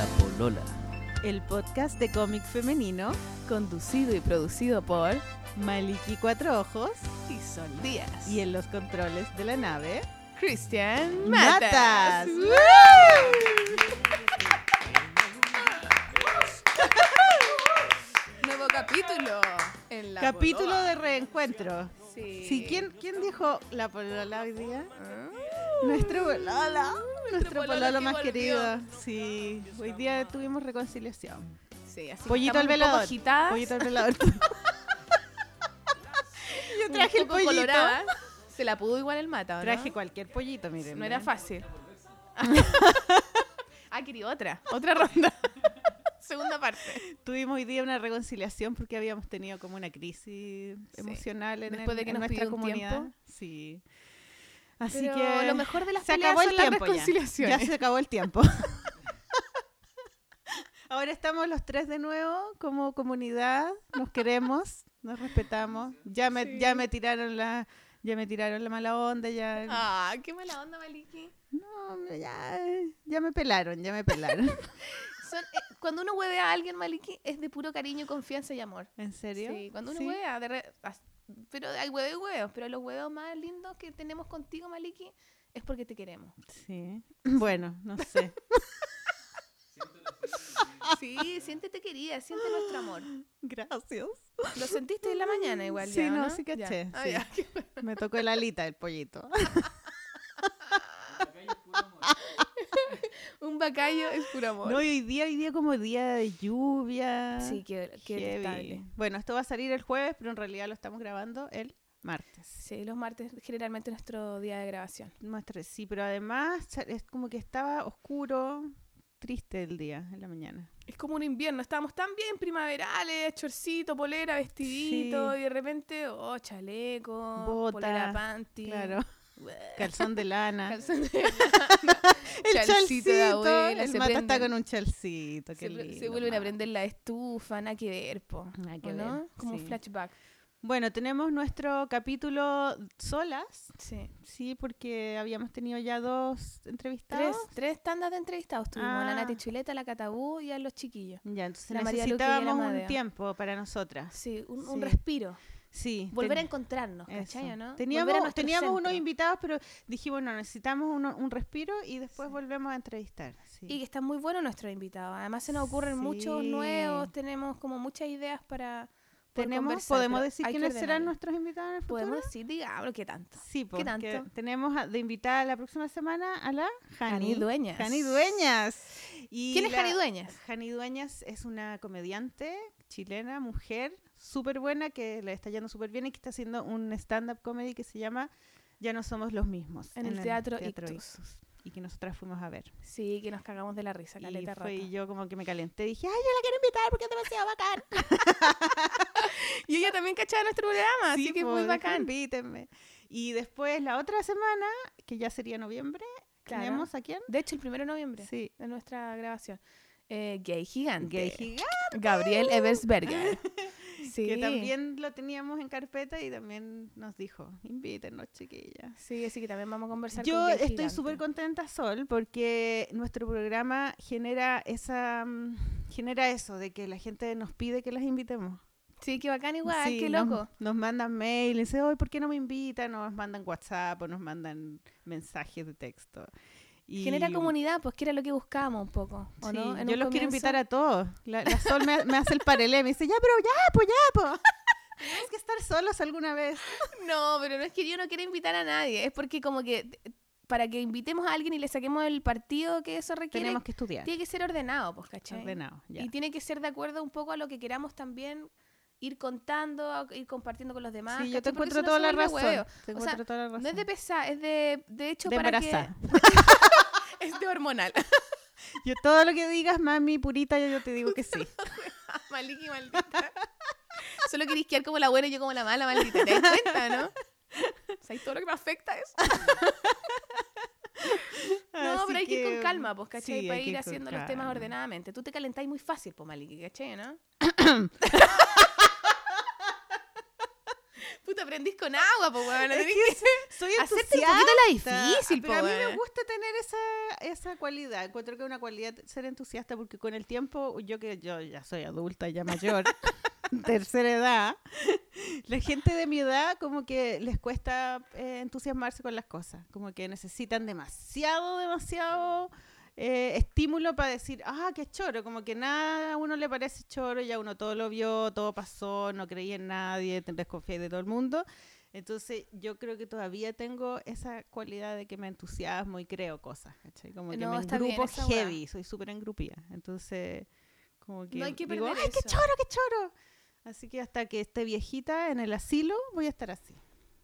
La Polola. el podcast de cómic femenino Conducido y producido por Maliki Cuatro Ojos y Sol Díaz. y en los controles de la nave Christian Matas. Matas. Nuevo capítulo. En la capítulo Polola. de reencuentro. Sí. Sí, ¿quién, ¿quién dijo la polola hoy día? Ah. Nuestro polola. Nuestro pololo pololo más volvió. querido. Sí, hoy día tuvimos reconciliación. Sí, así Pollito al velador. Pollito al velador. Yo un traje el pollito. coloradas. Se la pudo igual el mata, ¿o no? Traje cualquier pollito, miren. No era fácil. ah, quería otra. Otra ronda. Segunda parte. Tuvimos hoy día una reconciliación porque habíamos tenido como una crisis emocional en, Después el- de que en nos nuestra comunidad. tiempo. Sí. Así Pero que lo mejor de las se acabó el tiempo ya. se acabó el tiempo. Ahora estamos los tres de nuevo como comunidad, nos queremos, nos respetamos. Ya me, Sí. ya me tiraron la, ya me tiraron la mala onda, ya, Ah, qué mala onda, Maliki. no, ya, ya me pelaron, ya me pelaron. Son- eh, cuando uno hueve a alguien, Maliki, es de puro cariño, confianza y amor. ¿En serio? Sí, cuando uno Sí. huevea, de re- pero hay huevos y huevos, pero los huevos más lindos que tenemos contigo, Maliki, es porque te queremos. Sí. Bueno, no sé. Sí, siéntete querida, siente nuestro amor. Gracias. Lo sentiste en la mañana igual Sí, ya, ¿o no, no? sí Ya. caché, Ah, sí. ya. Me tocó el alita el pollito. Bacayo es puro amor. No, y hoy día, hoy día como día de lluvia. sí, qué, qué. Bueno, esto va a salir el jueves, pero en realidad lo estamos grabando el martes. Sí, los martes generalmente nuestro día de grabación. Nuestra- sí, pero además es como que estaba oscuro, triste el día en la mañana. Es como un invierno, estábamos tan bien primaverales, chorcito, polera, vestidito, Sí. y de repente, oh, chaleco, Bota, polera panty. Claro, calzón de lana. calzón de lana, el chalcito de abuela, el se mata está con un chalcito, qué se, se lindo, vuelven a prender la estufa, nada que ver, po. Nada que Como sí. flashback. Bueno, tenemos nuestro capítulo solas, Sí. sí, porque habíamos tenido ya dos Tres, entrevistados. tres tandas de entrevistados tuvimos, a la Ah. Nati Chuleta, a la Catabú y a los chiquillos. Ya, entonces La María Luque y la necesitábamos un tiempo para nosotras. Sí, un, respiro. Sí. Volver a encontrarnos. ¿cachai no? Teníamos, teníamos unos invitados, pero dijimos, no, necesitamos uno- un respiro y después Sí. volvemos a entrevistar. sí. Y que están muy buenos nuestros invitados. Además se nos ocurren muchos nuevos, tenemos como muchas ideas para Tenemos, podemos decir quiénes serán nuestros invitados en el futuro. Podemos decir, digamos, ¿qué tanto? Sí, porque tanto? tenemos de invitada la próxima semana a la Jani. Dueñas. Jani Dueñas. Y ¿Quién es Jani Dueñas? Jani Dueñas es una comediante chilena, mujer, súper buena, que le está yendo súper bien y que está haciendo un stand-up comedy que se llama Ya no somos los mismos. En el Teatro Ictus. Y que nosotras fuimos a ver. Sí, que nos cagamos de la risa, Y caleta fue rata. y yo como que me calenté. Dije, ay, yo la quiero invitar porque es demasiado bacán. Y ella también cachaba nuestro programa, así Sí, que po, muy bacán. Invítenme. Y después la otra semana, que ya sería noviembre, Claro. tenemos a quién? De hecho, el primero de noviembre Sí. de nuestra grabación. Eh, gay gigante. Gay Gigante. Gabriel Eversberger. Sí. Que también lo teníamos en carpeta y también nos dijo, invítenos, chiquillas. Sí, así que también vamos a conversar Yo con estoy súper contenta, Sol, porque nuestro programa genera esa mm, genera eso de que la gente nos pide que las invitemos. Sí, qué bacán igual, Sí, qué nos- loco. Nos, mandan mail y dicen, hoy ¿por qué no me invitan? Nos mandan WhatsApp o nos mandan mensajes de texto. Y, Genera comunidad, pues que era lo que buscábamos un poco, ¿o sí, no? Yo los quiero invitar a todos. La, la Sol me, me hace el paralelo, me dice, ya, pero ya, pues ya, pues. Tenemos que estar solos alguna vez. No, pero no es que yo no quiera invitar a nadie, es porque como que eh, para que invitemos a alguien y le saquemos el partido que eso requiere, Tenemos que estudiar. tiene que ser ordenado, pues, ¿cachai? Ordenado, ya. Y tiene que ser de acuerdo un poco a lo que queramos también ir contando, ir compartiendo con los demás. Sí, yo te ¿cachai? Encuentro no la razón. hueveo. Te O encuentro sea, toda la razón. No es de pesar, es de, de hecho De para que... es de hormonal. Yo todo lo que digas, mami, purita, yo, yo te digo que sí. Maliki, maldita. Solo querís quedar como la buena y yo como la mala, maldita. ¿Te das cuenta, no? ¿Sabes todo lo que me afecta eso? No, Así pero hay que ir con calma, pues, ¿cachai? sí, Para ir haciendo los temas ordenadamente. Tú te calentáis muy fácil, pues, Maliki, ¿cachai, no? Puta, aprendís con agua, pues, weón. Es que soy Hacerte un poquito la difícil, pero po, a mí me gusta tener esa esa cualidad, encuentro que es una cualidad ser entusiasta porque con el tiempo, yo que yo ya soy adulta, ya mayor, tercera edad, la gente de mi edad como que les cuesta eh, entusiasmarse con las cosas, como que necesitan demasiado, demasiado eh, estímulo para decir, ah, qué choro, como que nada a uno le parece choro, ya uno todo lo vio, todo pasó, no creía en nadie, desconfié de todo el mundo. Entonces yo creo que todavía tengo esa cualidad de que me entusiasmo y creo cosas, ¿cachai? Como que No, me engrupo heavy, soy súper engrupida. Entonces, como que No hay que digo, ¡ay, qué eso". choro, qué choro! Así que hasta que esté viejita en el asilo, voy a estar así.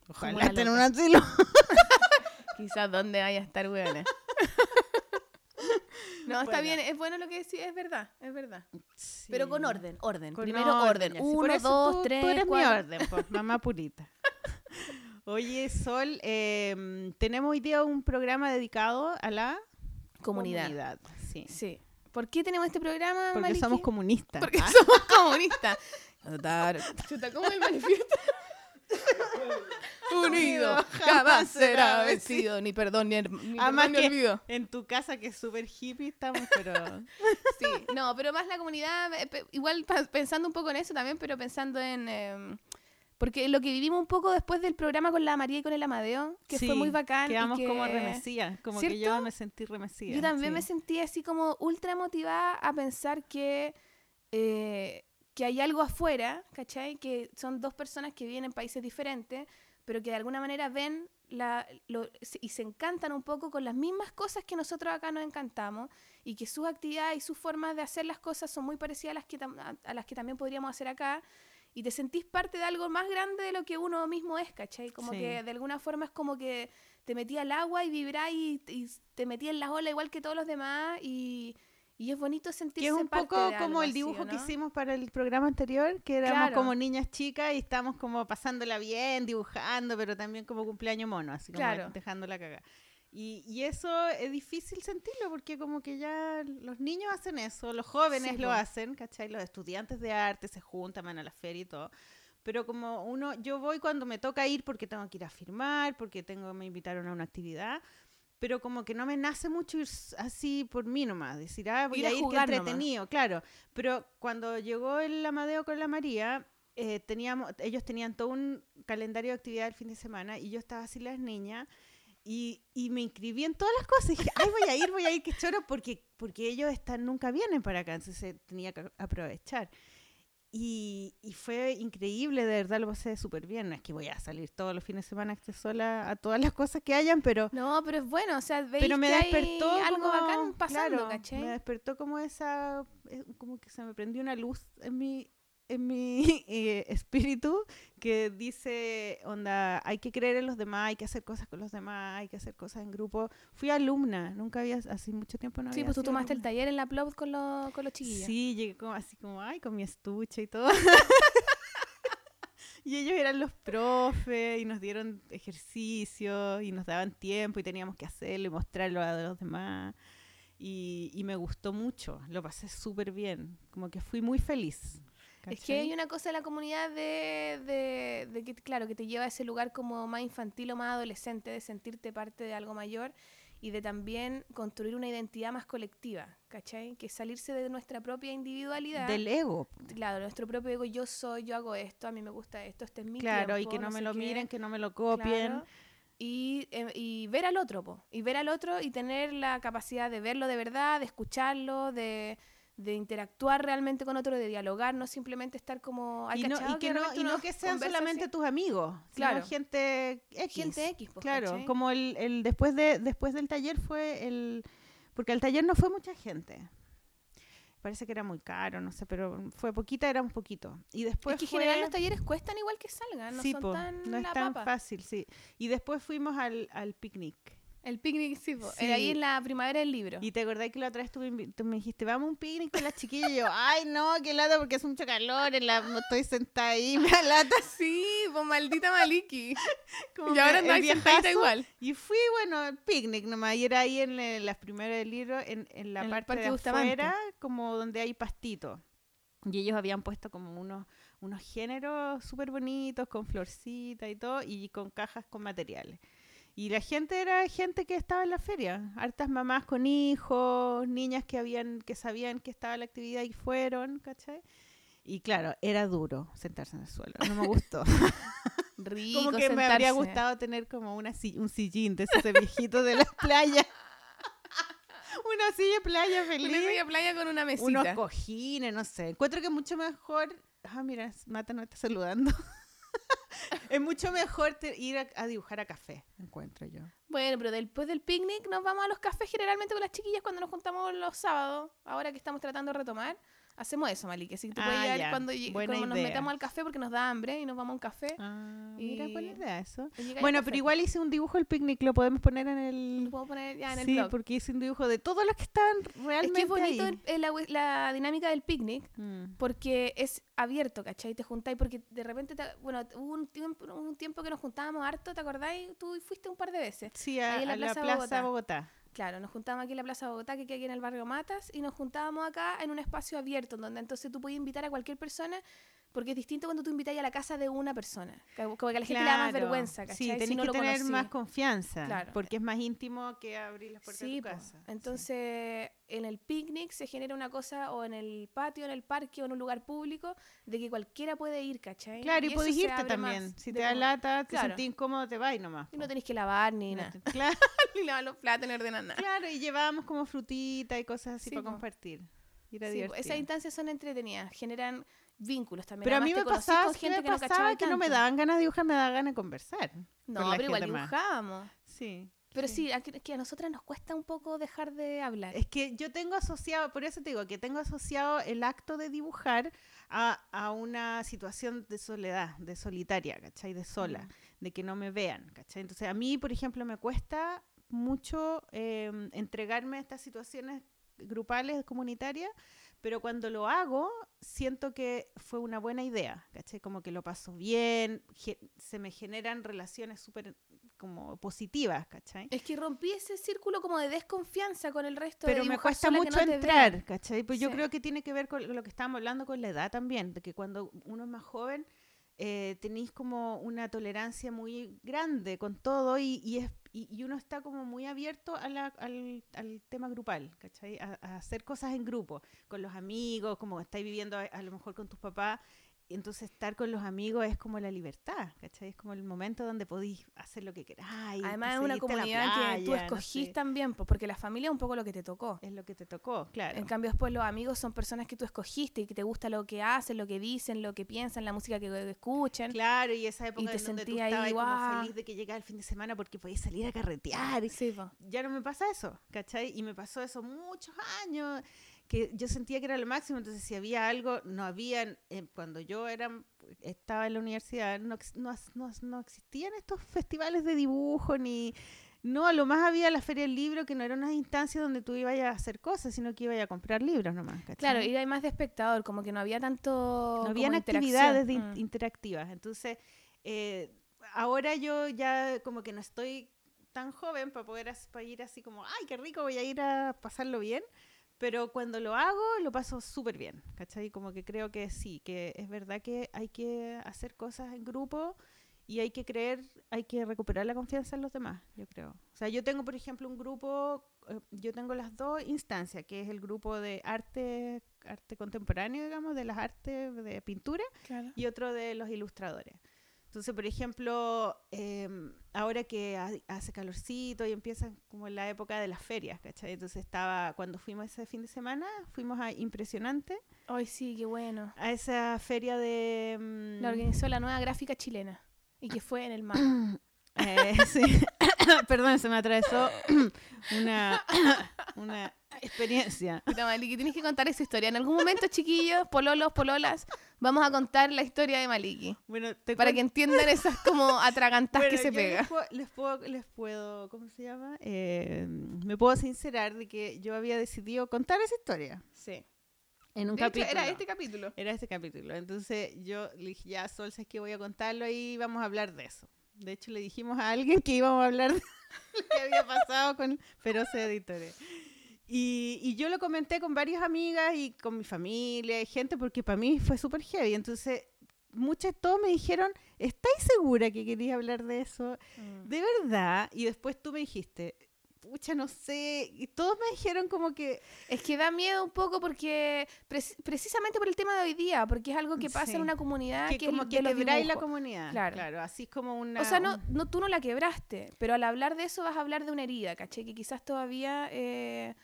Ojalá esté en un asilo. Quizás dónde vaya a estar, weona. No, está Bueno. bien, es bueno lo que decís, es verdad, es verdad. Pero con orden, orden. Con Primero orden. ya, sí, por Uno, eso dos, tú- tres, Tú eres cuatro. mi orden, pues, mamá purita. Oye, Sol, em, tenemos hoy día un programa dedicado a la Comunidad. sí. Sí. ¿Por qué tenemos este programa, Porque Maliki? somos comunistas. Porque Ah, somos comunistas. Chuta, ¿cómo es manifiesto? Unido jamás será vencido, ni perdón, ni, ni Además perdón, ni olvido. En tu casa, que es súper hippie, estamos, pero... Sí, no, pero más la comunidad, eh, igual pensando un poco en eso también, pero pensando en... em, porque lo que vivimos un poco después del programa con la María y con el Amadeo, que fue muy bacán. y Quedamos que- como remesías, como que yo me sentí remesía. Yo también sí. me sentí así como ultra motivada a pensar que, eh, que hay algo afuera, ¿cachai? Que son dos personas que viven en países diferentes, pero que de alguna manera ven la, lo- y se encantan un poco con las mismas cosas que nosotros acá nos encantamos y que sus actividades y sus formas de hacer las cosas son muy parecidas a las que, a, a las que también podríamos hacer acá. Y te sentís parte de algo más grande de lo que uno mismo es, ¿cachai? Como Sí. que de alguna forma es como que te metí al agua y vibrás y, y te metí en las olas igual que todos los demás y, y es bonito sentirse Que es un parte poco como el dibujo ¿o que no? hicimos para el programa anterior, que éramos Claro. como niñas chicas y estábamos como pasándola bien, dibujando, pero también como cumpleaños mono, así como Claro. dejando la caga. Y, y eso es difícil sentirlo porque como que ya los niños hacen eso, los jóvenes Sí, lo hacen, ¿cachai? Los estudiantes de arte se juntan, van a la feria y todo. Pero como uno, yo voy cuando me toca ir porque tengo que ir a firmar, porque tengo, me invitaron a una actividad, pero como que no me nace mucho ir así por mí nomás, decir, ah, voy Ir a a ir, nomás. entretenido, claro. Pero cuando llegó el Amadeo con la María, eh, teníamos, ellos tenían todo un calendario de actividad el fin de semana y yo estaba así las niñas y, y me inscribí en todas las cosas y dije, ay, voy a ir, voy a ir, qué choro, porque, porque ellos están, nunca vienen para acá, entonces tenía que aprovechar. Y, y fue increíble, de verdad lo pasé súper bien. No es que voy a salir todos los fines de semana esté sola a todas las cosas que hayan, pero, No, pero es bueno, o sea, veis pero me que hay algo como, bacán pasando, claro, ¿cachai? Me despertó como esa, eh, como que se me prendió una luz en mi, en mi eh, espíritu que dice, onda, hay que creer en los demás, hay que hacer cosas con los demás, hay que hacer cosas en grupo. Fui alumna, nunca había, hace mucho tiempo no Sí, había pues tú tomaste el alumna. taller en la Plop con, los con los chiquillos. Sí, llegué como, así como, ay, con mi estuche y todo. y ellos eran los profes y nos dieron ejercicios y nos daban tiempo y teníamos que hacerlo y mostrarlo a los demás. Y, y me gustó mucho, lo pasé súper bien, como que fui muy feliz. Es que hay una cosa de la comunidad de, de, de que, claro, que te lleva a ese lugar como más infantil o más adolescente, de sentirte parte de algo mayor y de también construir una identidad más colectiva, ¿cachai? Que salirse de nuestra propia individualidad. Del ego, Claro, nuestro propio ego, yo soy, yo hago esto, a mí me gusta esto, este es mi claro, y que no, me lo qué. miren, que no me lo copien. Claro. Y, eh, y ver al otro, po. y ver al otro y tener la capacidad de verlo de verdad, de escucharlo, de, de interactuar realmente con otro, de dialogar, no simplemente estar como... ¿hay Y no, y que, no, y no que sean solamente así? tus amigos, Claro. sino gente X. Gente X, pues, Claro, como el, el después de después del taller fue el porque al taller no fue mucha gente. Parece que era muy caro, no sé, pero fue poquita, era un poquito. Y después es que en fue general los talleres cuestan igual que salgan, no sí, son po, tan no es la tan papa. fácil, sí. Y después fuimos al, al picnic. El picnic, sí, po. Sí. Era ahí en la primavera del libro. Y te acordás que la otra vez tú tú me dijiste, vamos a un picnic con las chiquillas. Y yo, ay, no, qué lata porque es mucho calor. En la, estoy sentada ahí, me lata. Sí, pues maldita Maliki. como y ahora sentadita viejazo. igual. Y fui, bueno, al picnic nomás, y era ahí en eh, las primeras del libro, en, en la En parte Parque de Bustamante. afuera, como donde hay pastito. Y ellos habían puesto como unos, unos géneros súper bonitos, con florcita y todo, y con cajas con materiales. Y la gente era gente que estaba en la feria, hartas mamás con hijos, niñas que habían que sabían que estaba la actividad y fueron, ¿cachai? Y claro, era duro sentarse en el suelo, no me gustó. Rico como que me habría gustado tener como una un sillín de esos de viejitos de las playas. una silla de playa feliz. Una media playa con una mesita. unos cojines, no sé. Encuentro que mucho mejor. Ah, mira, Mata no está saludando. es mucho mejor te- ir a, a dibujar a café, encuentro yo. Bueno, pero después del picnic nos vamos a los cafés generalmente con las chiquillas cuando nos juntamos los sábados. Ahora que estamos tratando de retomar, hacemos eso, Maliki. Así que tú puedes Ah, llegar ya. cuando, cuando nos metamos al café porque nos da hambre y nos vamos a un café. Ah, mira, buena Y- idea eso. y Bueno, pero igual hice un dibujo del picnic, lo podemos poner en Lo el... puedo poner ya en el sí, blog. porque hice un dibujo de todos los que estaban Es realmente que es bonito ahí. el- el- la, la dinámica del picnic Mm. porque es abierto, ¿cachai? Te juntáis porque de repente, te- bueno, hubo un tiempo, un tiempo que nos juntábamos harto, ¿te acordáis? Tú fuiste un par de veces. Sí, a, Ahí en la a la Plaza Plaza Bogotá. Bogotá. Claro, nos juntábamos aquí en la Plaza Bogotá, que queda aquí en el barrio Matas, y nos juntábamos acá en un espacio abierto, donde entonces tú podías invitar a cualquier persona, porque es distinto cuando tú invitas a la casa de una persona. Como que a la gente le da más vergüenza, ¿cachai? Sí, Si tenés no que lo tener conocí. más confianza. Claro. Porque es más íntimo que abrir las puertas Sí, de tu casa. Sí. entonces en el picnic se genera una cosa, o en el patio, en el parque, o en un lugar público, de que cualquiera puede ir, ¿cachai? Claro, y, podés se irte también. Si te da como- lata, te Claro. sentís incómodo, te vas y nomás. Y no tenés que lavar ni No nada. Claro, ni lavar los platos, ni ordenar nada. claro, y llevábamos como frutita y cosas así Sí, para po. compartir. Y era Sí, esas instancias son entretenidas, generan vínculos también. Pero a mí me pasaba, sí gente me que no pasaba cachaba que no me daban ganas de dibujar, me daban ganas de conversar. No, pero igual dibujábamos. Sí. Pero sí, a, que a nosotras nos cuesta un poco dejar de hablar. Es que yo tengo asociado, por eso te digo, que tengo asociado el acto de dibujar a, a una situación de soledad, de solitaria, ¿cachai? De sola, Mm. de que no me vean, ¿cachai? Entonces a mí, por ejemplo, me cuesta mucho eh, entregarme a estas situaciones grupales, comunitarias, pero cuando lo hago, siento que fue una buena idea, ¿cachai? Como que lo paso bien, se me generan relaciones súper como positivas, ¿cachai? Es que rompí ese círculo como de desconfianza con el resto pero de me cuesta mucho no entrar, vean. ¿cachai? Pues yo creo que tiene que ver con lo que estábamos hablando con la edad también, de que cuando uno es más joven eh, tenéis como una tolerancia muy grande con todo y, y, es, y, y uno está como muy abierto a la- al, al tema grupal, ¿cachai? A, a hacer cosas en grupo, con los amigos, como estáis viviendo a, a lo mejor con tus papás. Y Entonces estar con los amigos es como la libertad, ¿cachai? Es como el momento donde podéis hacer lo que queráis. Además es una comunidad que tú playa, no escogís sé. también, porque la familia es un poco lo que te tocó. Es lo que te tocó, claro. En cambio, después los amigos son personas que tú escogiste y que te gusta lo que hacen, lo que dicen, lo que piensan, la música que que escuchan. Claro, y esa época te en donde tú ahí, estabas ahí como guau. feliz de que llegaba el fin de semana porque podías salir a carretear. y- Sí, po. Ya no me pasa eso, ¿cachai? Y me pasó eso muchos años, que yo sentía que era lo máximo, entonces si había algo, no había, eh, cuando yo era, estaba en la universidad, no, no, no- no existían estos festivales de dibujo, ni... No, a lo más había la Feria del Libro, que no era una instancia donde tú ibas a hacer cosas, sino que ibas a comprar libros nomás, ¿cachai? Claro, y hay más de espectador, como que no había tanto. no habían actividades de Mm. interactivas. Entonces, eh, ahora yo ya como que no estoy tan joven para poder para ir así como, ay, qué rico, voy a ir a pasarlo bien. Pero cuando lo hago, lo paso súper bien, ¿cachai? Como que creo que sí, que es verdad que hay que hacer cosas en grupo y hay que creer, hay que recuperar la confianza en los demás, yo creo. O sea, yo tengo, por ejemplo, un grupo, eh, yo tengo las dos instancias, que es el grupo de arte, arte contemporáneo, digamos, de las artes de pintura, Claro. y otro de los ilustradores. Entonces, por ejemplo, em, ahora que ha- hace calorcito y empieza como la época de las ferias, ¿cachai? Entonces estaba, cuando fuimos ese fin de semana, fuimos a Impresionante, Ay, sí, qué bueno. a esa feria de... mm, La organizó la nueva gráfica chilena. Y que fue en el mar. eh, sí. Perdón, se me atravesó una, una experiencia. Puta, Maliki, tienes que contar esa historia. En algún momento, chiquillos, pololos, pololas, vamos a contar la historia de Maliki. Bueno, te Para que entiendan esas como atragantas que se yo pega. Les puedo, les puedo, les puedo- ¿cómo se llama? Eh, me puedo sincerar de que yo había decidido contar esa historia Sí. en un De hecho, capítulo. era este capítulo. Era este capítulo. Entonces yo le dije, ya, Sol, es que voy a contarlo y vamos a hablar de eso. De hecho, le dijimos a alguien que íbamos a hablar de lo que había pasado con Feroces Editores. Y, y yo lo comenté con varias amigas y con mi familia y gente porque para mí fue súper heavy. Entonces muchas, todos me dijeron, ¿estáis segura que quería hablar de eso? Mm. De verdad. Y después tú me dijiste, pucha, no sé. Y todos me dijeron como que, Es que da miedo un poco porque, preci- precisamente por el tema de hoy día, porque es algo que pasa Sí. en una comunidad que que, como es que quebráis la comunidad. Claro. Claro. así es como una... O sea, no, no, tú no la quebraste, pero al hablar de eso vas a hablar de una herida, ¿caché? Que quizás todavía... eh,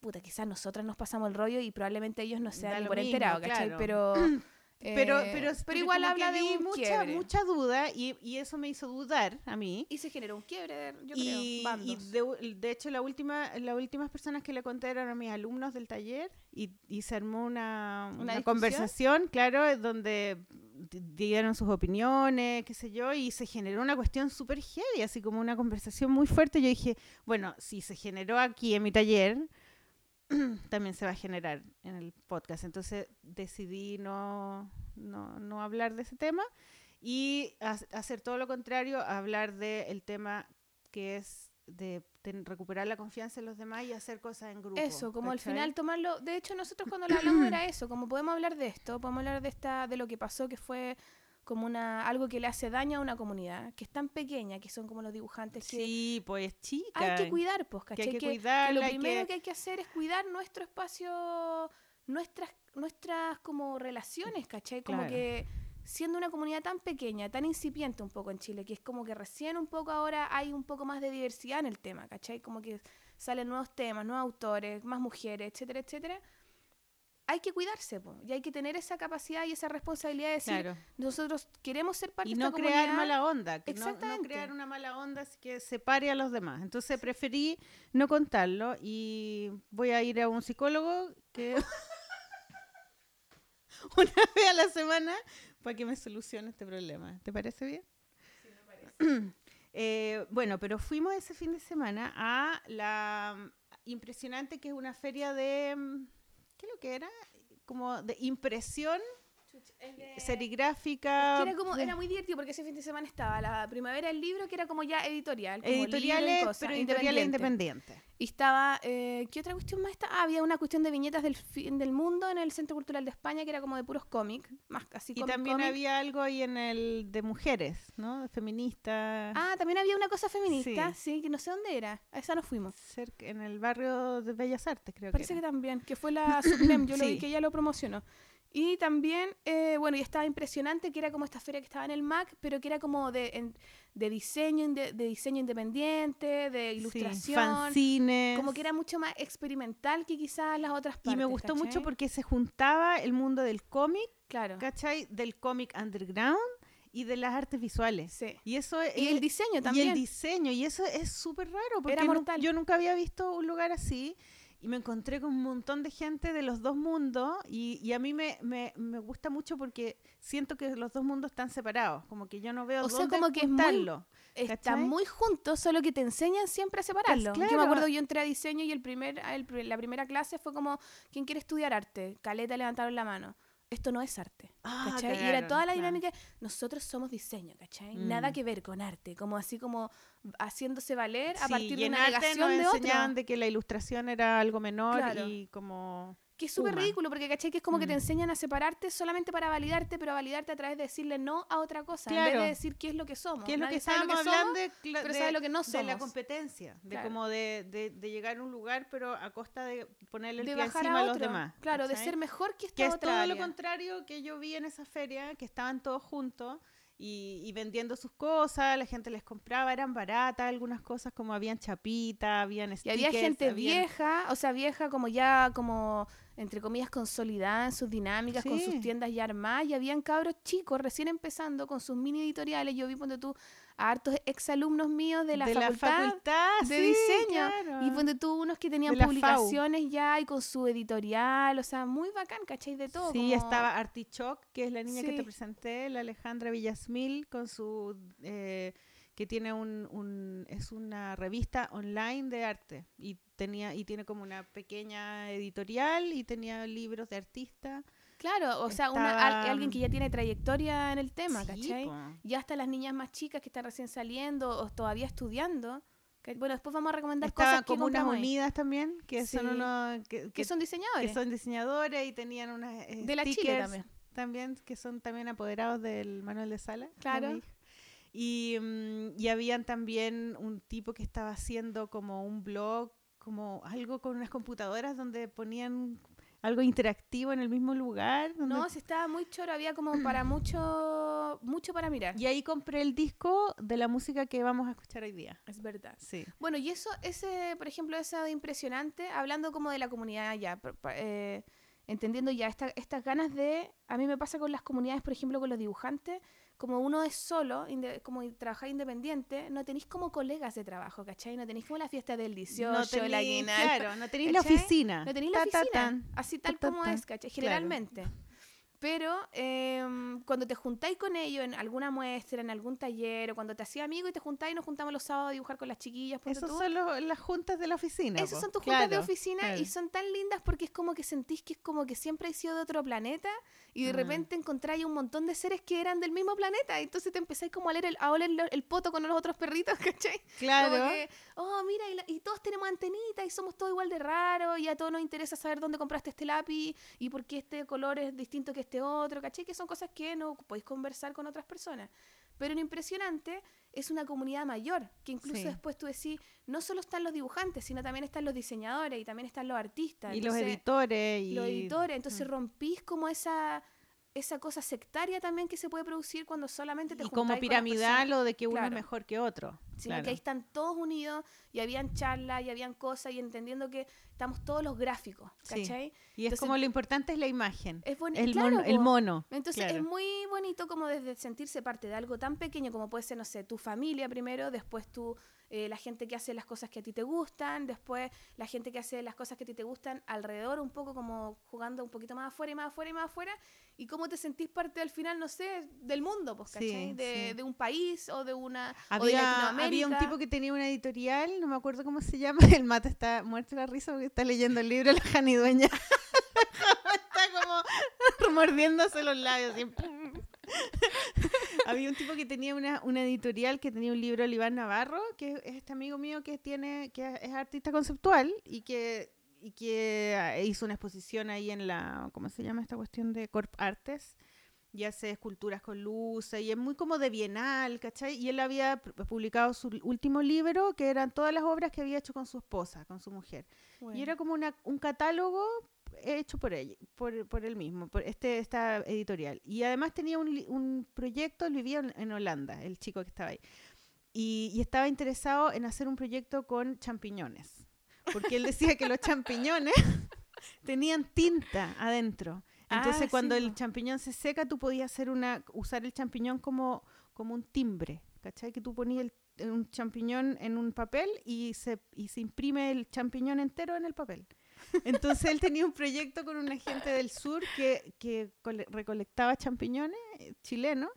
puta, quizás nosotras nos pasamos el rollo y probablemente ellos no se Da dan por mismo, enterado, ¿cachai? claro. Pero, pero, eh, pero, pero igual habla de un mucha, quiebre. mucha duda y, y eso me hizo dudar a mí. Y se generó un quiebre, yo y, creo, y bandos. de, de hecho la última las últimas personas que le conté eran a mis alumnos del taller y, y se armó una, ¿Una una conversación claro donde di- dieron sus opiniones qué sé yo y se generó una cuestión súper heavy así como una conversación muy fuerte yo dije bueno si se generó aquí en mi taller también se va a generar en el podcast entonces decidí no no, no hablar de ese tema y ha- hacer todo lo contrario, hablar del tema que es de, recuperar la confianza en los demás y hacer cosas en grupo. Eso, como al final tomarlo. De hecho, nosotros cuando lo hablamos era eso, como podemos hablar de esto, podemos hablar de esta, de lo que pasó, que fue como una algo que le hace daño a una comunidad, que es tan pequeña, que son como los dibujantes que Sí, pues chica. hay que cuidar, pues, que ¿cachai? hay que Que- que lo hay primero que- que hay que hacer es cuidar nuestro espacio, nuestras, nuestras como relaciones, ¿cachai? Como Claro. que siendo una comunidad tan pequeña, tan incipiente un poco en Chile, que es como que recién un poco ahora hay un poco más de diversidad en el tema, ¿cachai? Como que salen nuevos temas, nuevos autores, más mujeres, etcétera, etcétera. Hay que cuidarse, po, y hay que tener esa capacidad y esa responsabilidad de decir, Claro. nosotros queremos ser parte Y de no esta crear comunidad. mala onda, que no- no, crear una mala onda que separe a los demás. Entonces preferí no contarlo y voy a ir a un psicólogo que una vez a la semana para que me solucione este problema. ¿Te parece bien? Eh, bueno, pero fuimos ese fin de semana a la mm, impresionante que es una feria de mm, ¿qué es lo que era? Como de impresión Es de- serigráfica. Que era como de- era muy divertido porque ese fin de semana estaba la primavera del libro que era como ya editorial como editoriales, cosa, pero editoriales independiente. independientes. y estaba eh, qué otra cuestión más estaba Ah, había una cuestión de viñetas del fin del mundo en el Centro Cultural de España que era como de puros cómics más así Y también había algo ahí en el de mujeres, ¿no? Feministas. ah también había una cosa feminista Sí. sí, que no sé dónde era a esa no fuimos cerca- en el barrio de Bellas Artes, creo parece que. que era. también que fue la Supreme yo lo vi Sí. que ella lo promocionó y también, eh, bueno, y estaba impresionante que era como esta feria que estaba en el MAC, pero que era como de, en- de diseño, inde- de diseño independiente, de Sí, ilustración. fanzines. Como que era mucho más experimental que quizás las otras partes. Y me gustó mucho ¿cachai? porque se juntaba el mundo del cómic, Claro. ¿cachai? Del cómic underground y de las artes visuales. Sí. Y eso es... Y el diseño Y también. el diseño, y eso es súper raro, porque Era mortal. yo nunca había visto un lugar así, y me encontré con un montón de gente de los dos mundos, y, y a mí me, me, me gusta mucho porque siento que los dos mundos están separados, como que yo no veo O sea, como que es muy- juntarlo. Están muy juntos, solo que te enseñan siempre a separarlo. Yo me claro. acuerdo, yo entré a diseño y el primer, el la primera clase fue como, ¿quién quiere estudiar arte? Caleta levantaron la mano. Esto no es arte. Ah, ¿cachai? y era toda la claro. dinámica, nosotros somos diseño, ¿cachai? Nada Mm. que ver con arte, como así como haciéndose valer a Sí, partir y de una negación nos de otro. enseñaban de que la ilustración era algo menor Claro. y como... Que es súper ridículo, porque ¿cachai? Que es como que te Mm. enseñan a separarte solamente para validarte, pero validarte a través de decirle no a otra cosa, en vez Claro. de decir qué es lo que somos. ¿Qué es lo Nadie que sabe estábamos somos, hablando de, cla- pero de- sabe lo que no de la somos. competencia, de Claro. como de, de, de llegar a un lugar, pero a costa de ponerle el de pie bajar encima a a los otro. demás. Claro, de ser mejor que esta que es otra todo lo contrario que yo vi en esa feria, que estaban todos juntos y, y vendiendo sus cosas, la gente les compraba, eran baratas algunas cosas, como habían chapitas, habían Y stickers, había gente habían- vieja, o sea, vieja como ya, como entre comillas, consolidada en sus dinámicas, con sus tiendas ya armadas, y habían cabros chicos recién empezando con sus mini editoriales. Yo vi, ponte tú, a hartos exalumnos míos de la de facultad. la facultad de sí, diseño. claro. Y ponte tú unos que tenían publicaciones ya y con su editorial, o sea, muy bacán, ¿cachai? De todo. Sí, como- estaba Artichoke, que es la niña que te presenté, la Alejandra Villasmil, con su eh, que tiene un, un- es una revista online de arte y tenía y tiene como una pequeña editorial y tenía libros de artistas. Claro, o sea, una, al- alguien que ya tiene trayectoria en el tema, Sí, ¿cachai? po. Ya hasta las niñas más chicas que están recién saliendo o todavía estudiando. que- bueno, después vamos a recomendar Estaba cosas que como unas unidas también, que son unos que, que que- son que diseñadores. son diseñadores y tenían unas eh, de la Chile también. también, que son también apoderados del Manuel de Sala. Claro. Y, mm, y habían también un tipo que estaba haciendo como un blog, como algo con unas computadoras donde ponían algo interactivo en el mismo lugar. donde- No, si estaba muy choro, había como para mucho, mucho para mirar. Y ahí compré el disco de la música que vamos a escuchar hoy día. Es verdad. Sí. Bueno, y eso, ese, por ejemplo, eso de impresionante, hablando como de la comunidad ya, eh, entendiendo ya esta- estas ganas de, a mí me pasa con las comunidades, por ejemplo, con los dibujantes, como uno es solo, inde- como trabajar independiente, no tenéis como colegas de trabajo, ¿cachai? No tenéis como la fiesta del 18, no la aguinaldo, claro, no tenéis la oficina. no tenéis la Ta, ta, oficina, tan. así ta, tal ta, como es, ¿cachai? Claro. Pero em, cuando te juntáis con ellos en alguna muestra, en algún taller, o cuando te hacía amigo y te juntáis y nos juntamos los sábados a dibujar con las chiquillas, tú. son las juntas de la oficina. Esas son tus juntas de oficina claro. y son tan lindas porque es como que sentís que es como que siempre has sido de otro planeta y de Ah. repente encontráis un montón de seres que eran del mismo planeta. Y entonces te empezáis como a, leer el, a oler el, el poto con los otros perritos, ¿cachai? Claro. Como que, oh, mira, y, la- y todos tenemos antenitas y somos todos igual de raros y a todos nos interesa saber dónde compraste este lápiz y por qué este color es distinto que este otro, ¿cachai? Que son cosas que no podéis conversar con otras personas. Pero lo impresionante es una comunidad mayor, que incluso Sí. después tú decís, no solo están los dibujantes, sino también están los diseñadores y también están los artistas. y los editores. Y... los editores. Entonces Mm. rompís como esa esa cosa sectaria también que se puede producir cuando solamente te Y como piramidal o de que uno Claro. es mejor que otro. Sino claro. que ahí están todos unidos y habían charlas y habían cosas y entendiendo que estamos todos los gráficos, Sí. ¿cachai? Y es entonces- como lo importante es la imagen. Es el, claro, mono, el mono. Entonces claro. es muy bonito como desde sentirse parte de algo tan pequeño como puede ser, no sé, tu familia primero, después tú, eh, la gente que hace las cosas que a ti te gustan, después la gente que hace las cosas que a ti te gustan alrededor, un poco como jugando un poquito más afuera y más afuera y más afuera, y cómo te sentís parte al final, no sé, del mundo, pues, Sí, ¿cachai? de, sí. de un país o de una... o de Había, había un tipo que tenía una editorial, no me acuerdo cómo se llama, el mate está muerto de la risa porque está leyendo el libro la Jani Dueña. está como mordiéndose los labios. así. había un tipo que tenía una, una editorial que tenía un libro de Iván Navarro, que es este amigo mío que tiene, que es artista conceptual y que y que ah, hizo una exposición ahí en la, ¿cómo se llama esta cuestión de Corp Artes? Y hace esculturas con luces y es muy como de bienal, ¿cachai? Y él había pu- publicado su último libro que eran todas las obras que había hecho con su esposa, con su mujer. Y era como una, un catálogo hecho por él, por, por él mismo, por este, esta editorial. Y además tenía un, proyecto, él vivía en, en Holanda, el chico que estaba ahí. Y, y estaba interesado en hacer un proyecto con champiñones. Porque él decía que los champiñones tenían tinta adentro. Entonces Ah, sí, cuando el champiñón se seca, tú podías hacer una, usar el champiñón como, como un timbre. ¿Cachai? Que tú ponías el- un champiñón en un papel y se, y se imprime el champiñón entero en el papel. Entonces él tenía un proyecto con una gente del sur que, que cole- recolectaba champiñones eh, chilenos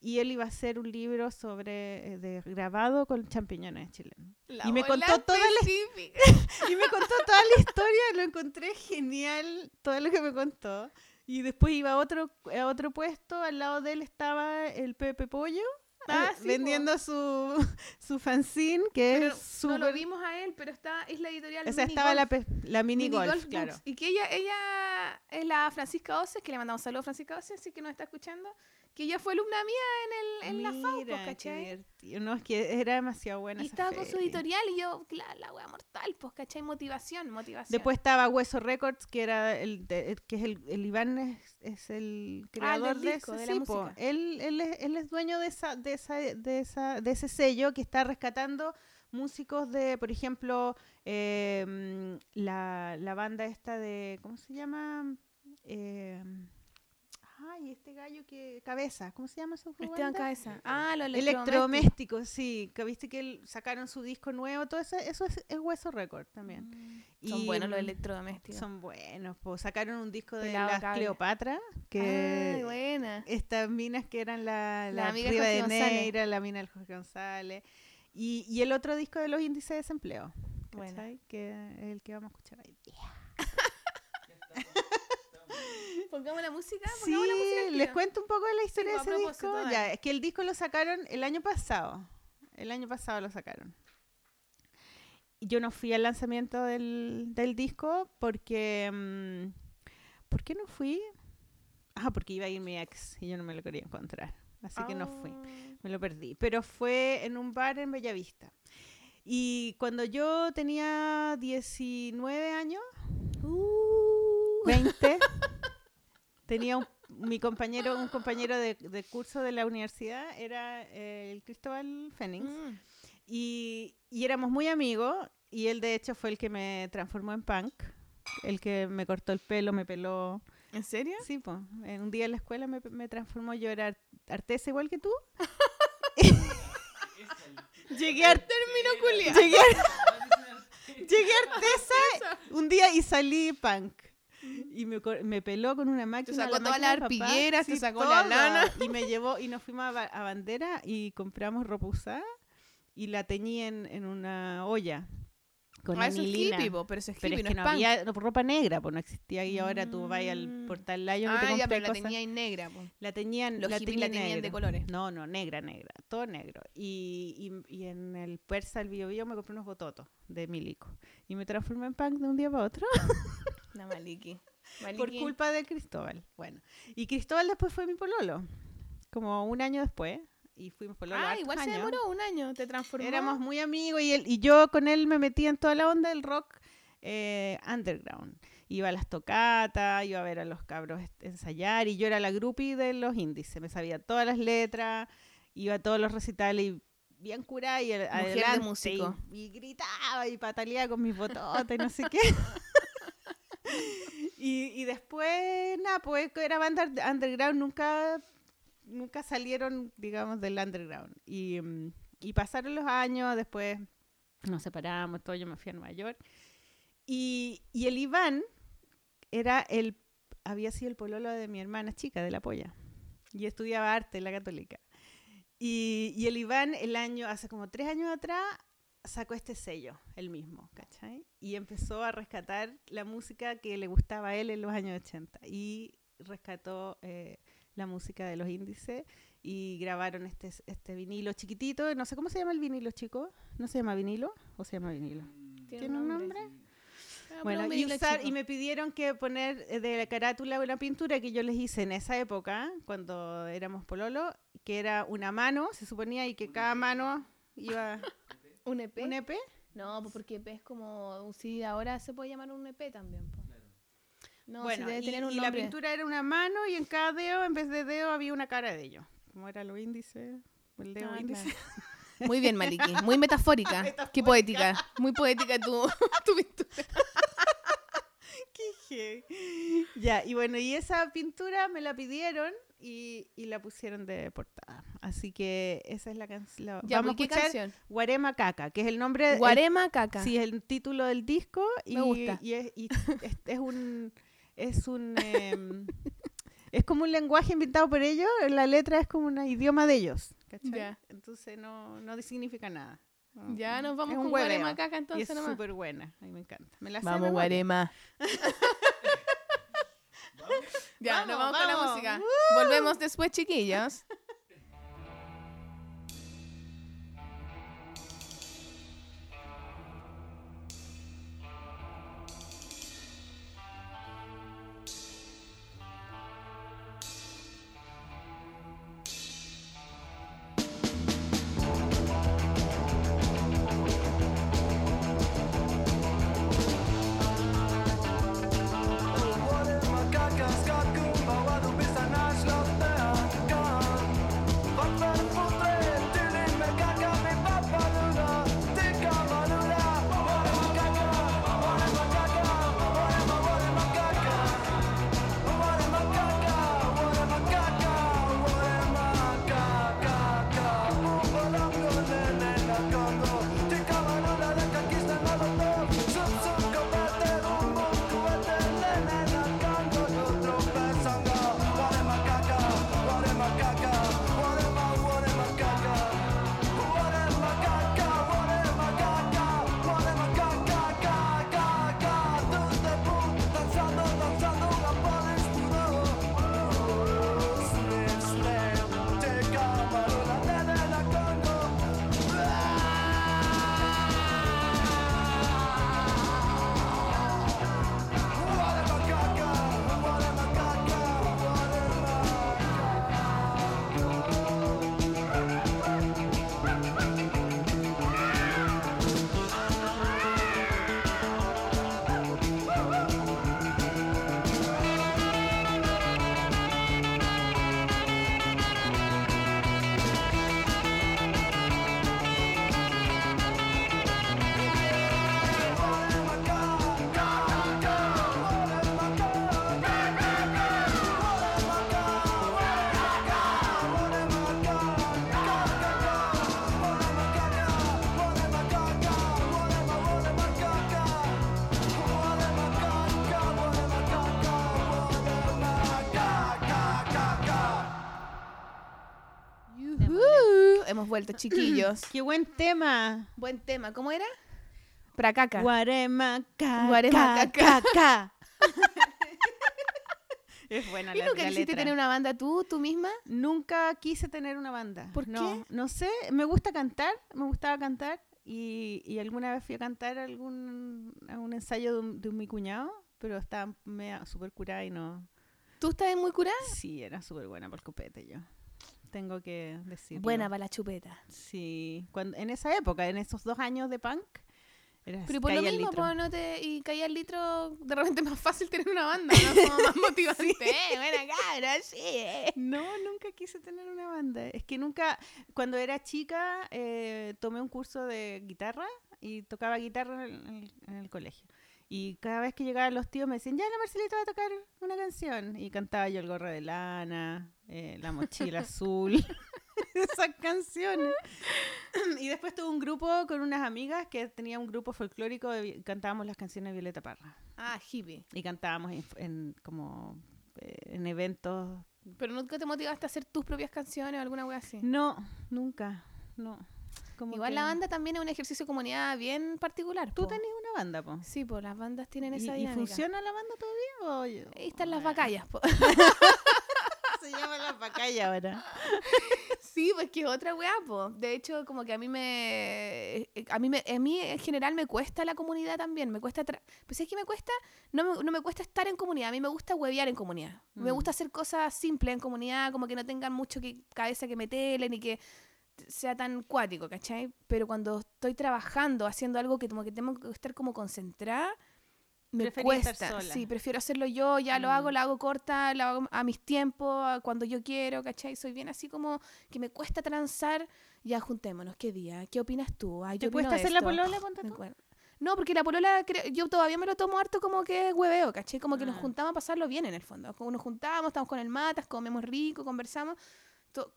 y él iba a hacer un libro sobre eh, de grabado con champiñones chilenos. La y me contó toda la y me contó toda la historia, lo encontré genial, todo lo que me contó. Y después iba a otro, a otro puesto, al lado de él estaba el Pepe Pollo, Ah, eh, sí, po. vendiendo su, su fanzine, que Pero es no lo vimos a él, pero está, es la editorial o sea, Mini estaba la, Golf. pe- la mini, Mini golf, Golf claro. Y que ella, ella es la Francisca Oces, que le mandamos saludos a Francisca Oces, así que nos está escuchando, que ella fue alumna mía en, el, en la FAU, pues, Mira, qué ¿cachai? divertido. No, es que era demasiado buena Y esa estaba con su editorial y yo, claro, la wea mortal, pues, ¿cachai? Motivación, motivación. Después estaba Hueso Records, que era el, de- que es el, el Iván es, es el Ah, del creador de disco, ese de la sí, música. Él, él, es, él es dueño de esa, de esa, de esa, de ese sello que está rescatando músicos de, por ejemplo, eh, la, la banda esta de, ¿cómo se llama? Eh, ay, este gallo que cabeza, ¿cómo se llama su Esteban? Cabeza. Ah, los electrodomésticos. Electrodomésticos, sí, que viste que él- sacaron su disco nuevo, todo eso, eso es, es Hueso Record también. Mm, Son buenos los electrodomésticos. Son buenos, pues sacaron un disco de Pelado las cable. Cleopatra, Ay, que buena. estas minas que eran la, La la, amiga Riva de González. Neira, la mina del Jorge González, y, y el otro disco de los índices de desempleo. ¿cachai? que es el que vamos a escuchar ahí. Pongamos la música, Sí, la música. les cuento un poco de la historia de ese disco. Ya, es que el disco lo sacaron el año pasado. El año pasado lo sacaron. Yo no fui al lanzamiento del, del disco porque... mm, ¿Por qué no fui? Ah, porque iba a ir mi ex y yo no me lo quería encontrar. Así que no fui. Ah. Me lo perdí. Pero fue en un bar en Bellavista. Y cuando yo tenía 19 años, Uh. 20, tenía un- mi compañero, un compañero de, de curso de la universidad, era eh, el Cristóbal Fénix. Mm. Y, y éramos muy amigos. Y él, de hecho, fue el que me transformó en punk. El que me cortó el pelo, me peló. ¿En serio? Sí, pues. Un día en la escuela me, me transformó. Yo era art- artesa igual que tú. Llegué a Termino culia. Llegué a, llegué a artesa un día y salí punk. Y me, peló con una máquina. sacó la todas las arpilleras, te sacó la lana. Y me llevó y nos fuimos a, Ba- a Bandera y compramos ropa usada y la teñí en, en una olla con Ah, eso es hippie, po, pero eso es Pero hippie, es que no es había no, ropa negra, pues no existía. Y ahora tú vas al Mm. portal Lion y te Ah, ya, pero la cosas. tenía en negra, po. La teñían, Los la teñían la teñían de colores. No, no, negra, negra, todo negro. Y, y, y en el Persa, el Bio Bio, me compré unos bototos de Milico. Y me transformé en punk de un día para otro La Maliki. por Maliki. culpa de Cristóbal. Bueno, y Cristóbal después fue mi pololo, como un año después. Y fuimos pololo Ah, igual se demoró un año, te transformó. Éramos muy amigos y, él, y yo con él me metía en toda la onda del rock eh, underground. Iba a las tocatas, iba a ver a los cabros ensayar y yo era la groupie de los índices. Me sabía todas las letras, iba a todos los recitales y bien curada y de adelante músico. Y, y gritaba y pataleaba con mis bototas y no sé qué. y, y después, nada, pues era banda under- underground, nunca, nunca salieron, digamos, del underground. Y, mm, y pasaron los años, después nos separamos, todo, yo me fui a Nueva York. Y, y el Iván era el, había sido el pololo de mi hermana chica, de la polla. Y estudiaba arte en la católica. Y, y el Iván, el año, hace como tres años atrás, sacó este sello, el mismo, ¿cachai? Y empezó a rescatar la música que le gustaba a él en los años 80. Y rescató eh, la música de los índices y grabaron este, este vinilo chiquitito. No sé cómo se llama el vinilo, chico. ¿No se llama vinilo o se llama vinilo? ¿Tiene un nombre? Ah, Bueno, y, usar- me pidieron que poner eh, de la carátula una pintura que yo les hice en esa época, cuando éramos pololo, que era una mano, se suponía, y que cada mano iba ¿Un EP? un EP. No, pues porque EP es como un CD ahora se puede llamar un EP también. No, sí bueno, y, tener un y la pintura era una mano y en cada dedo, en vez de dedo, había una cara de ellos. Como era los índices, el dedo Ah, índice. claro. Muy bien, Maliki. Muy metafórica. Qué poética. Muy poética tu, tu pintura. Qué. Ya, y bueno, y esa pintura me la pidieron y, y la pusieron de portada. Así que esa es la canción. Ya, Vamos a pues, ¿qué escuchar canción? Guarema Caca, que es el nombre. el- Guarema Caca. Sí, es el título del disco. Y, Me gusta. Y es, y es, es un. Es un. em, es como un lenguaje inventado por ellos. La letra es como un idioma de ellos. ¿cachai? Ya. Entonces no, no significa nada. No, Ya nos vamos es con hueveo. Guarema Caca Y entonces es nomás. súper buena. A mí me encanta. Me la Vamos. Guarema. ya, nos Vamos, vamos, con la vamos. música. Volvemos después, chiquillos. Vuelto, chiquillos. ¡Qué buen tema! Buen tema. ¿Cómo era? Pracaca. Guaremaca. Guaremaca. ca, ca. es buena ¿Y la, nunca la quisiste letra. tener una banda tú, tú misma? Nunca quise tener una banda. ¿Por no, qué? No sé, me gusta cantar, me gustaba cantar y, y alguna vez fui a cantar algún, a un ensayo de, un, de mi cuñado, pero estaba súper curada y no... ¿Tú estás muy curada? Sí, era súper buena por el copete yo. Tengo que decirlo. Buena para la chupeta. Sí, cuando, en esa época, en esos dos años de punk, era Pero por lo mismo, litro. no te, y caía el litro, de repente es más fácil tener una banda, ¿no? Como más motivante. Eh, buena cabra, sí. eh. No, nunca quise tener una banda. Es que nunca, cuando era chica, eh, tomé un curso de guitarra y tocaba guitarra en el, en el colegio. Y cada vez que llegaban los tíos me decían, ya la Marcelita va a tocar una canción. Y cantaba yo el gorro de lana, eh, la mochila azul, esas canciones. y después tuve un grupo con unas amigas que tenía un grupo folclórico y cantábamos las canciones de Violeta Parra. Ah, hippie. Y cantábamos en, en como eh, en eventos Pero nunca te motivaste a hacer tus propias canciones o alguna wea así. No, nunca, no. Como Igual que- la banda también es un ejercicio de comunidad bien particular. Tú po. tenías una banda, po. Sí, pues las bandas tienen ¿Y, esa y dinámica. funciona la banda todavía? O... Ahí están las Bueno, bacallas, po. Se llama las bacallas ahora. Sí, pues que otra weá, po. De hecho, como que a mí me... eh, A mí, me, a mí en general me cuesta la comunidad también. Me cuesta... Pues es que me cuesta... No me, no me cuesta estar en comunidad. A mí me gusta huevear en comunidad. Me Mm. gusta hacer cosas simples en comunidad, como que no tengan mucho que, cabeza que meterle, ni que sea tan cuático, ¿cachai? Pero cuando estoy trabajando, haciendo algo que como que tengo que estar como concentrada, me Preferí cuesta. Sí, prefiero hacerlo yo, ya lo Mm. hago, lo hago corta, lo hago a mis tiempos, cuando yo quiero, ¿cachai? Soy bien así como que me cuesta transar, ya juntémonos, ¿qué día? ¿Qué opinas tú? Ay, yo ¿Te cuesta hacer la polola, ponte tú? No, porque la polola, yo todavía me lo tomo harto como que es hueveo, ¿cachai? Como que nos Ah. juntamos a pasarlo bien en el fondo. Como nos juntamos, estamos con el matas, comemos rico, conversamos.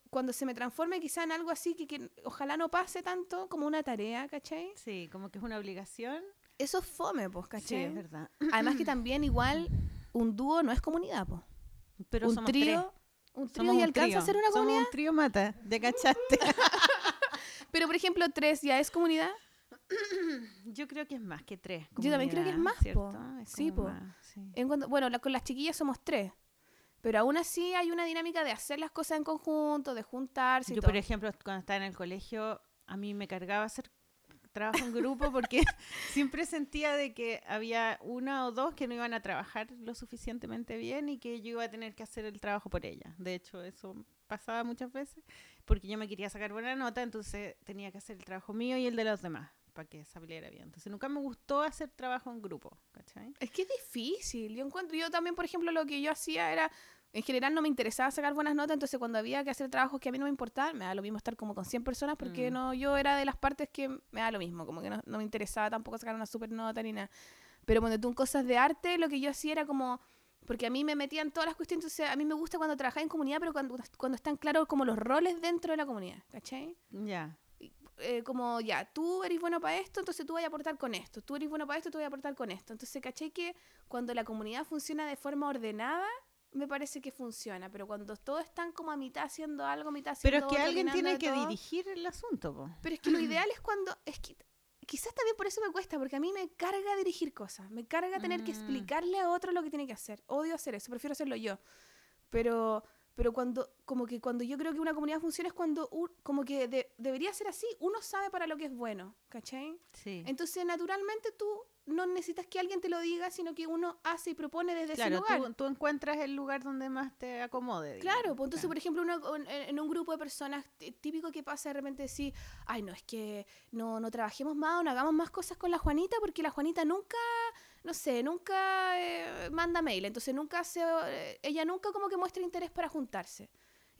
Cuando se me transforme quizá en algo así que, que ojalá no pase tanto como una tarea, ¿cachai? Sí, como que es una obligación. Eso es fome, pues, Sí, ¿cachai? es verdad. Además que también igual un dúo no es comunidad, pues. Pero un somos trío, tres. un trío Somos y un alcanza trío. a ser una Somos comunidad. un trío mata, ¿de cachaste? Pero por ejemplo, tres ya es comunidad. Yo creo que es más que tres. Yo también creo que es más, ¿cierto? po. Es Sí, po. más, sí. En cuanto- bueno, la- con las chiquillas somos tres. Pero aún así hay una dinámica de hacer las cosas en conjunto, de juntarse y Yo, todo. por ejemplo, cuando estaba en el colegio, a mí me cargaba hacer trabajo en grupo porque siempre sentía de que había una o dos que no iban a trabajar lo suficientemente bien y que yo iba a tener que hacer el trabajo por ella. De hecho, eso pasaba muchas veces porque yo me quería sacar buena nota, entonces tenía que hacer el trabajo mío y el de los demás para que saliera bien. Entonces nunca me gustó hacer trabajo en grupo, ¿cachai? Es que es difícil. Yo encuentro, yo también, por ejemplo, lo que yo hacía era, en general no me interesaba sacar buenas notas, entonces cuando había que hacer trabajos que a mí no me importaban, me da lo mismo estar como con 100 personas porque Mm. no, yo era de las partes que me da lo mismo, como que no, no me interesaba tampoco sacar una super nota ni nada. Pero cuando tú en cosas de arte, lo que yo hacía era como, porque a mí me metían todas las cuestiones, entonces a mí me gusta cuando trabajaba en comunidad, pero cuando, cuando están claros como los roles dentro de la comunidad, ¿cachai? Ya. Eh, como ya, tú eres bueno para esto, entonces tú vas a aportar con esto, tú eres bueno para esto, tú vas a aportar con esto. Entonces, ¿cachai? Que cuando la comunidad funciona de forma ordenada, me parece que funciona, pero cuando todos están como a mitad haciendo algo, mitad Pero haciendo es que otro, alguien tiene que todo. dirigir el asunto, po. Pero es que lo ideal es cuando, es que quizás también por eso me cuesta, porque a mí me carga dirigir cosas, me carga tener que Mm. explicarle a otro lo que tiene que hacer. Odio hacer eso, prefiero hacerlo yo. Pero pero cuando como que cuando yo creo que una comunidad funciona es cuando un- como que de- debería ser así, uno sabe para lo que es bueno, ¿cachai? Sí. Entonces, naturalmente tú no necesitas que alguien te lo diga, sino que uno hace y propone desde ese Claro, lugar. tú, tú encuentras el lugar donde más te acomode. Claro, digamos. pues entonces, Claro. por ejemplo, uno, en, en un grupo de personas, tí- típico que pasa de repente decir, ay, no, es que no, no trabajemos más o no hagamos más cosas con la Juanita, porque la Juanita nunca, no sé, nunca eh, manda mail, entonces nunca se, eh, ella nunca como que muestra interés para juntarse.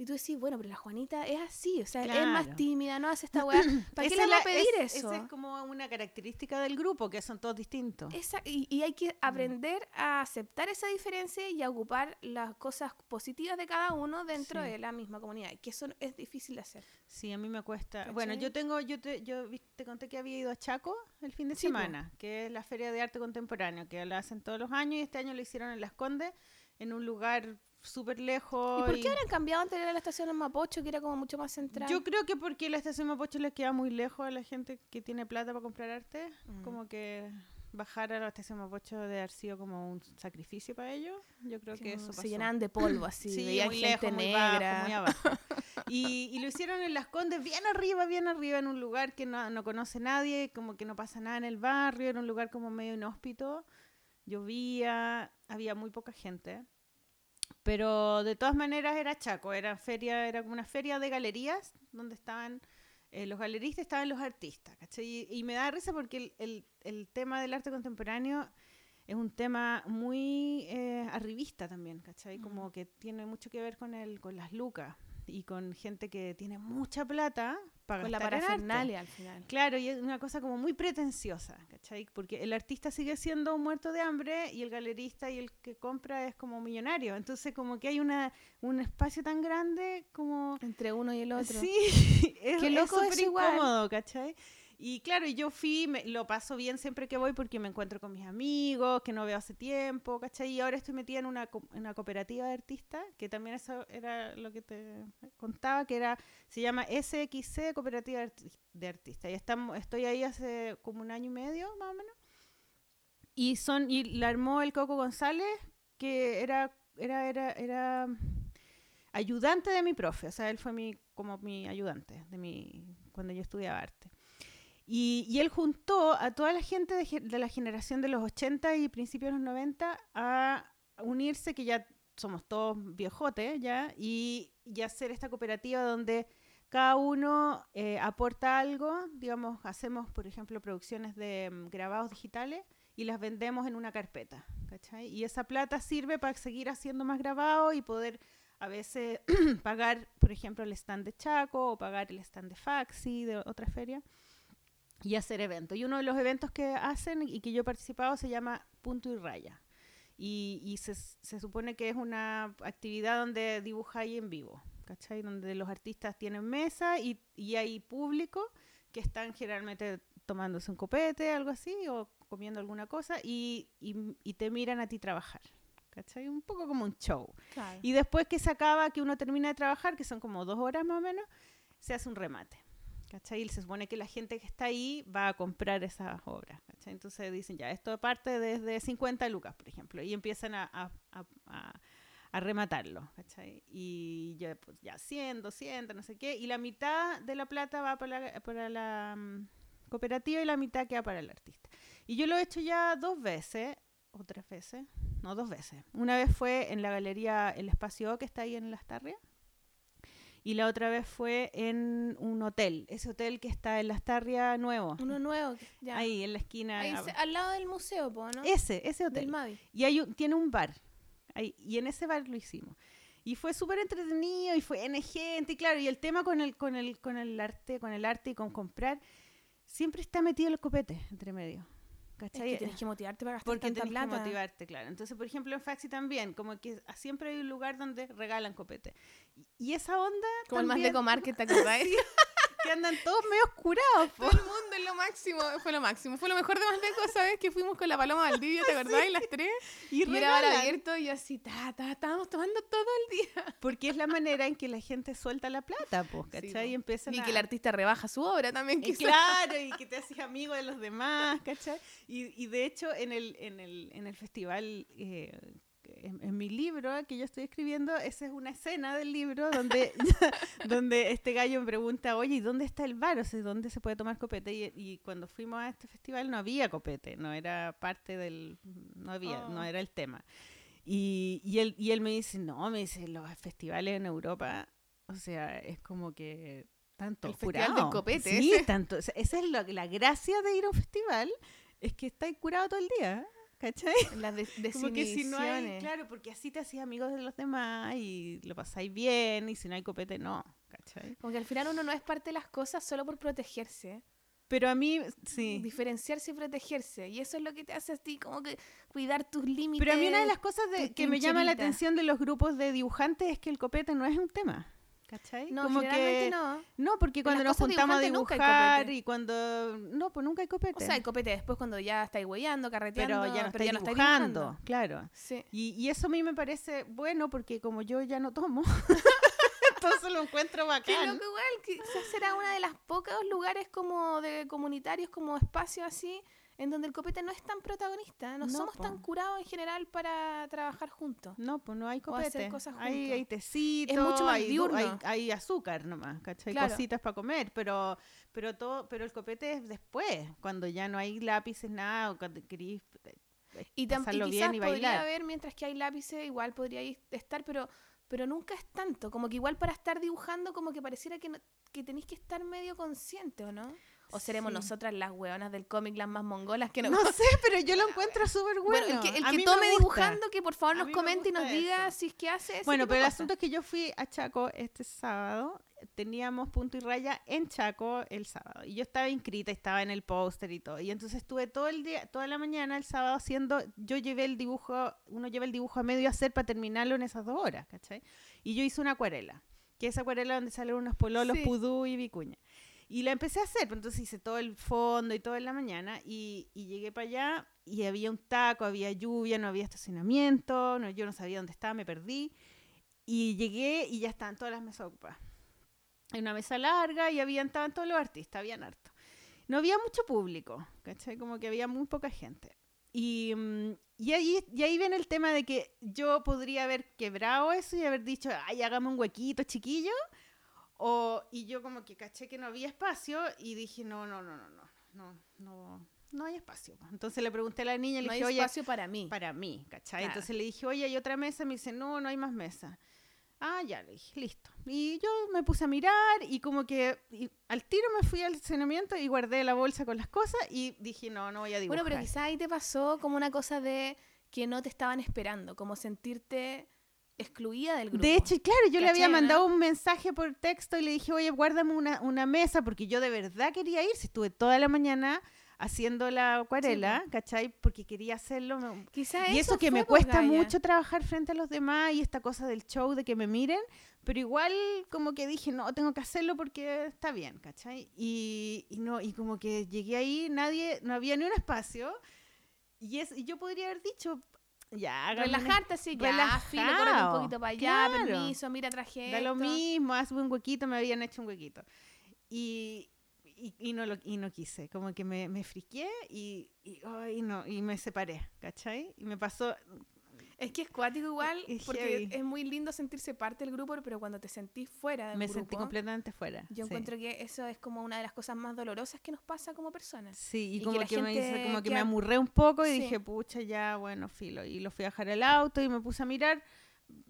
Y tú decís, bueno, pero la Juanita es así, o sea, es más tímida, no hace esta weá. ¿Para qué le va a pedir es- eso? Esa es como una característica del grupo, que son todos distintos. Esa- y, y hay que aprender a aceptar esa diferencia y a ocupar las cosas positivas de cada uno dentro Sí. de la misma comunidad, que eso es difícil de hacer. Sí, a mí me cuesta. Bueno, yo tengo, yo te, yo te conté que había ido a Chaco el fin de Sí, semana, que es la Feria de Arte Contemporáneo, que la hacen todos los años y este año lo hicieron en Las Condes, en un lugar súper lejos. ¿Y por qué habrán cambiado antes de la estación en Mapocho, que era como mucho más central? Yo creo que porque la estación Mapocho les queda muy lejos a la gente que tiene plata para comprar arte. Mm. Como que bajar a la estación Mapocho debe haber sido como un sacrificio para ellos. Yo creo que Como eso pasó. se llenaban de polvo así, Sí, veían muy gente lejos, muy negra. bajo, muy abajo. Y, y lo hicieron en Las Condes, bien arriba, bien arriba, en un lugar que no, no conoce nadie, como que no pasa nada en el barrio, era un lugar como medio inhóspito. Llovía, había muy poca gente. Pero de todas maneras era Chaco, era feria, era como una feria de galerías donde estaban eh, los galeristas, estaban los artistas, ¿cachai? Y, y me da risa porque el, el- el tema del arte contemporáneo es un tema muy eh, arribista también, ¿cachai? Como que tiene mucho que ver con el, con las lucas y con gente que tiene mucha plata para Con la parafernalia al final. Claro, y es una cosa como muy pretenciosa, ¿cachai? Porque el artista sigue siendo un muerto de hambre y el galerista y el que compra es como millonario. Entonces como que hay una, un espacio tan grande como... Entre uno y el otro. Sí, es, Qué loco es igual. incómodo, ¿cachai? Y claro, yo fui, me- lo paso bien siempre que voy porque me encuentro con mis amigos, que no veo hace tiempo, ¿cachai? Y ahora estoy metida en una, en una cooperativa de artistas, que también eso era lo que te contaba, que era, se llama SXC Cooperativa de de Artistas. Y estamos, estoy ahí hace como un año y medio, más o menos. Y son, y la armó el Coco González, que era, era, era, era ayudante de mi profe, o sea, él fue mi, como mi ayudante de mi, cuando yo estudiaba arte. Y, él juntó a toda la gente de, la generación de los 80 y principios de los 90 a unirse, que ya somos todos viejotes ya, y, y hacer esta cooperativa donde cada uno eh, aporta algo, digamos, hacemos, por ejemplo, producciones de mm, grabados digitales y las vendemos en una carpeta. Y esa plata sirve para seguir haciendo más grabados y poder a veces pagar, por ejemplo, el stand de Chaco o pagar el stand de Faxi de otra feria y hacer eventos. Y uno de los eventos que hacen y que yo he participado se llama Punto y Raya. Y, y se, se supone que es una actividad donde dibujáis en vivo, ¿cachai? Donde los artistas tienen mesa y, y hay público que están generalmente tomándose un copete, algo así, o comiendo alguna cosa y, y- te miran a ti trabajar, ¿cachai? Un poco como un show. Claro. Y después que se acaba, que uno termina de trabajar, que son como dos horas más o menos, se hace un remate. ¿Cachai? Y se supone que la gente que está ahí va a comprar esas obras. ¿cachai? Entonces dicen, ya, esto parte desde 50 lucas, por ejemplo, y empiezan a, a- a- rematarlo. ¿cachai? Y ya, pues, ya 100, 200, no sé qué, y la mitad de la plata va para la, para la mm, cooperativa y la mitad queda para el artista. Y yo lo he hecho ya dos veces, o tres veces, no, dos veces. Una vez fue en la galería El Espacio que está ahí en Las Tarrias. Y la otra vez fue en un hotel, ese hotel que está en Las Tarrias nuevo. Uno nuevo. ya. Ahí, en la esquina. Ahí ah, se- al lado del museo, po, ¿no? Ese, ese Del hotel. Mavi. Y hay un- tiene un bar. Ahí, y en ese bar lo hicimos. Y fue súper entretenido y fue N gente. Y claro, y el tema con el, con el, con el arte, con el arte y con comprar, siempre está metido el copete entre medio. Es ¿Cachai? que tienes que motivarte para gastar Porque tanta tenés plata. que motivarte, claro. Entonces, por ejemplo, en Faxi también, como que siempre hay un lugar donde regalan copete. Y, y esa onda Como el más de también, comar que te acordáis. que andan todos medio oscurados, po. Todo el mundo es lo máximo, fue lo máximo. Fue lo mejor de Maldeco, ¿sabes? Que fuimos con la Paloma Valdivia, ¿te acordás? Las tres. Y Y era abierto y yo así, ta, ta, estábamos tomando todo el día. Porque es la manera en que la gente suelta la plata, pues, ¿cachai? po. y empiezan Y a... que el artista rebaja su obra también, Y quizás. claro, y que te haces amigo de los demás, ¿cachai? Y, y de hecho, en el, en el, en el festival, eh, en, en mi libro que yo estoy escribiendo, esa es una escena del libro donde, donde este gallo me pregunta, oye, ¿y dónde está el bar? O sea, ¿dónde se puede tomar copete? Y, y cuando fuimos a este festival no había copete, no era parte del... no había, no Oh. era el tema. Y, y, él, y él me dice, no, me dice, los festivales en Europa, o sea, es como que tanto El festival del curado. copete, Sí, ese. tanto. o sea, esa es lo- la gracia de ir a un festival, es que estáis curado todo el día, ¿cachai? Las des- Como que si no hay, claro, porque así te hacías amigos de los demás y lo pasáis bien, y si no hay copete, no, ¿cachai? Como que al final uno no es parte de las cosas solo por protegerse. Pero a mí, sí. Diferenciarse y protegerse. Y eso es lo que te hace a ti como que cuidar tus límites. Pero a mí una de las cosas de- que me llama la atención de los grupos de dibujantes es que el copete no es un tema. ¿Cachai? No, como que no. no, porque cuando nos juntamos a hay dibujar copete. y cuando no, pues nunca hay O copete. sea, el copete después cuando ya estáis huellando, carreteando, pero ya no pero estáis ya no estáis dibujando, dibujando. claro. Sí. Y, y eso a mí me parece bueno porque como yo ya no tomo, entonces lo encuentro bacán. loco igual, quizás será una de las pocos lugares como de comunitarios, como espacios así, en donde el copete no es tan protagonista. No, No, somos po. tan curados en general para trabajar juntos. No, pues no hay O hacer copete. cosas Hay, hay tecito, Es mucho más hay, diurno. hay, hay azúcar nomás, ¿cachai? Claro. Cositas para comer, pero pero todo, pero el copete es después, cuando ya no hay lápices, nada, o cuando querís eh, Y, tam- y pasarlo quizás y podría bailar. haber, mientras que hay lápices, igual podría estar, pero, pero nunca es tanto. Como que igual para estar dibujando, como que pareciera que, no- que tenéis que estar medio consciente, ¿o no? O seremos Sí. nosotras las hueonas del cómic las más mongolas que no... No sé, pero yo lo encuentro súper bueno. Bueno, el que, el que tome dibujando, que por favor nos comente y nos diga eso. si es que hace Bueno, pero el asunto es que yo fui a Chaco este sábado, teníamos punto y raya en Chaco el sábado, y yo estaba inscrita, estaba en el póster y todo, y entonces estuve todo el día, toda la mañana el sábado haciendo, yo llevé el dibujo, uno lleva el dibujo a medio hacer para terminarlo en esas dos horas, ¿cachai? Y yo hice una acuarela, que es acuarela donde salen unos pololos, Sí. pudú y vicuña. Y la empecé a hacer, pues entonces hice todo el fondo y todo en la mañana y, y llegué para allá y había un taco, había lluvia, no había estacionamiento, no, yo no sabía dónde estaba, me perdí. Y llegué y ya estaban todas las mesas ocupadas. Hay una mesa larga y habían, estaban todos los artistas, habían harto. No había mucho público, ¿cachai? Como que había muy poca gente. Y, mm, y, ahí, y ahí viene el tema de que yo podría haber quebrado eso y haber dicho, ay, hagamos un huequito chiquillo. O, y yo como que caché que no había espacio y dije, no, no, no, no, no, no, no, no hay espacio. Entonces le pregunté a la niña, le no hay dije, oye, espacio para mí. para mí, ¿cachai? Claro. Entonces le dije, oye, ¿hay otra mesa? Me dice, no, no hay más mesa. Ah, ya, le dije, listo. Y yo me puse a mirar y como que y al tiro me fui al estacionamiento y guardé la bolsa con las cosas y dije, no, no voy a dibujar. Bueno, pero quizá ahí te pasó como una cosa de que no te estaban esperando, como sentirte excluida del grupo. De hecho, claro, yo le había mandado un mensaje por texto y le dije, oye, guárdame una, una mesa, porque yo de verdad quería ir. Si estuve toda la mañana haciendo la acuarela, ¿cachai? Porque quería hacerlo. me- Quizá Y eso que fue, me po, cuesta Gaia. mucho trabajar frente a los demás y esta cosa del show de que me miren, pero igual como que dije, no, tengo que hacerlo porque está bien, ¿cachai? Y, y no, y como que llegué ahí, nadie, no había ni un espacio, y, es, y yo podría haber dicho, ya, Relajarte así, ya, filo, córrete un Relajado, poquito para allá, claro. permiso, mira, traje Da lo mismo, hazme un huequito, me habían hecho un huequito. Y, y, y no, lo, y no quise, como que me, me friqué y, y, ay, no, y me separé, ¿cachai? Y me pasó, Es que es cuático igual, Es porque heavy. es muy lindo sentirse parte del grupo, pero cuando te sentís fuera del me grupo, sentí completamente fuera. yo sí. encuentro que eso es como una de las cosas más dolorosas que nos pasa como personas. Sí, y, como que, me hizo- como que queda- me amurré un poco y Sí. dije, pucha, ya, bueno, filo. Y lo fui a dejar al auto y me puse a mirar.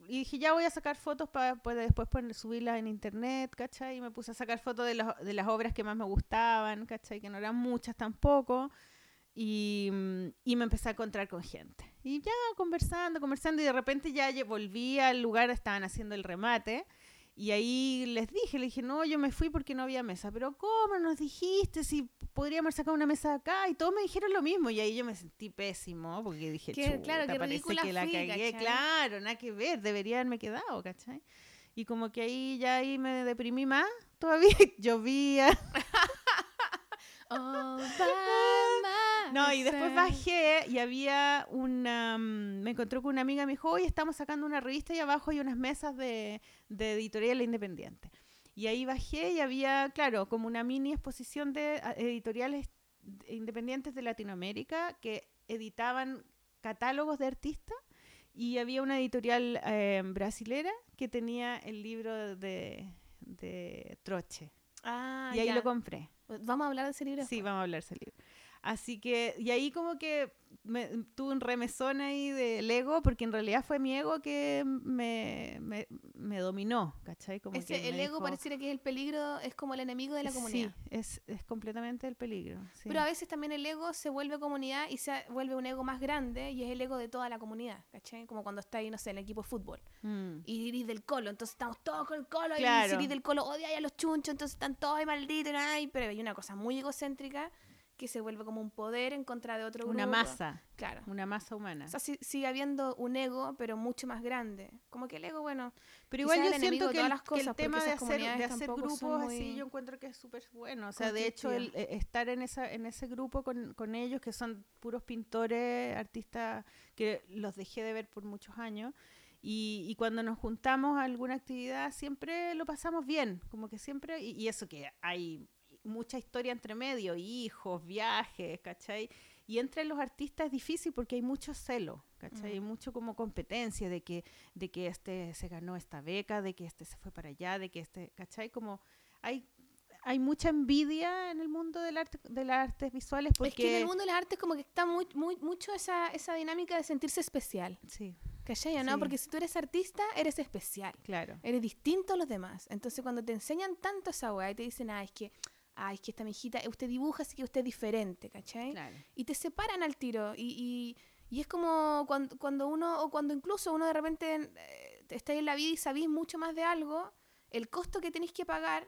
Y dije, ya voy a sacar fotos para después poner, subirlas en internet, ¿cachai? Y me puse a sacar fotos de, las- de las obras que más me gustaban, ¿cachai? Que no eran muchas tampoco. Y, y me empecé a encontrar con gente. Y ya conversando, conversando, y de repente ya volví al lugar, estaban haciendo el remate. Y ahí les dije, le dije, no, yo me fui porque no había mesa. Pero ¿cómo nos dijiste si podríamos sacado una mesa acá? Y todos me dijeron lo mismo. Y ahí yo me sentí pésimo, porque dije, Que, claro, "Chuta, qué parece que la cagué. ¿cachai? Claro, nada que ver, debería haberme quedado, ¿cachai? Y como que ahí ya ahí me deprimí más todavía. Llovía. By No, y después bajé y había una... mm, Me encontré con una amiga, me dijo, hoy estamos sacando una revista y abajo hay unas mesas de, de editorial independiente. Y ahí bajé y había, claro, como una mini exposición de a- editoriales independientes de Latinoamérica que editaban catálogos de artistas y había una editorial eh, brasilera que tenía el libro de, de Troche. Ah, y ahí ya. lo compré. Vamos a hablar de ese libro. Sí, vamos a hablar de ese libro. Así que, y ahí como que me, tuve un remesón ahí del ego, porque en realidad fue mi ego que me, me, me dominó, ¿cachai? Como Ese- que el ego dijo- pareciera que es el peligro, es como el enemigo de la comunidad. Sí, es, es completamente el peligro. sí. Pero a veces también el ego se vuelve comunidad y se vuelve un ego más grande y es el ego de toda la comunidad, ¿cachai? Como cuando está ahí, no sé, en el equipo de fútbol. Mm. Y iris del colo, entonces estamos todos con el colo Claro. y iris del colo odia a los chunchos, entonces están todos ahí malditos, ay, pero hay una cosa muy egocéntrica que se vuelve como un poder en contra de otro grupo. Una masa, Claro. una masa humana. O sea, sí- sigue habiendo un ego, pero mucho más grande. Como que el ego, bueno, Pero igual yo el siento que el, las que cosas, el porque tema de hacer, de hacer grupos son así, muy yo encuentro que es súper bueno. O sea, de hecho, el, eh, estar en esa en ese grupo con, con ellos, que son puros pintores, artistas, que los dejé de ver por muchos años, y, y cuando nos juntamos a alguna actividad, siempre lo pasamos bien, como que siempre, y, y eso que hay mucha historia entre medio, hijos, viajes, ¿cachai? Y entre los artistas es difícil porque hay mucho celo, ¿cachai? Hay Mm. mucho como competencia de que, de que este se ganó esta beca, de que este se fue para allá, de que este, ¿cachai? Como hay, hay mucha envidia en el mundo del arte, de las artes visuales porque... es que en el mundo de las artes como que está muy, muy, mucho esa, esa dinámica de sentirse especial. Sí, ¿Cachai no? Sí. Porque si tú eres artista, eres especial. claro. Eres distinto a los demás. Entonces, cuando te enseñan tanto esa weá y te dicen, ah, es que, ah, es que esta mijita, usted dibuja, así que usted es diferente, ¿cachai? Claro. Y te separan al tiro. Y, y, y es como cuando, cuando uno, o cuando incluso uno de repente eh, está en la vida y sabís mucho más de algo, el costo que tenéis que pagar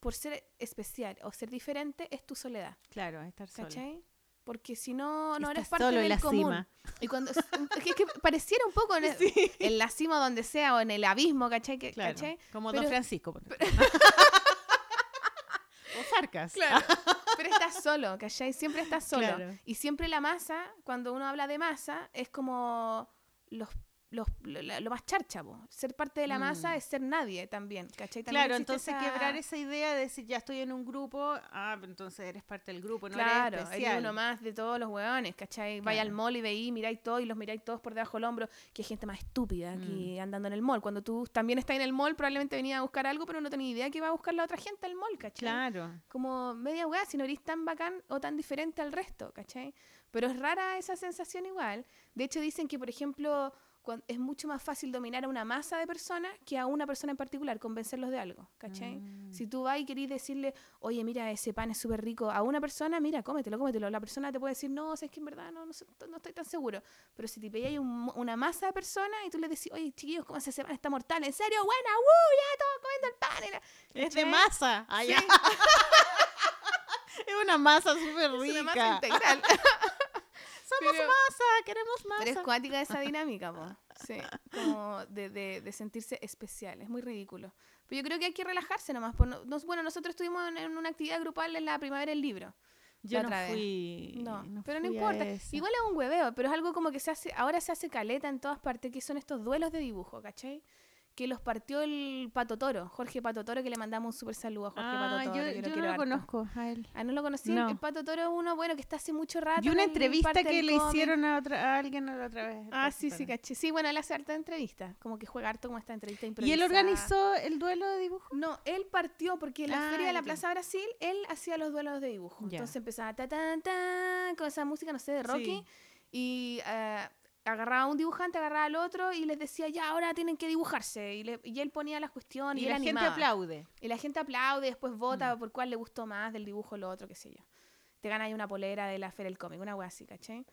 por ser especial o ser diferente es tu soledad, Claro, estar solo. ¿cachai? Porque si no, no Estás eres parte solo en del la común. cima. Y cuando es que, pareciera un poco en, el- en la cima donde sea o en el abismo, ¿cachai? Que- Claro, ¿cachai? como Pero- Don Francisco. ejemplo. o Farcas. Claro. Pero estás solo, ¿cachai? Siempre estás solo. Claro. Y siempre la masa, cuando uno habla de masa, es como los, los, lo, más charcha, po. Ser parte de la masa Mm. es ser nadie también, ¿cachai? También Claro, entonces esa- quebrar esa idea de decir ya estoy en un grupo, ah, entonces eres parte del grupo, no Claro, eres uno más de todos los hueones, ¿cachai? Vaya al mall y veí, miráis todo y los miráis todos por debajo del hombro, que hay gente más estúpida Mm. aquí andando en el mall. Cuando tú también estás en el mall, probablemente venía a buscar algo, pero no tenía idea que iba a buscar la otra gente al mall, ¿cachai? Claro. como media weá, si no eres tan bacán o tan diferente al resto, ¿cachai? Pero es rara esa sensación igual. De hecho, dicen que, por ejemplo, es mucho más fácil dominar a una masa de personas que a una persona en particular, convencerlos de algo, ¿cachai? Mm. Si tú vas y querís decirle, oye, mira, ese pan es súper rico, a una persona, mira, cómetelo, cómetelo. La persona te puede decir, no, es que en verdad no, no, no estoy tan seguro. Pero si te pilláis un- una masa de personas y tú le decís, oye, chiquillos, ¿cómo ese pan está mortal? ¿En serio? Buena, ¡uh! Ya todos comiendo el pan. la- Es de masa. Ah, Sí. ya. es una masa súper rica. Es una masa integral. Somos Pero- masa, queremos masa. Pero es cuática esa dinámica, po. Sí, como de, de, de sentirse especial. Es muy ridículo. Pero yo creo que hay que relajarse nomás. pues, no- nos- bueno, nosotros estuvimos en, en una actividad grupal en la primavera del libro. Yo no fui. No, pero no fui a importa. Igual es un hueveo, pero es algo como que se hace, ahora se hace caleta en todas partes, que son estos duelos de dibujo, ¿cachai? Que los partió el Pato Toro, Jorge Pato Toro, que le mandamos un súper saludo a Jorge Ah, Pato Toro. yo, que yo no quiero lo conozco a él. Ah, ¿no lo conocí? No. El Pato Toro es uno, bueno, que está hace mucho rato. Y una en entrevista que le hicieron a, otra, a alguien la otra vez. Ah, sí, sí, caché. Sí, bueno, él hace harta entrevista. Como que juega harto como esta entrevista ¿Y él improvisada. organizó el duelo de dibujo? No, él partió porque en la Ah, feria de la. Plaza Brasil, él hacía los duelos de dibujo. Entonces empezaba ta tan tan con esa música, no sé, de Rocky. Sí. Y eh, agarraba a un dibujante, agarraba al otro y les decía, ya, ahora tienen que dibujarse. Y, le- y él ponía las cuestiones y, la gente aplaude. Y la gente aplaude, después vota Mm. por cuál le gustó más del dibujo, lo otro, qué sé yo. Te gana ahí una polera de la Feria del Cómic, una wea así, ¿cachai?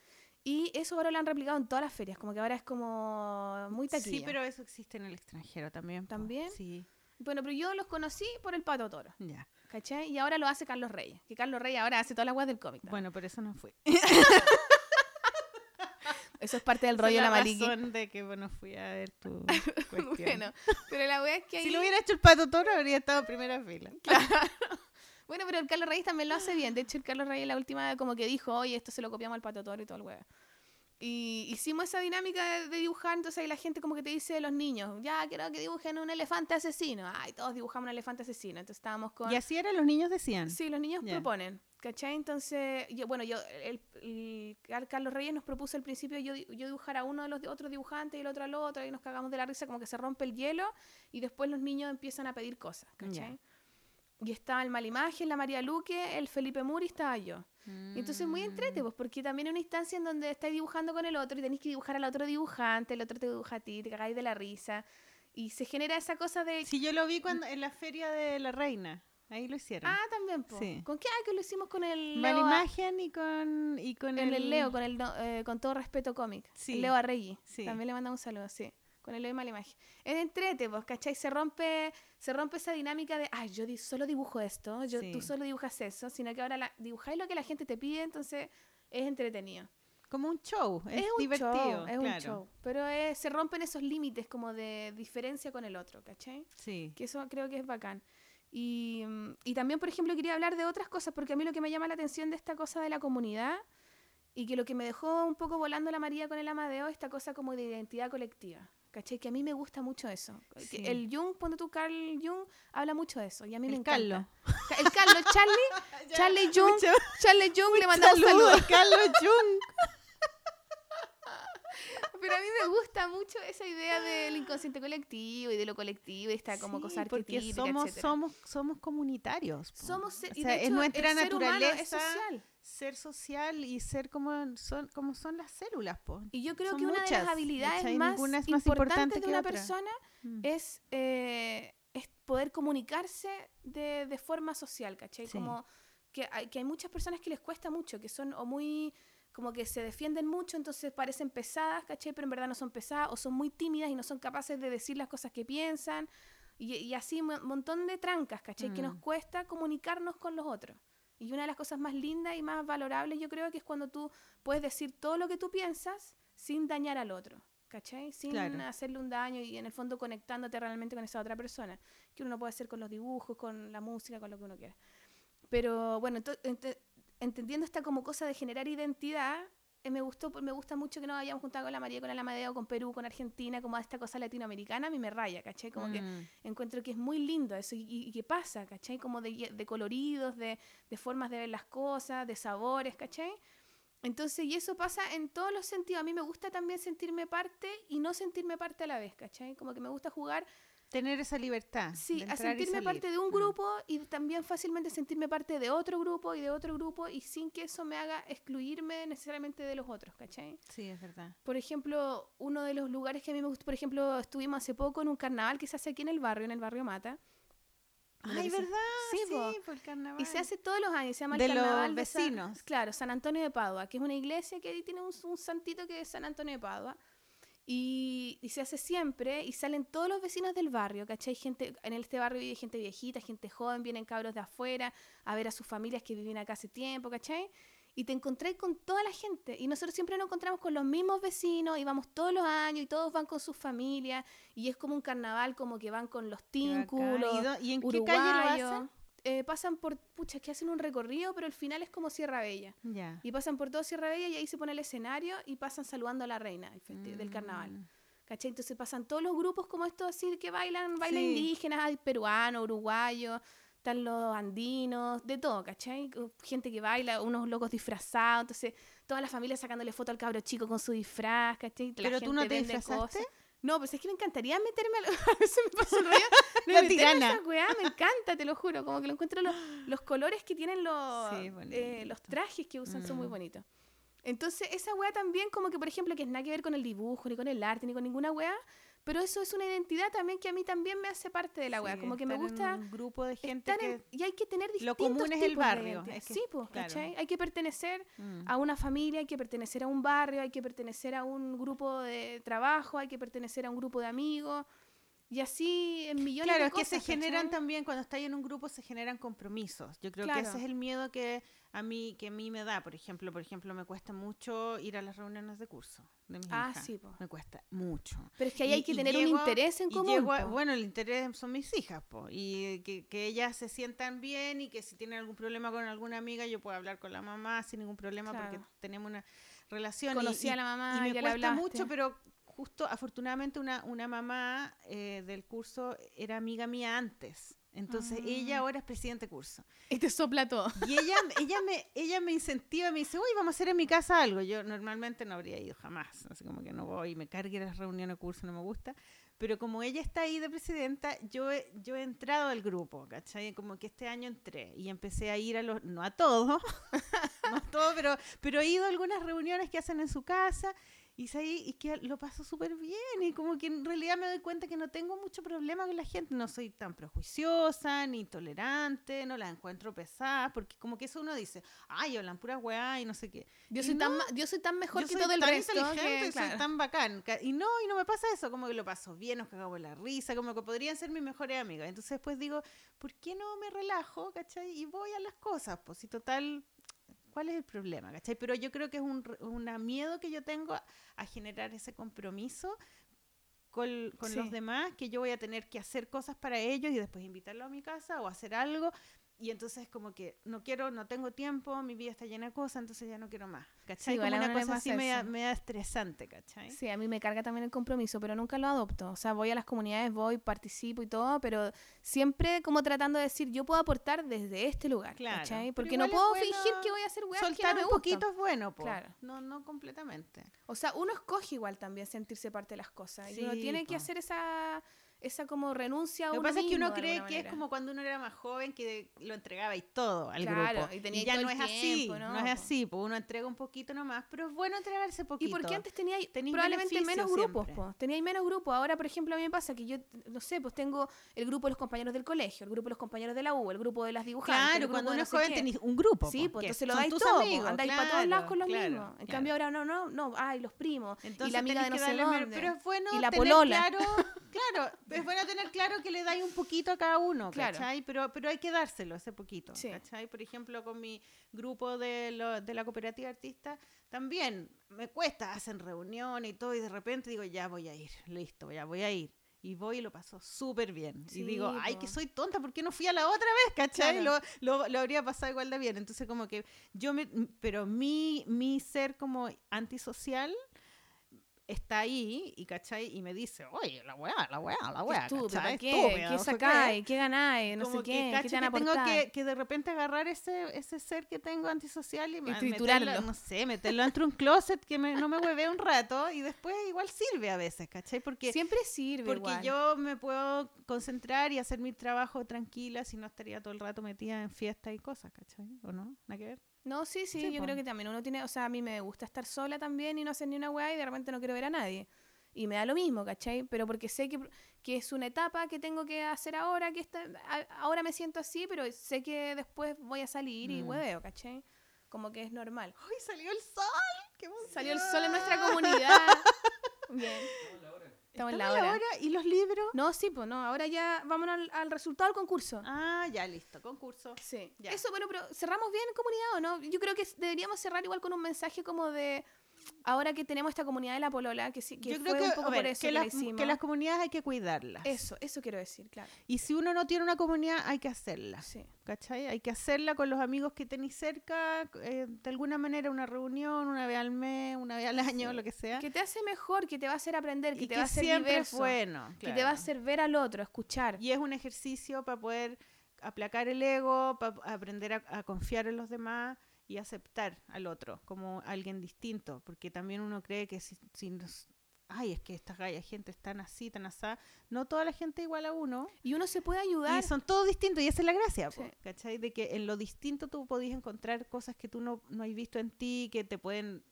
Y eso ahora lo han replicado en todas las ferias, como que ahora es como muy taquilla. Sí, pero eso existe en el extranjero también. ¿También? Sí, Bueno, pero yo los conocí por el Pato Toro, ya. ¿cachai? Y ahora lo hace Carlos Reyes, que Carlos Reyes ahora hace todas las weas del cómic. Bueno, por eso no fui. Eso es parte del rollo de la la razón de que bueno fui a ver tu cuestión. Bueno, pero la wea es que ahí... Si lo hubiera hecho el Pato Toro, habría estado en primera fila. Bueno, pero el Carlos Reyes también lo hace bien. De hecho, el Carlos Reyes la última como que dijo, oye, esto se lo copiamos al Pato Toro y todo el huevo. Y hicimos esa dinámica de, de dibujar, entonces ahí la gente como que te dice los niños, ya quiero que dibujen un elefante asesino. Ay, todos dibujamos un elefante asesino. Entonces estábamos con... Y así eran los niños decían. Sí, los niños proponen, ¿cachai? Entonces, yo, bueno, yo, el, el Car- Carlos Reyes nos propuso al principio yo, di- yo dibujar a uno de los otros dibujantes y el otro al otro, y nos cagamos de la risa, como que se rompe el hielo, y después los niños empiezan a pedir cosas, ¿cachai? Y estaba el Malimagen, la María Luque, el Felipe Muri, estaba yo. Y entonces muy entrete, Mm. pues, porque también es una instancia en donde estáis dibujando con el otro y tenéis que dibujar al otro dibujante, el otro te dibuja a ti, te cagáis de la risa. Y se genera esa cosa de... Sí, yo lo vi cuando en la feria de la reina. Ahí lo hicieron. Ah, también, po. Sí. ¿Con qué? Ah, que lo hicimos con el Leo imagen y con, y con el Leo, con el eh, con todo respeto cómic. Sí. El Leo Arregui. Sí. También le mandamos un saludo, sí. con el odio y mala imagen. Es entrete, vos, ¿cachai? Se rompe, se rompe esa dinámica de, ay, yo solo dibujo esto, yo, Sí. tú solo dibujas eso, sino que ahora la, dibujáis lo que la gente te pide, entonces es entretenido. Como un show, es, Es, un divertido. show, es un show. Pero es- se rompen esos límites como de diferencia con el otro, ¿cachai? Sí. Que eso creo que es bacán. Y, mm, y también, por ejemplo, quería hablar de otras cosas, porque a mí lo que me llama la atención de esta cosa de la comunidad y que lo que me dejó un poco volando la María con el Amadeo, esta cosa como de identidad colectiva. ¿Cachai? Que a mí me gusta mucho eso. Sí. El Jung, ponte tú, Carl Jung, habla mucho de eso. Y a mí me El encanta. Carlo. El Carlos, Charlie, Charlie Jung, Charlie Jung, le mandamos Saludos, saludos. Carlos Jung. Pero a mí me gusta mucho esa idea del inconsciente colectivo y de lo colectivo y esta como Sí, cosa somos, etcétera. somos, somos comunitarios. po. Somos O y sea, de es hecho, nuestra el ser naturaleza es social. ser social y ser como son, como son las células. Po. Y yo creo Son que una de muchas, las habilidades más, es más importantes importante de una otra. persona Mm. es, eh, es poder comunicarse de, de forma social, ¿cachai? Sí. Como que hay, que hay muchas personas que les cuesta mucho, que son o muy como que se defienden mucho, entonces parecen pesadas, ¿cachai? Pero en verdad no son pesadas, o son muy tímidas y no son capaces de decir las cosas que piensan, y, y así un montón de trancas, ¿cachai? Que nos Mm. cuesta comunicarnos con los otros. Y una de las cosas más lindas y más valorables yo creo que es cuando tú puedes decir todo lo que tú piensas sin dañar al otro, ¿cachai? Sin Claro. hacerle un daño y en el fondo conectándote realmente con esa otra persona, que uno puede hacer con los dibujos, con la música, con lo que uno quiera. Pero bueno, ente- entendiendo esta como cosa de generar identidad, eh, me gustó, me gusta mucho que nos hayamos juntado con la María, con el Amadeo, con Perú, con Argentina, como esta cosa latinoamericana, a mí me raya, ¿cachai? Como que Mm. encuentro que es muy lindo eso y, y- y que pasa, ¿cachai? Como de, de coloridos, de, de formas de ver las cosas, de sabores, ¿cachai? Entonces, y eso pasa en todos los sentidos. A mí me gusta también sentirme parte y no sentirme parte a la vez, ¿cachai? Como que me gusta jugar, Tener esa libertad. sí, a sentirme parte de un Mm. grupo y también fácilmente sentirme parte de otro grupo y de otro grupo y sin que eso me haga excluirme necesariamente de los otros, ¿cachai? Sí, es verdad. Por ejemplo, uno de los lugares que a mí me gusta, por ejemplo, estuvimos hace poco en un carnaval que se hace aquí en el barrio, en el barrio Mata. Ay, ¿verdad? Sí, Sí, po. por el carnaval. Y se hace todos los años, se llama De el los Carnaval de San- vecinos. claro, San Antonio de Padua, que es una iglesia que ahí tiene un, un santito que es San Antonio de Padua. Y, y se hace siempre y salen todos los vecinos del barrio, ¿cachai? Gente, en este barrio vive gente viejita, gente joven, vienen cabros de afuera a ver a sus familias que viven acá hace tiempo, ¿cachai? Y te encontrás con toda la gente. Y nosotros siempre nos encontramos con los mismos vecinos y vamos todos los años y todos van con sus familias. Y es como un carnaval, como que van con los tínculos, ¿Y, do- y en qué calle lo hacen? Eh, pasan por, pucha, que hacen un recorrido, pero el final es como Sierra Bella. Y pasan por todo Sierra Bella y ahí se pone el escenario y pasan saludando a la reina del carnaval. Mm. ¿Cachai? Entonces pasan todos los grupos como estos así que bailan, bailan Sí. indígenas, peruanos, uruguayos, están los andinos, de todo, ¿cachai? Gente que baila, unos locos disfrazados, entonces toda la familia sacándole foto al cabro chico con su disfraz, ¿cachai? La ¿Pero tú no te disfrazaste? cosas. No, pues es que me encantaría meterme a, a veces me pasa el rollo de La tirana. esa weá, me encanta, te lo juro, como que lo encuentro los, los colores que tienen los, Sí, eh, los trajes que usan son muy Mm. bonitos. Entonces, esa weá también, como que, por ejemplo, que es nada que ver con el dibujo, ni con el arte, ni con ninguna weá, pero eso es una identidad también que a mí también me hace parte de la weá. Sí, como que me gusta un grupo de gente estar en- que... y hay que tener distintos lo común es el barrio, identidad. es que- sí, pues, claro. ¿cachai? Hay que pertenecer Mm. a una familia, hay que pertenecer a un barrio, hay que pertenecer a un grupo de trabajo, hay que pertenecer a un grupo de amigos. Y así en millones Claro, de es que cosas. se generan ¿cachai? también, cuando estás en un grupo, se generan compromisos. Yo creo que Claro. ese es el miedo que a mí que a mí me da. Por ejemplo, por ejemplo, me cuesta mucho ir a las reuniones de curso de mis Ah, hijas. sí, po. Me cuesta mucho. Pero es que ahí Y- hay que y tener llego- un interés en y común. a- bueno, el interés son mis hijas, po, y que, que ellas se sientan bien y que si tienen algún problema con alguna amiga, yo puedo hablar con la mamá sin ningún problema porque tenemos una relación. y- Conocí y, a la mamá, y me ya le cuesta mucho, pero justo afortunadamente una, una mamá eh, del curso era amiga mía antes. Entonces ella Ah. ahora es presidente de curso. Y te sopla todo. Y ella, ella, me, ella me incentiva, me dice, uy, vamos a hacer en mi casa algo. Yo normalmente no habría ido jamás, así como que no voy, me cargue las reuniones de curso, no me gusta. Pero como ella está ahí de presidenta, yo he, yo he entrado al grupo, ¿cachai? Como que este año entré y empecé a ir a los, no a todos, no a todos, pero, pero he ido a algunas reuniones que hacen en su casa y, ahí, y que lo paso súper bien y como que en realidad me doy cuenta que no tengo mucho problema con la gente, no soy tan prejuiciosa ni intolerante, no la encuentro pesada, porque como que eso uno dice, ay, hablan pura weá y no sé qué. Yo Y soy, no, tan, yo soy tan mejor yo que soy todo el tan resto. inteligente que, soy claro. tan bacán. Y no, y no me pasa eso, como que lo paso bien, nos cagamos la risa, como que podrían ser mis mejores amigas. Entonces después digo, ¿por qué no me relajo, cachai? Y voy a las cosas, pues si total, ¿cuál es el problema, cachai? Pero yo creo que es un, una miedo que yo tengo a, a generar ese compromiso con, con Sí. los demás, que yo voy a tener que hacer cosas para ellos y después invitarlos a mi casa o hacer algo. Y entonces como que no quiero, no tengo tiempo, mi vida está llena de cosas, entonces ya no quiero más. ¿Cachai? como una cosa así media, media estresante, ¿cachai? Sí, a mí me carga también el compromiso, pero nunca lo adopto. O sea, voy a las comunidades, voy, participo y todo, pero siempre como tratando de decir, yo puedo aportar desde este lugar, Claro, ¿cachai? Porque no puedo bueno fingir que voy a hacer weas que no Soltar me un poquito es bueno, po. Claro. No, no completamente. O sea, uno escoge igual también sentirse parte de las cosas. y uno tiene que hacer esa, esa como renuncia a Lo que uno pasa es que uno cree que es como cuando uno era más joven que lo entregaba y todo al Claro, grupo. y Y, ya no es así, no, ¿no? es así, pues uno entrega un poquito nomás, pero es bueno entregarse Y poquito. porque antes tenía Tenís probablemente menos grupos, pues. Tenía menos grupos. Ahora, por ejemplo, a mí me pasa que yo, no sé, pues tengo el grupo de los compañeros del colegio, el grupo de los compañeros de la U, el grupo de las dibujantes. Claro, cuando uno no es joven qué. tenés un grupo. Sí, pues entonces lo dais tus todo, amigos, andáis para todos lados con los claro, mismos. En cambio ahora no, no, no, ay, los primos. Y la amiga de no sé dónde. Pero es bueno y la polola. claro, claro, es bueno tener claro que le dais un poquito a cada uno, Claro. ¿cachai? Pero, pero hay que dárselo, ese poquito, Sí. ¿cachai? Por ejemplo, con mi grupo de, lo- de la cooperativa artista, también me cuesta, hacen reunión y todo, y de repente digo, ya voy a ir, listo, ya voy a ir. Y voy y lo paso súper bien. Sí, y digo, ay, que soy tonta, ¿por qué no fui a la otra vez? ¿Cachai? Claro. Lo, lo, lo habría pasado igual de bien. Entonces, como que yo me. Pero mi, mi ser como antisocial está ahí y ¿cachai? Y me dice, oye, la weá, la weá, la weá. ¿qué? Estúpida, ¿Qué qué". sacáis? ¿Qué ganáis? No sé qué. ¿Qué te que tengo que, que de repente agarrar ese, ese ser que tengo antisocial y, triturarlo. meterlo, no sé, meterlo entre un closet que me- no me hueve un rato y después igual sirve a veces, ¿cachai? Porque, Siempre sirve porque igual. yo me puedo concentrar y hacer mi trabajo tranquila si no estaría todo el rato metida en fiestas y cosas, ¿cachai? ¿O no? ¿Nada que ver? No, sí, sí, Sí, yo creo que también uno tiene, o sea, a mí me gusta estar sola también y no hacer ni una weá y de repente no quiero ver a nadie. Y me da lo mismo, ¿cachai? Pero porque sé que, que es una etapa que tengo que hacer ahora, que está, a- ahora me siento así, pero sé que después voy a salir y Mm. hueveo, ¿cachai? Como que es normal. ¡Uy, salió el sol! ¡Qué Salió el sol en nuestra comunidad. Bien. Estamos en la hora. ¿Y los libros? No, sí, pues no, ahora ya vámonos al, al resultado del concurso. Ah, ya, listo. Concurso. Sí. Ya. Eso, bueno, pero cerramos bien en comunidad o no? Yo creo que deberíamos cerrar igual con un mensaje como de ahora que tenemos esta comunidad de la polola, que sí, que Yo fue creo que, un poco ver, por eso que, que, las, la hicimos. que las comunidades hay que cuidarlas. Eso, eso quiero decir, claro. Y si uno no tiene una comunidad, hay que hacerla. Sí. ¿Cachai? Hay que hacerla con los amigos que tenéis cerca, eh, de alguna manera, una reunión, una vez al mes, una vez al año, Sí. lo que sea. Que te hace mejor, que te va a hacer aprender, que y te va a hacer siempre diverso, es bueno. que te va a claro. hacer ver al otro, escuchar. Y es un ejercicio para poder aplacar el ego, para aprender a, a confiar en los demás y aceptar al otro como alguien distinto, porque también uno cree que si, si nos- ay, es que estas gallas, gente es tan así, tan asá, no toda la gente igual a uno, Y uno se puede ayudar. y son todos distintos, y esa es la gracia, po, Sí. ¿cachai? De que en lo distinto tú podías encontrar cosas que tú no, no has visto en ti, que te pueden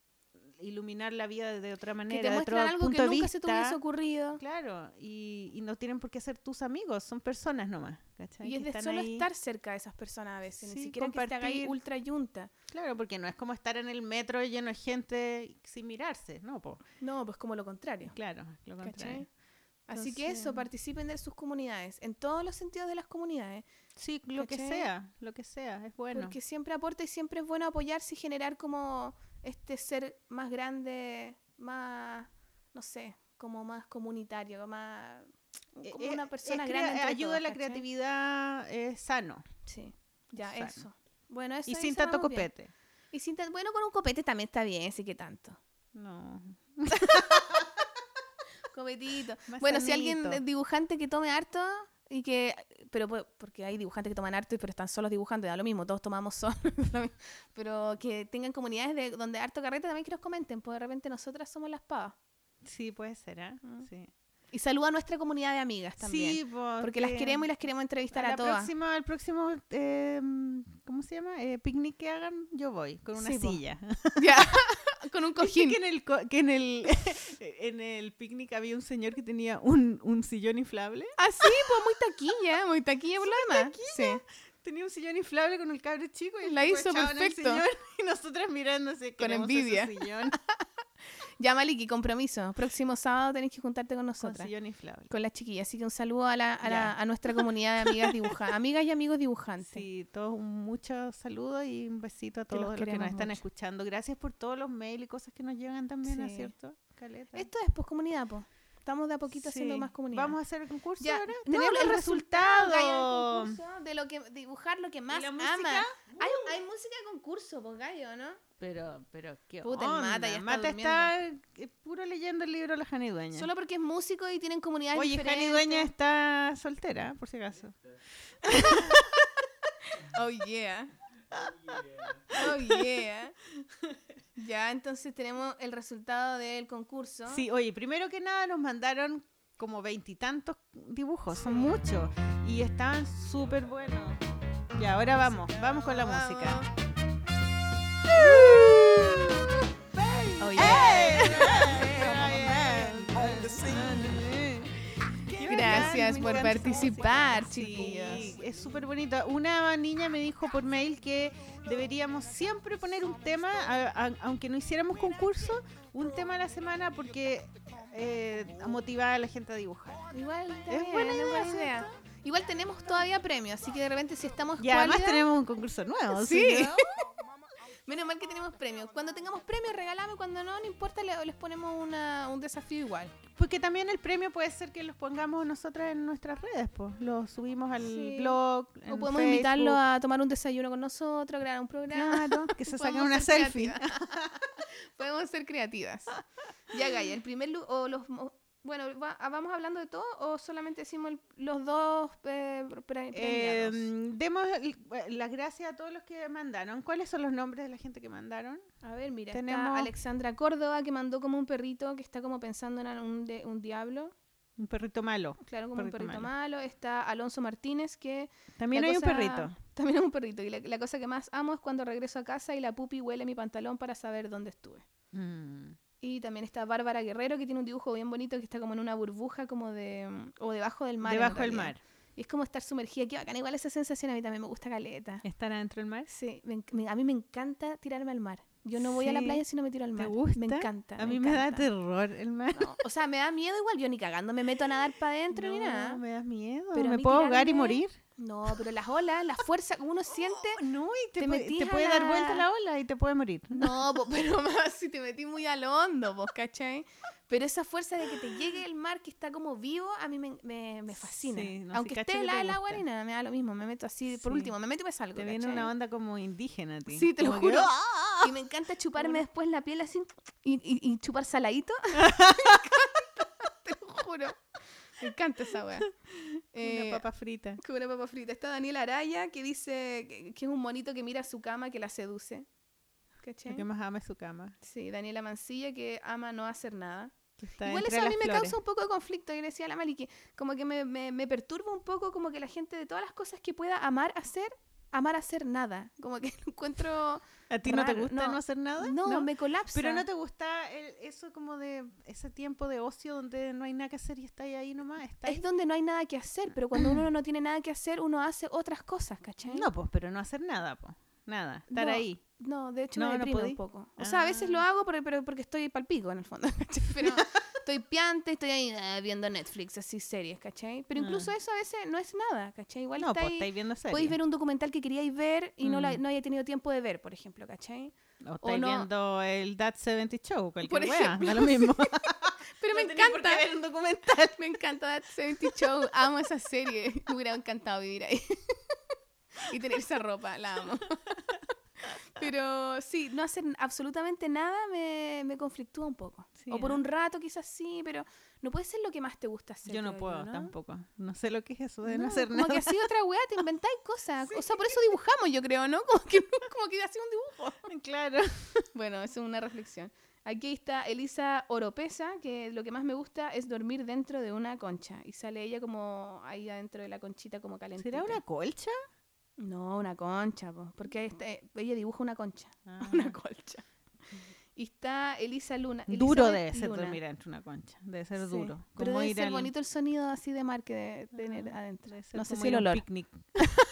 iluminar la vida de otra manera, que te de otro muestran algo punto que de nunca vista. se te hubiese ocurrido. Claro, y, y no tienen por qué ser tus amigos, son personas nomás, ¿cachai? Y es Que de solo ahí. estar cerca de esas personas a veces, ni siquiera que te hagáis compartir. ultra yunta. Claro, porque no es como estar en el metro lleno de gente sin mirarse, no, po. No, pues como lo contrario. Claro, lo ¿cachai? contrario. Así que eso, participen de sus comunidades, en todos los sentidos de las comunidades, Sí, lo que sea, lo que sea, es bueno. porque siempre aporta y siempre es bueno apoyarse y generar como este ser más grande, más, no sé, como más comunitario, más Eh, como eh, una persona grande. ayuda a la creatividad es sano Sí, ya Sano. eso. Bueno, eso y sin tanto bien. copete. Y sin bueno, con un copete también está bien, sí que tanto. No. Copetito. Más Bueno, si alguien dibujante que tome harto y que pero porque hay dibujantes que toman harto y pero están solos dibujando, da lo mismo, todos tomamos mismo. pero que tengan comunidades de donde harto carrete también que nos comenten, pues de repente nosotras somos las pavas. Sí, puede ser, ¿eh? Mm. Sí. Y saluda a nuestra comunidad de amigas también. Sí, po, porque las que queremos y las queremos entrevistar a a, la todas. próxima, al próximo, eh, ¿cómo se llama? Eh, picnic que hagan, yo voy, con una Sí, silla. Ya. Con un ¿Viste cojín. que en el, co- que en el, en el picnic había un señor que tenía un, un sillón inflable? Así, pues muy taquilla, muy taquilla por demás. Sí. Tenía un sillón inflable con el cabro chico y La hizo en el perfecto. sillón y nosotras mirándose Con ese envidia. sillón Ya, Maliki, compromiso. Próximo sábado tenés que juntarte con con nosotras. sillón inflable. Con las chiquillas. Así que un saludo a, la, a, la- a nuestra comunidad de amigas dibujantes. amigas y amigos dibujantes. Sí, todos un mucho saludo y un besito a Que los todos los que nos están escuchando. Gracias por todos los mails y cosas que nos llegan también, ¿no es Sí. cierto? Caleta. Esto es pues comunidad, pues. Estamos de a poquito haciendo Sí. más comunidad. Vamos a hacer el concurso ya, ahora. tenemos el resultado, concurso de lo que dibujar lo que más ama. música? Hay, hay música de concurso, pues gallo, ¿no? Pero, pero, ¿qué Puta, onda? Mata ya está Mata durmiendo. está eh, puro leyendo el libro de la Jani Dueña. Solo porque es músico y tienen comunidades Oye, diferentes. Jani Dueña está soltera, por si acaso. Oh yeah. Oh yeah. Ya, entonces tenemos el resultado del concurso. Sí, oye, primero que nada nos mandaron como veintitantos dibujos, son muchos. Y estaban súper buenos. Y ahora vamos, vamos con la Vamos. música. Oh yeah. Qué Gracias por participar, Sí, chiquillos. es súper bonito. Una niña me dijo por mail que deberíamos siempre poner un tema, a- a- aunque no hiciéramos concurso, un tema a la semana porque eh, motivar a la gente a dibujar. Igual Es bien, buena idea, buena idea. Igual tenemos todavía premios, así que de repente si estamos Y además tenemos un concurso nuevo. Sí. ¿sí, no? Menos mal que tenemos premios. Cuando tengamos premios, regalame. Cuando no, no importa, le- les ponemos una, un desafío igual. Porque también el premio puede ser que los pongamos nosotras en nuestras redes, pues. Los subimos al Sí. blog. O podemos invitarlo Facebook. a tomar un desayuno con nosotros, grabar un programa. Claro, que se saquen una selfie. Podemos ser creativas. Ya, Gaya, el primer o los bueno, va- ah, ¿vamos hablando de todo o solamente decimos el- los dos eh, pre- Eh, premiados? demos el- las gracias a todos los que mandaron. ¿Cuáles son los nombres de la gente que mandaron? A ver, mira, tenemos- está Alexandra Córdoba que mandó como un perrito que está como pensando en un, de- un diablo. Un perrito malo. Claro, como un Perrito malo. malo. Está Alonso Martínez que También hay cosa- un perrito. También es un perrito. Y la, la cosa que más amo es cuando regreso a casa y la pupi huele mi pantalón para saber dónde estuve. Mm. Y también está Bárbara Guerrero, que tiene un dibujo bien bonito que está como en una burbuja, como de. mm, o debajo del mar. Debajo del mar. Y es como estar sumergida. Qué bacán. Igual esa sensación a mí también me gusta caleta. ¿Están adentro del mar? Sí, me enc- me- a mí me encanta tirarme al mar. Yo no voy a la playa si no me tiro al ¿Te mar. gusta? Me encanta. A mí me da terror el mar. No, o sea, me da miedo igual. Yo ni cagando me meto a nadar para adentro ni No, nada. me da miedo. Pero ¿Me puedo ahogar y morir? No, pero las olas, la fuerza que uno siente. No, y te, Te puede- te puede dar vuelta la ola y te puede morir. No, po, pero más si te metí muy al hondo, vos, ¿cachai? Pero esa fuerza de que te llegue el mar que está como vivo, a mí me, me, me fascina. Sí, no, sí, Aunque cacho esté helada el agua nada, me da lo mismo. Me meto así, por último, me meto y me salgo. Te viene una onda como indígena a ti. Sí, te lo que, juro. ¡ah! Y me encanta chuparme después la piel así y, y- y chupar saladito. te lo juro. Me encanta esa wea. Eh, Una papa frita. Como una papa frita. Está Daniela Araya que dice que, que es un monito que mira su cama que la seduce. Que más ama es su cama. Sí, Daniela Mancilla que ama no hacer nada. que Igual eso a mí me causa un poco de conflicto. Y le decía a la Mali que como que me, me, me perturba un poco como que la gente de todas las cosas que pueda amar hacer, amar hacer nada. Como que lo encuentro... ¿A ti no te raro, gusta no, no. hacer nada? No, me colapsa. Pero no te gusta el- eso como de ese tiempo de ocio donde no hay nada que hacer y está ahí nomás. Está Es ahí. donde no hay nada que hacer, pero cuando uno no tiene nada que hacer, uno hace otras cosas, ¿cachai? No, pues, pero no hacer nada, pues. Nada. Estar No. ahí. No, de hecho No, me no deprime un poco. O sea, a veces lo Ah. hago pero, pero porque estoy palpico en el fondo, ¿cachai? Pero estoy piante, estoy ahí ah, viendo Netflix, así series, ¿cachai? Pero incluso eso a veces no es nada, ¿cachai? Igual. No, pues estáis viendo series. podéis ver un documental que queríais ver y no, la, Mm. no haya tenido tiempo de ver, por ejemplo, ¿cachai? O estáis no. viendo el That 70 Show, cualquier Por wea, ejemplo, da lo mismo. Pero me No encanta. ver un documental. Me encanta That 70 Show. Amo esa serie. Me hubiera encantado vivir ahí. y tener esa ropa. La amo. Pero sí, no hacer absolutamente nada me, me conflictúa un poco. Sí, o por un rato quizás sí, pero no puede ser lo que más te gusta hacer. Yo no creo puedo ¿no? tampoco. No sé lo que es eso de no, No, hacer como nada. que así otra weá te inventáis cosas. O sea, por eso dibujamos, yo creo, ¿no? Como que, como que hacía un dibujo. Claro. Bueno, eso es una reflexión. Aquí está Elisa Oropesa, que lo que más me gusta es dormir dentro de una concha. Y sale ella como ahí adentro de la conchita como calentita. ¿Será una colcha? No, una concha, po, porque este- ella dibuja una concha. Ah. Una colcha. Y está Elisa Luna. Duro debe ser Luna. dormir dentro de una concha. Debe ser Sí, duro. Pero Como debe ir ser al- bonito el sonido así de mar que debe tener Ah, adentro. debe No sé si el olor. picnic.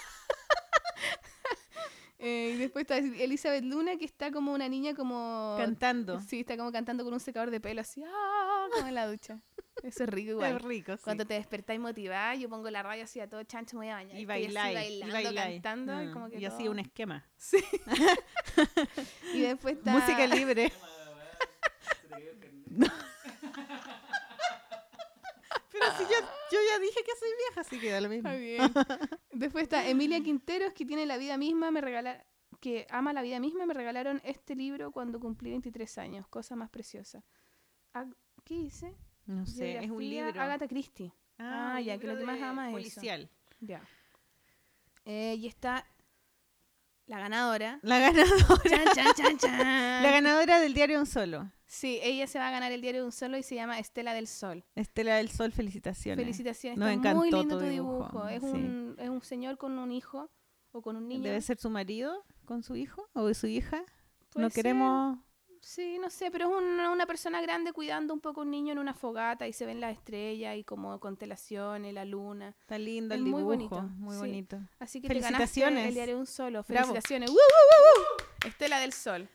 Eh, y después está Elizabeth Luna, que está como una niña como... Cantando. Sí, está como cantando con un secador de pelo así, ¡ah! como en la ducha. Eso es rico igual. Es rico, sí. Cuando te despertáis motivada, yo pongo la radio así a todo chancho, me voy a bañar. y bailar, y bailando, bailar. cantando, y Ah, como que y así todo- un esquema. Sí. y después está... Música libre. Pero si yo, yo ya dije que soy vieja, así que da lo mismo. Está bien. Después está Emilia Quinteros, que tiene la vida misma, me regala que ama la vida misma, me regalaron este libro cuando cumplí 23 años, cosa más preciosa. Ah, ¿Qué dice? No sé, es un libro. Agatha Christie. Ah, ya, que lo que más ama es eso. policial. Ya. Eh, y está la ganadora. La ganadora. Chan, chan, chan, chan. La ganadora del diario Un Solo. Sí, ella se va a ganar el diario de un solo y se llama Estela del Sol. Estela del Sol, felicitaciones. Felicitaciones, Nos está muy lindo tu dibujo, dibujo. Es, sí. un, es un señor con un hijo o con un niño. ¿Debe ser su marido con su hijo o su hija? Puede No queremos... Sí, no sé, pero es una, una persona grande cuidando un poco a un niño en una fogata y se ven las estrellas y como constelaciones, la luna. Está lindo Es el muy dibujo. bonito, Muy sí. bonito. Así que te ganaste Felicitaciones. el diario de un solo. Bravo. Felicitaciones. ¡Woo, woo, woo, woo! Estela del Sol.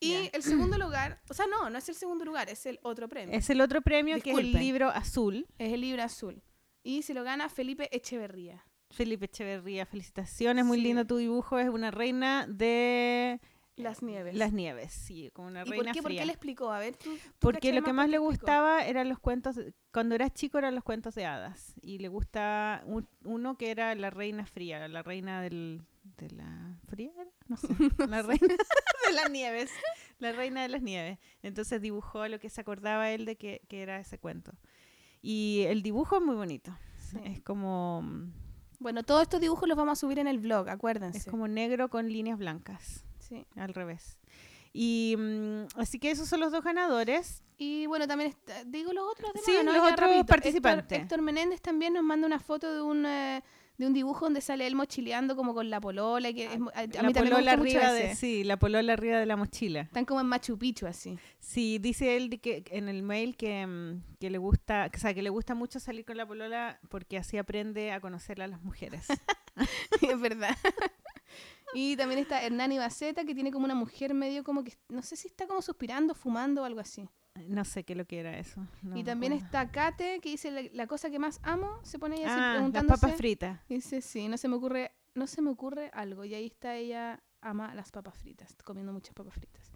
Y Ya. el segundo lugar, o sea, no, no es el segundo lugar, es el otro premio. Es el otro premio que es el Disculpen. libro azul. Es el libro azul. Y se lo gana Felipe Echeverría. Felipe Echeverría, felicitaciones. Muy Sí. lindo tu dibujo. Es una reina de Las nieves. las nieves. Sí, como una ¿Y por reina qué, por qué fría. le explicó? A ver, tú. tú Porque lo que por más qué le gustaba eran los cuentos, de- cuando eras chico eran los cuentos de hadas. Y le gusta un- uno que era la reina fría, la reina del, de la fría, ¿era? no sé, la reina de las nieves, la reina de las nieves. Entonces dibujó lo que se acordaba él de que, que era ese cuento. Y el dibujo es muy bonito. Sí. Es como Bueno, todos estos dibujos los vamos a subir en el blog, acuérdense. es como negro con líneas blancas, Sí. al revés. Y mm, así que esos son los dos ganadores. Y bueno, también está- digo los otros de Sí, ¿no? los Ya otros rapidito. participantes. Héctor, Héctor Menéndez también nos manda una foto de un eh, de un dibujo donde sale él mochileando como con la polola que es mu- a, a la mí me polola mucho arriba de, sí, la polola arriba de la mochila. Están como en Machu Picchu así. Sí, dice él que en el mail que, mm, que le gusta, o sea, que le gusta mucho salir con la polola porque así aprende a conocer a las mujeres. es verdad. y también está Hernán Ibaceta que tiene como una mujer medio como que no sé si está como suspirando, fumando o algo así. no sé qué lo que era eso. no y también está Kate que dice la, la cosa que más amo, se pone ella así ah, las preguntándose. papas fritas. Dice, sí, no se me ocurre, no se me ocurre algo. Y ahí está ella, ama las papas fritas, comiendo muchas papas fritas.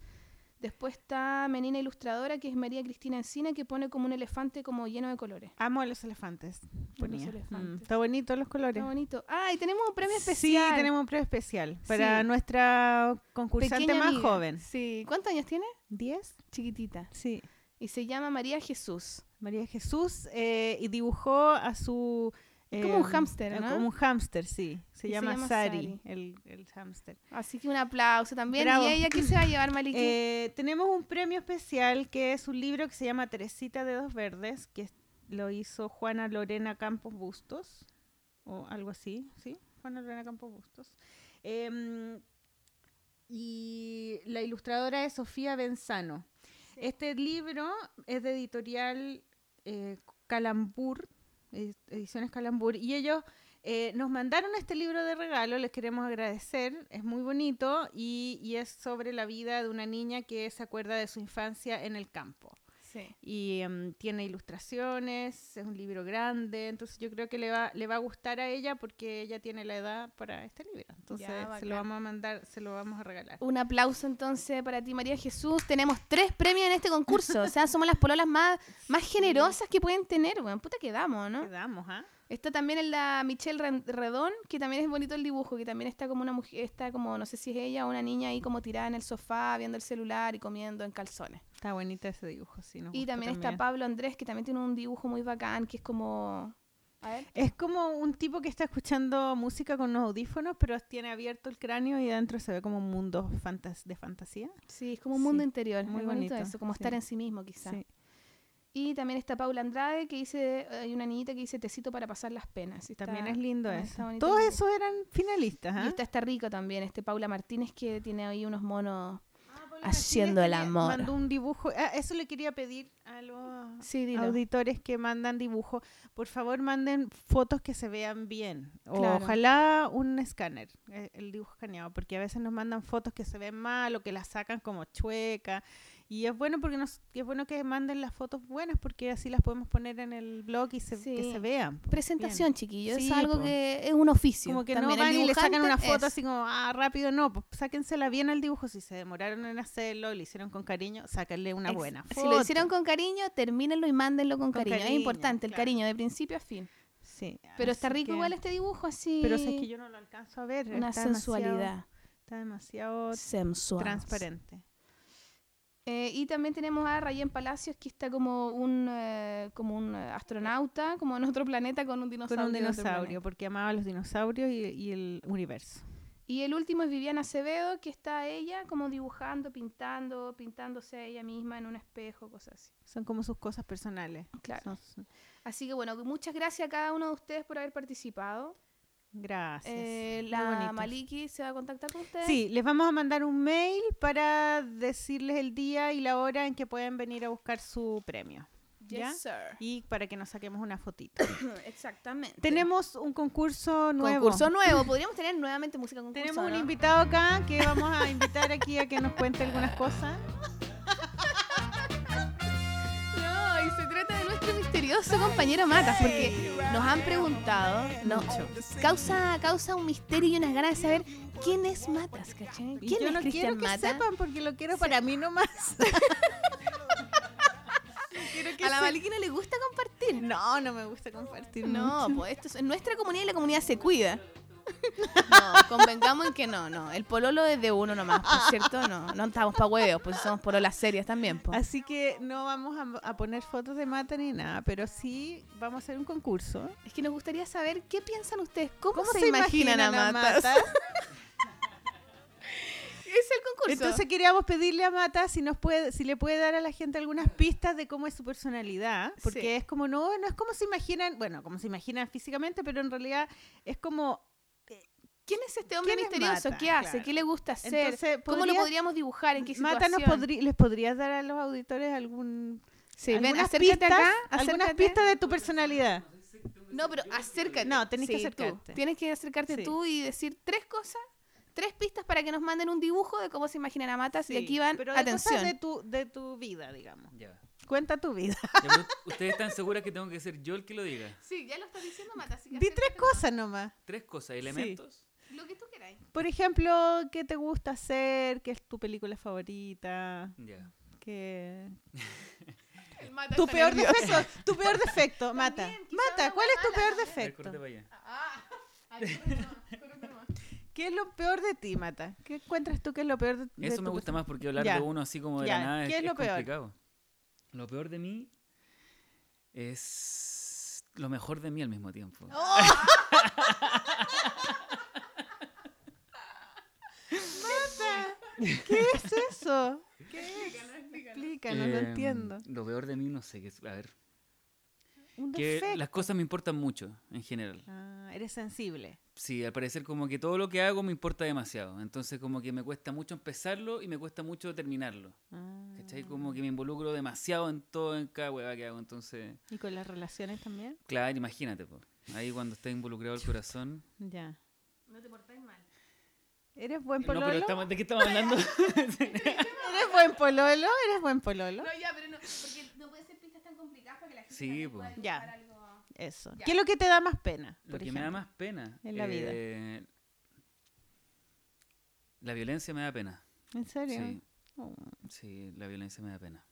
Después está Menina Ilustradora, que es María Cristina Encina, que pone como un elefante como lleno de colores. Amo a los elefantes. Mm, está bonito los colores. Está bonito. Ah, y tenemos un premio Sí, especial. tenemos un premio especial para Sí. nuestra concursante Pequeña más amiga. joven. Sí. ¿Cuántos años tiene? ¿Diez? Chiquitita. Sí. Y se llama María Jesús. María Jesús eh, y dibujó a su... Es como un eh, hámster, eh, ¿no? Como un hámster, sí. Se Y se llama, llama Sari, Sari. El, el hámster. Así que un aplauso también. Bravo. ¿Y ella qué se va a llevar, Maliki? Eh, tenemos un premio especial que es un libro que se llama Teresita de Dos Verdes, que lo hizo Juana Lorena Campos Bustos, o algo así, ¿sí? Juana Lorena Campos Bustos. Em, y la ilustradora es Sofía Benzano. Este libro es de editorial eh, Calambur, Ediciones Calambur, y ellos eh, nos mandaron este libro de regalo, les queremos agradecer, es muy bonito y, y es sobre la vida de una niña que se acuerda de su infancia en el campo. Sí. Y em, tiene ilustraciones, es un libro grande, entonces yo creo que le va, le va a gustar a ella porque ella tiene la edad para este libro. Entonces se lo vamos a mandar, se lo vamos a regalar. Un aplauso entonces para ti, María Jesús. Tenemos tres premios en este concurso. O sea, somos las pololas más, más generosas que pueden tener. Bueno, puta quedamos, ¿no? Quedamos, ¿ah? Está también en la Michelle Redón, que también es bonito el dibujo, que también está como una mujer, está como, no sé si es ella o una niña ahí como tirada en el sofá, viendo el celular y comiendo en calzones. Está bonito ese dibujo, sí. nos Y también, está Pablo Andrés, que también tiene un dibujo muy bacán, que es como... A ver. Es como un tipo que está escuchando música con unos audífonos, pero tiene abierto el cráneo y adentro se ve como un mundo fantas de fantasía. Sí, es como un mundo Sí, interior. muy Muy bonito, bonito, eso, como estar en sí mismo, quizás. Sí. Y también está Paula Andrade, que dice, hay una niñita que dice tecito para pasar las penas. Y También está- es lindo eso. está Todos el esos eran finalistas. Y ¿ah? está está rico también, este Paula Martínez, que tiene ahí unos monos... Paula haciendo el amor. Mandó un dibujo. Ah, eso le quería pedir a los Sí, auditores que mandan dibujo. Por favor, manden fotos que se vean bien. O Claro. ojalá un escáner, eh, el dibujo escaneado, porque a veces nos mandan fotos que se ven mal o que las sacan como chueca. Y es bueno porque nos, y es bueno que manden las fotos buenas porque así las podemos poner en el blog y se, que se vean. po. Presentación, chiquillos, Sí, es algo po. que es un oficio. Como que también. no van y le sacan una foto es- así como, ah, rápido, no, pues sáquensela bien al dibujo. Si se demoraron en hacerlo, le hicieron con cariño, sáquenle una Ex- buena Si foto. lo hicieron con cariño, termínenlo y mándenlo con, Con cariño. Es importante el cariño de principio a fin. Sí, Pero está rico que- igual este dibujo así. Pero si es que yo no lo alcanzo a ver. Una está sensualidad. Demasiado, está demasiado sensual. transparente. Eh, y también tenemos a Rayen Palacios, que está como un, eh, como un astronauta, como en otro planeta con un dinosaurio. Con un dinosaurio, porque amaba los dinosaurios y, y el universo. Y el último es Viviana Acevedo, que está ella como dibujando, pintando, pintándose a ella misma en un espejo, cosas así. Son como sus cosas personales. Claro. Son Así que bueno, muchas gracias a cada uno de ustedes por haber participado. Gracias. Eh, la. Maliki se va a contactar con ustedes. Sí, les vamos a mandar un mail para decirles el día y la hora en que pueden venir a buscar su premio. Yes, ¿ya? sir. Y para que nos saquemos una fotito. Exactamente. Tenemos un concurso nuevo. concurso nuevo. Podríamos tener nuevamente música concurso. Tenemos un invitado acá que vamos a invitar aquí a que nos cuente algunas cosas. Misterioso compañero Matas, porque nos han preguntado, no, causa, causa un misterio y unas ganas de saber quién es Matas, ¿cachai? Y ¿Quién yo es no Cristian quiero que sepan porque lo quiero para mí nomás. A la no le gusta compartir. No, no me gusta compartir No, mucho. pues esto es, en nuestra comunidad y la comunidad se cuida. No, convengamos en que no, no. El pololo es de uno nomás, por cierto, no. No estamos para huevos, pues somos pololas serias también, pues. Así que no vamos a, a poner fotos de mata ni nada, pero sí vamos a hacer un concurso. Es que nos gustaría saber qué piensan ustedes, cómo, ¿Cómo se, imaginan, a Matas. Mata? Es el concurso. Entonces queríamos pedirle a Mata si nos puede, si le puede dar a la gente algunas pistas de cómo es su personalidad, porque Sí. es como no, no es como se imaginan, bueno, como se imaginan físicamente, pero en realidad es como ¿Quién es este hombre ¿Quién es misterioso? Mata? ¿Qué hace? Claro. ¿Qué le gusta hacer? Entonces, ¿Cómo lo podría- podríamos dibujar? ¿En qué situación? Mata nos podrí- les podrías dar a los auditores algún Sí, ven, algunas acércate pistas, acá. algunas pistas de tu personalidad. No, pero acércate. No, tenés que Sí, tú. acercarte. Tienes que acercarte Sí. tú y decir tres cosas, tres pistas para que nos manden un dibujo de cómo se imaginan a Matas. y aquí van, pero de cosas atención. de tu de tu vida, digamos. Ya. Cuenta tu vida. Ya, ¿Ustedes están seguras que tengo que ser yo el que lo diga? Sí, ya lo estás diciendo, Matas. Di tres cosas nomás. Tres cosas, elementos. Lo que tú queráis. Por ejemplo, ¿qué te gusta hacer? ¿Qué es tu película favorita? Ya. ¿Qué... El Mata Tu peor nervioso. defecto, tu peor defecto, Mata. También, Mata, ¿cuál es tu mala. peor ver, defecto? córrete para allá. Ah, a ver, córrete nomás, córrete nomás. ¿Qué es lo peor de ti, Mata? ¿Qué encuentras tú que es lo peor de, de Eso me gusta persona? más porque hablar Ya. de uno así como de Ya, la nada ¿qué es, es lo peor? complicado. Lo peor de mí es lo mejor de mí al mismo tiempo. ¡Oh! ¿Qué es eso? ¿Qué es? Explícanos, no Em, entiendo. Lo peor de mí no sé qué es. A ver. Un Que defecto. las cosas me importan mucho en general. Ah, eres sensible. Sí, al parecer como que todo lo que hago me importa demasiado. Entonces como que me cuesta mucho empezarlo y me cuesta mucho terminarlo. Ah. ¿Cachai? Como que me involucro demasiado en todo, en cada hueá que hago. Entonces, ¿Y con las relaciones también? claro, imagínate, po. ahí cuando está involucrado el corazón. Ya. No te portáis mal. ¿Eres buen No, pololo? pero estamos- ¿de qué estamos hablando? ¿Eres buen pololo? ¿Eres buen pololo? No, ya, pero no, porque no pueden ser pistas tan complicadas para que la gente Sí, pueda Ya. algo. Eso. Ya. ¿Qué es lo que te da más pena? Lo que me da ejemplo? más pena. En la vida. eh, La violencia me da pena. ¿En serio? Sí, Oh. sí, la violencia me da pena.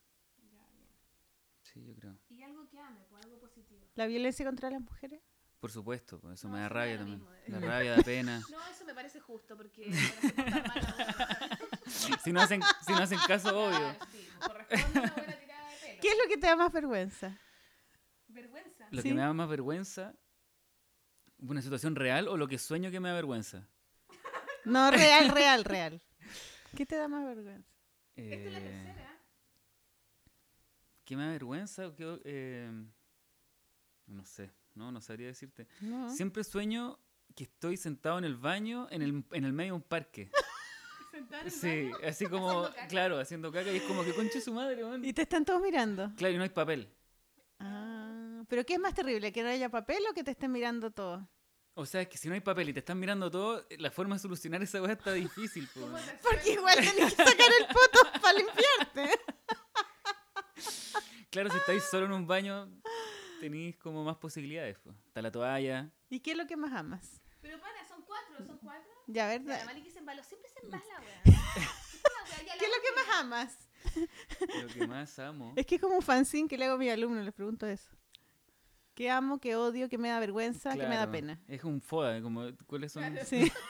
Sí, yo creo. Y algo que ame, pues algo positivo. ¿La violencia contra las mujeres? Por supuesto, pues eso No, me da eso me rabia da también. mismo, La eh. rabia da pena. No, eso me parece justo porque mal si, no hacen, si no hacen caso, obvio. Claro, sí, corresponde una buena tirada de pelo. ¿Qué es lo que te da más vergüenza? Vergüenza. Lo Sí. que me da más vergüenza ¿Una situación real o lo que sueño que me da vergüenza? No, real, real, real. ¿Qué te da más vergüenza? Esta es la Eh, tercera. ¿Qué me da vergüenza? o qué- eh, no sé, no, no sabría decirte. No. Siempre sueño que estoy sentado en el baño en el, en el medio de un parque. Sí, así como, Haciendo caca. claro, haciendo caca y es como que conche su madre, weón. Y te están todos mirando. Claro, y no hay papel. Ah, pero ¿qué es más terrible? ¿Que no haya papel o que te estén mirando todo? O sea, es que si no hay papel y te están mirando todo, la forma de solucionar esa weá está difícil, po, weón. Porque igual tenés que sacar el poto para limpiarte. Claro, si estáis solo en un baño, tenéis como más posibilidades, po. Está la toalla. ¿Y qué es lo que más amas? Pero para, son cuatro, son cuatro. Ya, ¿verdad? la Mali que se embaló, siempre se embala, weón. ¿Qué es la weá? ¿Qué es lo que más amas? Lo que más amo. Es que es como un fanzine que le hago a mis alumnos, les pregunto eso. ¿Qué amo, qué odio, qué me da vergüenza, qué me da pena? Es un foda, como, ¿cuáles son? Claro. Sí.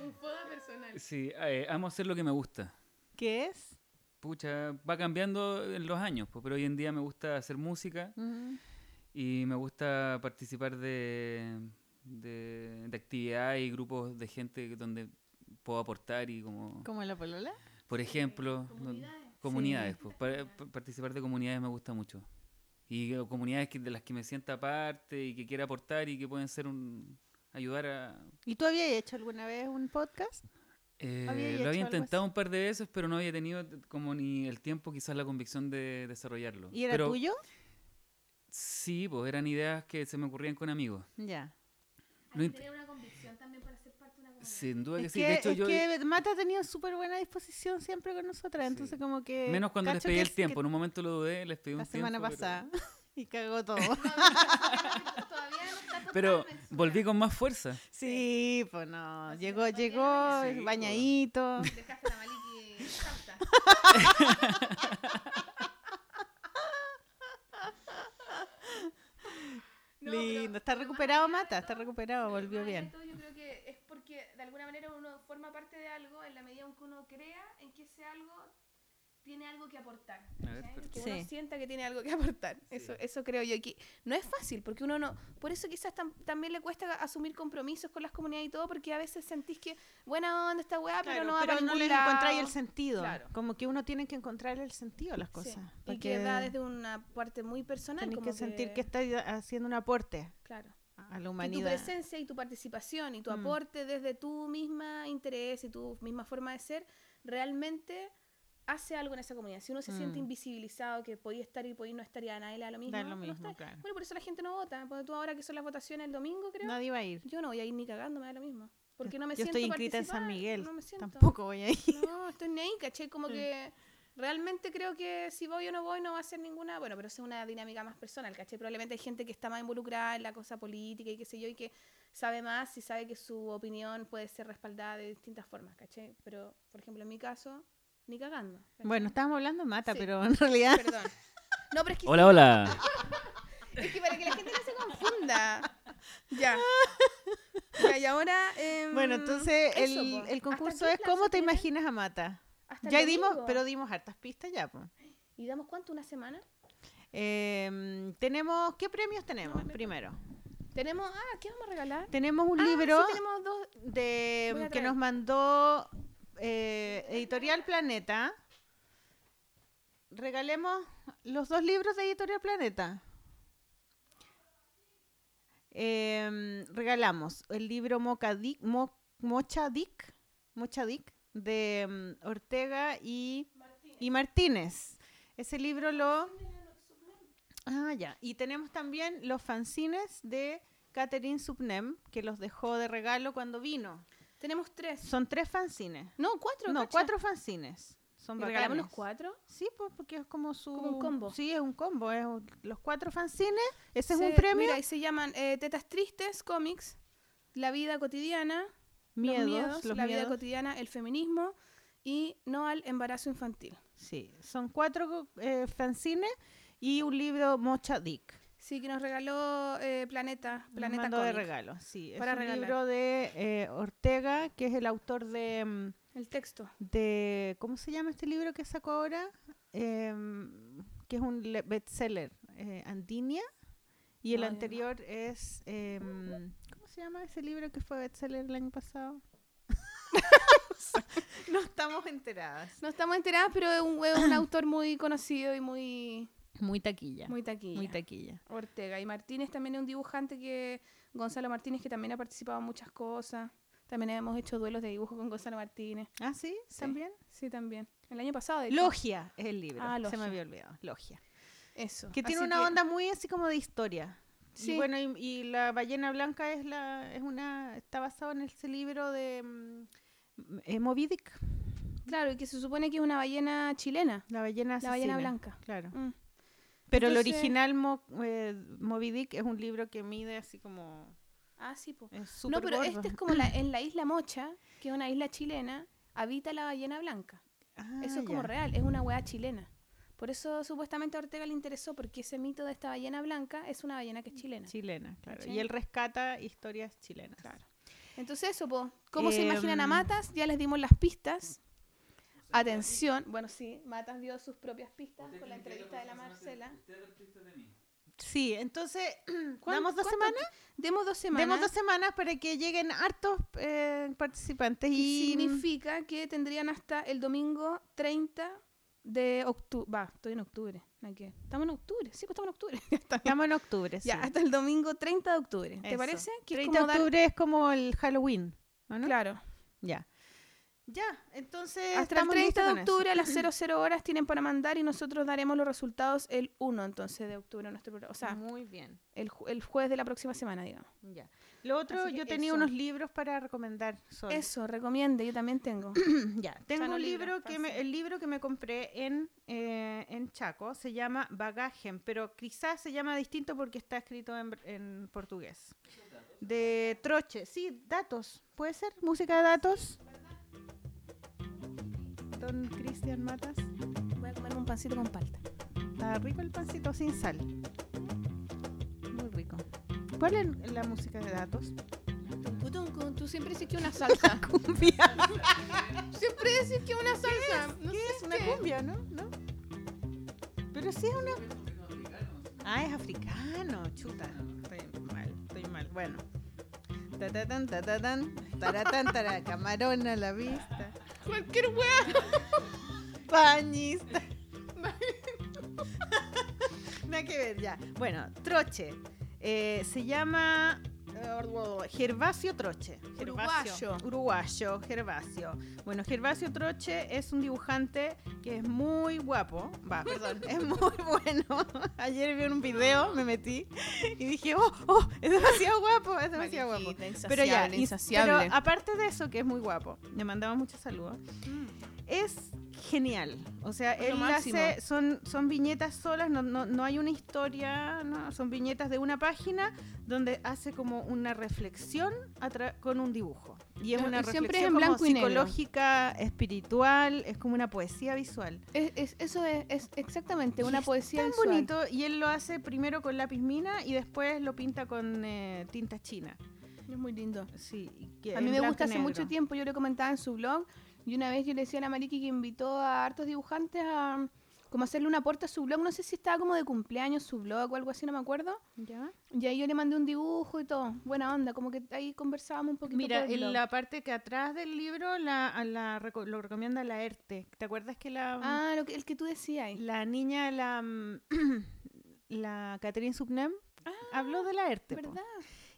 Un foda personal. Sí, eh, amo hacer lo que me gusta. ¿Qué es? Pucha, va cambiando en los años, po, pero hoy en día me gusta hacer música y me gusta participar de, de, de actividades y grupos de gente donde puedo aportar y como, ¿Como la polola? por ejemplo, Comunidades. comunidades. Sí. pues, pa- pa- participar de comunidades me gusta mucho. Y eh, comunidades que, de las que me sienta parte y que quiera aportar y que pueden ser un ayudar a... ¿Y tú habías hecho alguna vez un podcast? Eh, ¿Había hecho lo había intentado un par de veces, pero no había tenido como ni el tiempo, quizás la convicción de desarrollarlo. ¿Y era pero, tuyo? Sí, pues eran ideas que se me ocurrían con amigos. Ya. No tener una convicción también para ser parte de una comunidad. Sin duda que Es sí. que, De hecho, es yo. que Mata ha tenido súper buena disposición siempre con nosotras, Sí. entonces como que... Menos cuando les pedí el tiempo. que En un momento lo dudé, les pedí un La tiempo. semana pero- pasada. Y cagó todo. Todavía no está Pero volví con más fuerza. Sí, pues no. Llegó, llegó. Sí, bañadito. Dejaste a la Maliki exhausta. No, Lindo. Está recuperado, Mata. Está recuperado, volvió bien. todo, yo creo que es porque de alguna manera uno forma parte de algo en la medida en que uno crea en que ese algo tiene algo que aportar. Pero- que Sí. uno sienta que tiene algo que aportar. Eso, eso creo yo. Que no es fácil, porque uno no. Por eso quizás tam- también le cuesta asumir compromisos con las comunidades y todo, porque a veces sentís que buena onda esta weá, pero Claro, no va pero para no le encontráis el sentido. Claro. Como que uno tiene que encontrar el sentido a las Sí, cosas. Y porque que va desde una parte muy personal. tenés como que sentir que estás haciendo un aporte Claro. a la Que tu humanidad. presencia y tu participación y tu Mm. aporte desde tu misma interés y tu misma forma de ser realmente hace algo en esa comunidad. Si uno se siente Mm. invisibilizado, que podía estar y podía no estar y a nadie le da lo mismo. Da lo mismo, claro. Bueno, por eso la gente no vota. Porque tú ahora que son las votaciones el domingo, creo, Nadie va a ir. yo no voy a ir ni cagando, me da lo mismo. Porque no me Yo siento estoy inscrita en San Miguel. No me siento. Tampoco voy a ir. No, estoy ni ahí, caché. Como que realmente creo que si voy o no voy no va a ser ninguna. Bueno, pero eso es una dinámica más personal, caché. Probablemente hay gente que está más involucrada en la cosa política y qué sé yo, y que sabe más y sabe que su opinión puede ser respaldada de distintas formas, caché. Pero, por ejemplo, en mi caso, ni cagando. Bueno, estábamos hablando de Mata, Sí. pero en realidad... Perdón. No, pero es que, Hola, hola. es que para que la gente no se confunda. Ya. Ya, y ahora. em, Bueno, entonces eso, el, el ¿Hasta concurso es ¿Cómo te imaginas a Mata? Hasta Ya dimos, pero dimos hartas pistas ya. po. ¿Y damos cuánto? ¿Una semana? Em, tenemos, ¿qué premios tenemos? me- Primero, Tenemos. Ah, ¿qué vamos a regalar? tenemos un Ah, libro sí, tenemos dos. de que nos mandó eh, Editorial Planeta. Regalemos los dos libros de Editorial Planeta. Em, regalamos el libro Mocadic, Mo- Mochadic, Mochadic de em, Ortega y, y Martínez. Ese libro lo... Ah, ya. Y tenemos también los fanzines de Catherine Subnem, que los dejó de regalo cuando vino. Tenemos tres. Son tres fanzines. No, cuatro. No, cacha. cuatro fanzines. Son ¿Y regalamos los cuatro? Sí, pues porque es como su... Como un combo. Sí, es un combo. Es un- los cuatro fanzines. Ese es Se- un premio. Mira, y se llaman eh, Tetas Tristes, cómics, La Vida Cotidiana, miedos, Los Miedos, los La Vida. Cotidiana, El Feminismo y No al Embarazo Infantil. Sí, son cuatro eh, fanzines y un libro Mocha Dick. Sí, que nos regaló eh, Planeta, Planeta mandó de regalo. Sí, es Para un regalar. libro de eh, Ortega, que es el autor de... mm, El texto. de ¿cómo se llama este libro que sacó ahora? Em, que es un le- bestseller, eh, Andinia, Y el yo no. anterior es. em, ¿Cómo se llama ese libro que fue bestseller el año pasado? no estamos enteradas. No estamos enteradas, pero es un, es un autor muy conocido y muy, Muy taquilla. muy taquilla. Muy taquilla. Ortega. Y Martínez también es un dibujante que. Gonzalo Martínez, que también ha participado en muchas cosas. También hemos hecho duelos de dibujo con Gonzalo Martínez. ¿Ah, sí? Sí. ¿También? Sí, también. El año pasado, de. Logia es el libro. Ah, Se me Logia. había olvidado. Logia. Eso. Que tiene Así una que- onda muy así como de historia. Sí. Y bueno, y, y la ballena blanca es la es una está basado en ese libro de mm, eh, Moby Dick, Claro, y que se supone que es una ballena chilena. la ballena La ballena blanca. Claro. Mm. Pero el original Mo- eh, Moby Dick es un libro que mide así como Ah, sí, po. es No, pero gordo. este es como la, en la isla Mocha, que es una isla chilena, habita la ballena blanca. Ah, Eso es como ya. real, es una weá chilena. Por eso supuestamente a Ortega le interesó, porque ese mito de esta ballena blanca es una ballena que es chilena. Chilena, claro. ¿Cachai? Y él rescata historias chilenas. Claro. Entonces eso, po. ¿cómo se imaginan a Em, Matas? Ya les dimos las pistas. Atención. Bueno, sí, Matas dio sus propias pistas con la entrevista de la Marcela. Sí, entonces ¿Cuán- damos dos semanas, Demos dos semanas. demos dos semanas para que lleguen hartos eh, participantes y significa que tendrían hasta el domingo 30 de octubre. Va, estoy en octubre. ver. Estamos en octubre. Sí, pues estamos en octubre. Ya estamos en octubre. Ya, sí. hasta el domingo 30 de octubre. ¿Te Eso. parece? Que es 30 de dar- octubre es como el Halloween, ¿o ¿no? Claro. Ya. Ya, entonces Hasta el estamos 30 listos de octubre a las 00 horas tienen para mandar y nosotros daremos los resultados el 1 entonces de octubre nuestro programa. O sea, muy bien. el, ju- el jueves de la próxima semana, digamos. Ya. Lo otro, yo tenía eso. unos libros para recomendar. Sol. Eso, recomiende, yo también tengo. Ya, tengo un libro, libro que me, el libro que me compré en, eh, en Chaco se llama Bagajem, pero quizás se llama distinto porque está escrito en, en portugués. De Troche, sí, datos, ¿puede ser? ¿Música de datos? Don Cristian Matas. Voy a comerme un pancito con palta. Está rico el pancito sin sal. Muy rico. ¿Cuál es la música de datos? Tú siempre dices que una salsa. Cumbia. siempre dices que una salsa. No ¿Qué sé es? Una qué. cumbia, ¿no? ¿no? Pero sí es una... Ah, es africano, chuta. Estoy mal, estoy mal. Bueno. Tatatán, tatatán, taratán, tara, camarón a la vista. Cualquier wea. Pañista. Nada que ver, ya. Bueno, Troche. Eh, se llama Gervasio Troche. Gervasio. Uruguayo. Uruguayo, Gervasio. Bueno, Gervasio Troche es un dibujante que es muy guapo. Va, perdón, es muy bueno. Ayer vi un video, me metí y dije, oh, oh, es demasiado guapo, es demasiado guapo. Mariquita, Pero ya, insaciable, ins- insaciable. pero aparte de eso, que es muy guapo, le mandamos muchos saludos, es genial. O sea, él hace, son, son viñetas solas, no, no, no hay una historia, ¿no? son viñetas de una página donde hace como una reflexión con un dibujo. Y es una y siempre reflexión es en como y negro. psicológica, espiritual, es como una poesía visual. Es, es- eso es, es exactamente Y una es poesía Tan visual. bonito, y él lo hace primero con lápiz mina y después lo pinta con eh, tinta china. Es muy lindo. Sí, que A mí me gusta hace mucho tiempo, yo le comentaba en su blog, y una vez yo le decía a la Mariki que invitó a hartos dibujantes a como hacerle un aporte a su blog, no sé si estaba como de cumpleaños su blog o algo así, no me acuerdo, ¿Ya? y ahí yo le mandé un dibujo y todo, buena onda, como que ahí conversábamos un poquito Mira, por el en blog. la parte que atrás del libro la, a la reco- lo recomienda la ERTE. ¿Te acuerdas que la, Ah, lo que, el que tú decías la niña, la, la Catherine Subnem, habló de la ERTE? po? ¿Verdad?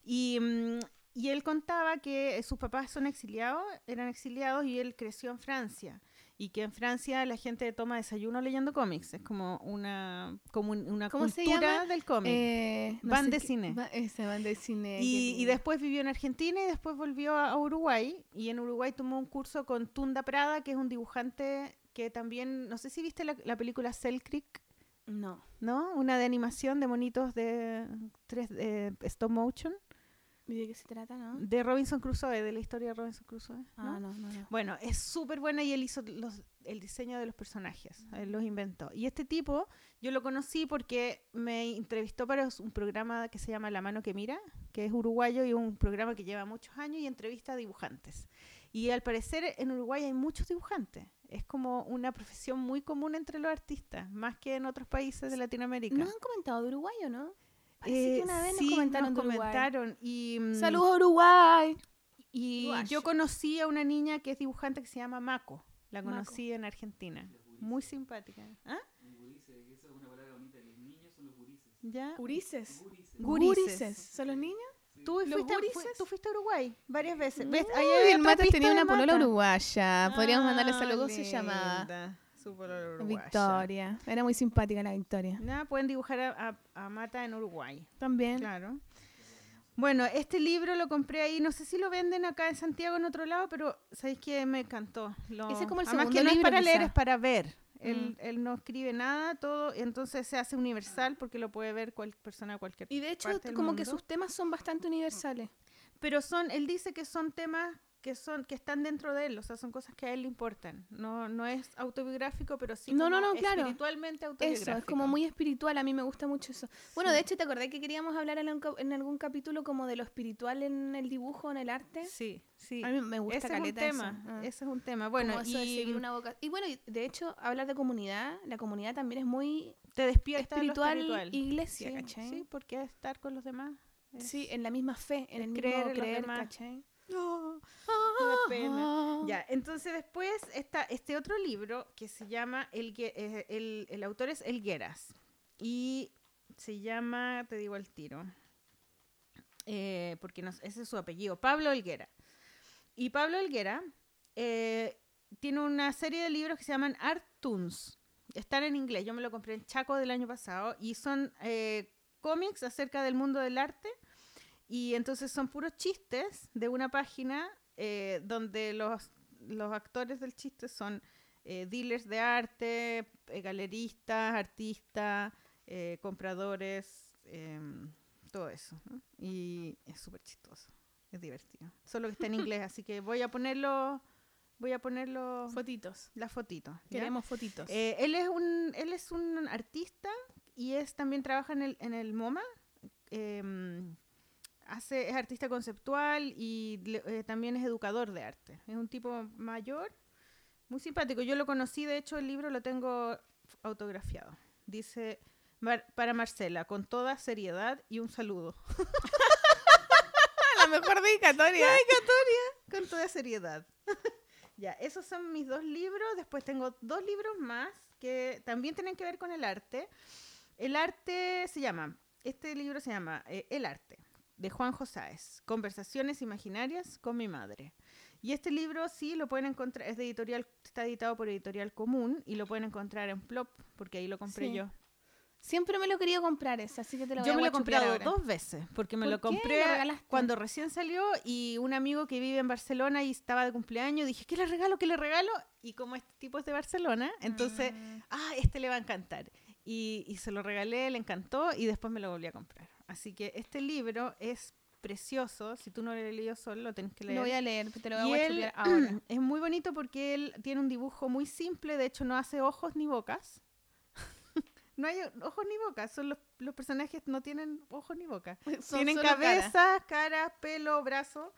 Y, mm, y él contaba que sus papás son exiliados, eran exiliados y él creció en Francia. Y que en Francia la gente toma desayuno leyendo cómics. Es como una, como un- una ¿Cómo se cultura llama? del cómic. Eh, no Van de cine. va- van de cine. Y, después vivió en Argentina y después volvió a, Uruguay. Y en Uruguay tomó un curso con Tunda Prada, que es un dibujante que también, no sé si viste la, la película Cell Creek, No. ¿no? Una de animación de monitos de, tres, de stop motion, ¿Y de qué se trata, no? de Robinson Crusoe, de la historia de Robinson Crusoe. ¿no? Ah, no, no, no. Bueno, es súper buena y él hizo los- el diseño de los personajes, él los inventó. Y este tipo, yo lo conocí porque me entrevistó para un programa que se llama La Mano que Mira, que es uruguayo y un programa que lleva muchos años y entrevista a dibujantes. Y al parecer en Uruguay hay muchos dibujantes. Es como una profesión muy común entre los artistas, más que en otros países de Latinoamérica. ¿Nos han comentado de Uruguay o no? Parece que Eh, una vez nos sí, comentaron nos comentaron. Y, mm, Saludos a Uruguay. Y Uruguay. yo conocí a una niña que es dibujante que se llama Mako. La conocí en Argentina. Muy simpática. ¿Ah? Esa es una palabra bonita. Los niños son los gurises. ¿Ya? Gurises. Gurises. Gurises. ¿Son los niños? ¿Tú ¿Los fuiste, a- fu- gurises? tú fuiste a Uruguay varias veces. ¿Ves? Uy, Ahí el Matas tenía una polola uruguaya. Podríamos mandarle Ah, saludos. Se llamaba linda. Su polola uruguaya. Victoria. Era muy simpática la Victoria. Nada, pueden dibujar a, a- a Mata en Uruguay. También. Claro. Bueno, este libro lo compré ahí, no sé si lo venden acá en Santiago en otro lado, pero sabéis que me encantó. Lo- Ese es como el Además segundo que no es libro, para leer, quizá. es para ver. Él, Mm. él no escribe nada, todo, y entonces se hace universal porque lo puede ver cualquier persona de cualquier Y de hecho, parte del como que sus temas son bastante universales. Pero son, él dice que son temas que son que están dentro de él, o sea, son cosas que a él le importan. No, no es autobiográfico, pero sí No, como no, no, claro. espiritualmente autobiográfico. Eso, es como muy espiritual. A mí me gusta mucho eso. Bueno, de hecho, ¿te acordás que queríamos hablar en, algún cap- en algún capítulo como de lo espiritual en el dibujo, en el arte? Sí, sí. A mí me gusta Ese es un caleta eso. tema, Ah. ese es un tema. Bueno, Como eso de y seguir una voca- y bueno, y de hecho, hablar de comunidad, la comunidad también es muy te despierta de lo espiritual, espiritual. iglesia, Sí, ¿cachai? sí, porque es estar con los demás. es- Sí, en la misma fe, en el mismo creer creer, en los demás. ¿cachai? No, da pena. Ya, entonces después está este otro libro que se llama, el, eh, el, el autor es Elgueras y se llama, te digo el tiro, eh, porque no, ese es su apellido, Pablo Elguera. Y Pablo Elguera eh, tiene una serie de libros que se llaman Art Toons. Están en inglés, yo me lo compré en Chaco del año pasado y son eh, cómics acerca del mundo del arte y entonces son puros chistes de una página eh, donde los, los actores del chiste son eh, dealers de arte, eh, galeristas, artistas, eh, compradores, em, todo eso. ¿no? Y es súper chistoso, es divertido. Solo que está en inglés, así que voy a ponerlo, voy a ponerlo, Fotitos. la fotito. ¿ya? Queremos fotitos. Eh, él es un él es un artista y es también trabaja en el en el MoMA. Hace es artista conceptual y le- eh, también es educador de arte. Es un tipo mayor, muy simpático. Yo lo conocí, de hecho el libro lo tengo autografiado. Dice "Mar- para Marcela con toda seriedad y un saludo. la mejor dedicatoria. con toda seriedad. ya, esos son mis dos libros. Después tengo dos libros más que también tienen que ver con el arte. El arte se llama, este libro se llama eh, El arte, de Juan Josáez, Conversaciones Imaginarias con mi madre. Y este libro sí lo pueden encontrar, es de editorial, está editado por Editorial Común y lo pueden encontrar en Plop, porque ahí lo compré Sí. yo. Siempre me lo he querido comprar ese, así que te lo voy Yo a me lo he comprado dos veces, porque me ¿Por lo compré cuando recién salió y un amigo que vive en Barcelona y estaba de cumpleaños, dije, ¿qué le regalo? ¿Qué le regalo? Y como este tipo es de Barcelona, entonces, Mm. ah, este le va a encantar. Y, y se lo regalé, le encantó y después me lo volví a comprar. Así que este libro es precioso, si tú no lo has leído solo, lo tenés que leer. Lo voy a leer, te lo voy Y a él ahora. es muy bonito porque él tiene un dibujo muy simple, de hecho no hace ojos ni bocas. no hay ojos ni bocas, son los, los personajes no tienen ojos ni bocas. Tienen solo caras. cara, pelo, brazo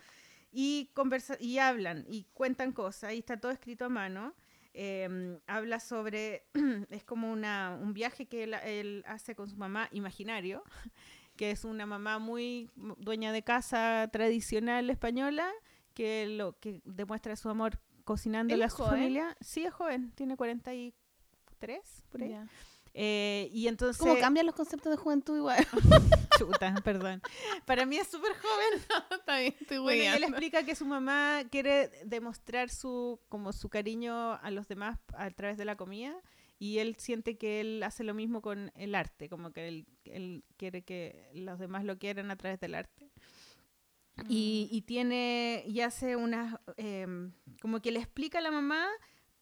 y conversa y hablan y cuentan cosas y está todo escrito a mano. Eh, habla sobre es como una, un viaje que él, él hace con su mamá imaginario, que es una mamá muy dueña de casa tradicional española que lo que demuestra su amor cocinándole ¿Él a su joven? familia. Sí, es joven, tiene 43 por ahí. Ya. Eh, y entonces ¿Cómo cambian los conceptos de juventud igual? Chuta, perdón. Para mí es súper joven. Está bien, estoy Bueno, y él explica que su mamá quiere demostrar su como su cariño a los demás a través de la comida y él siente que él hace lo mismo con el arte, como que él, él quiere que los demás lo quieran a través del arte. Y, y tiene y hace unas em, como que le explica a la mamá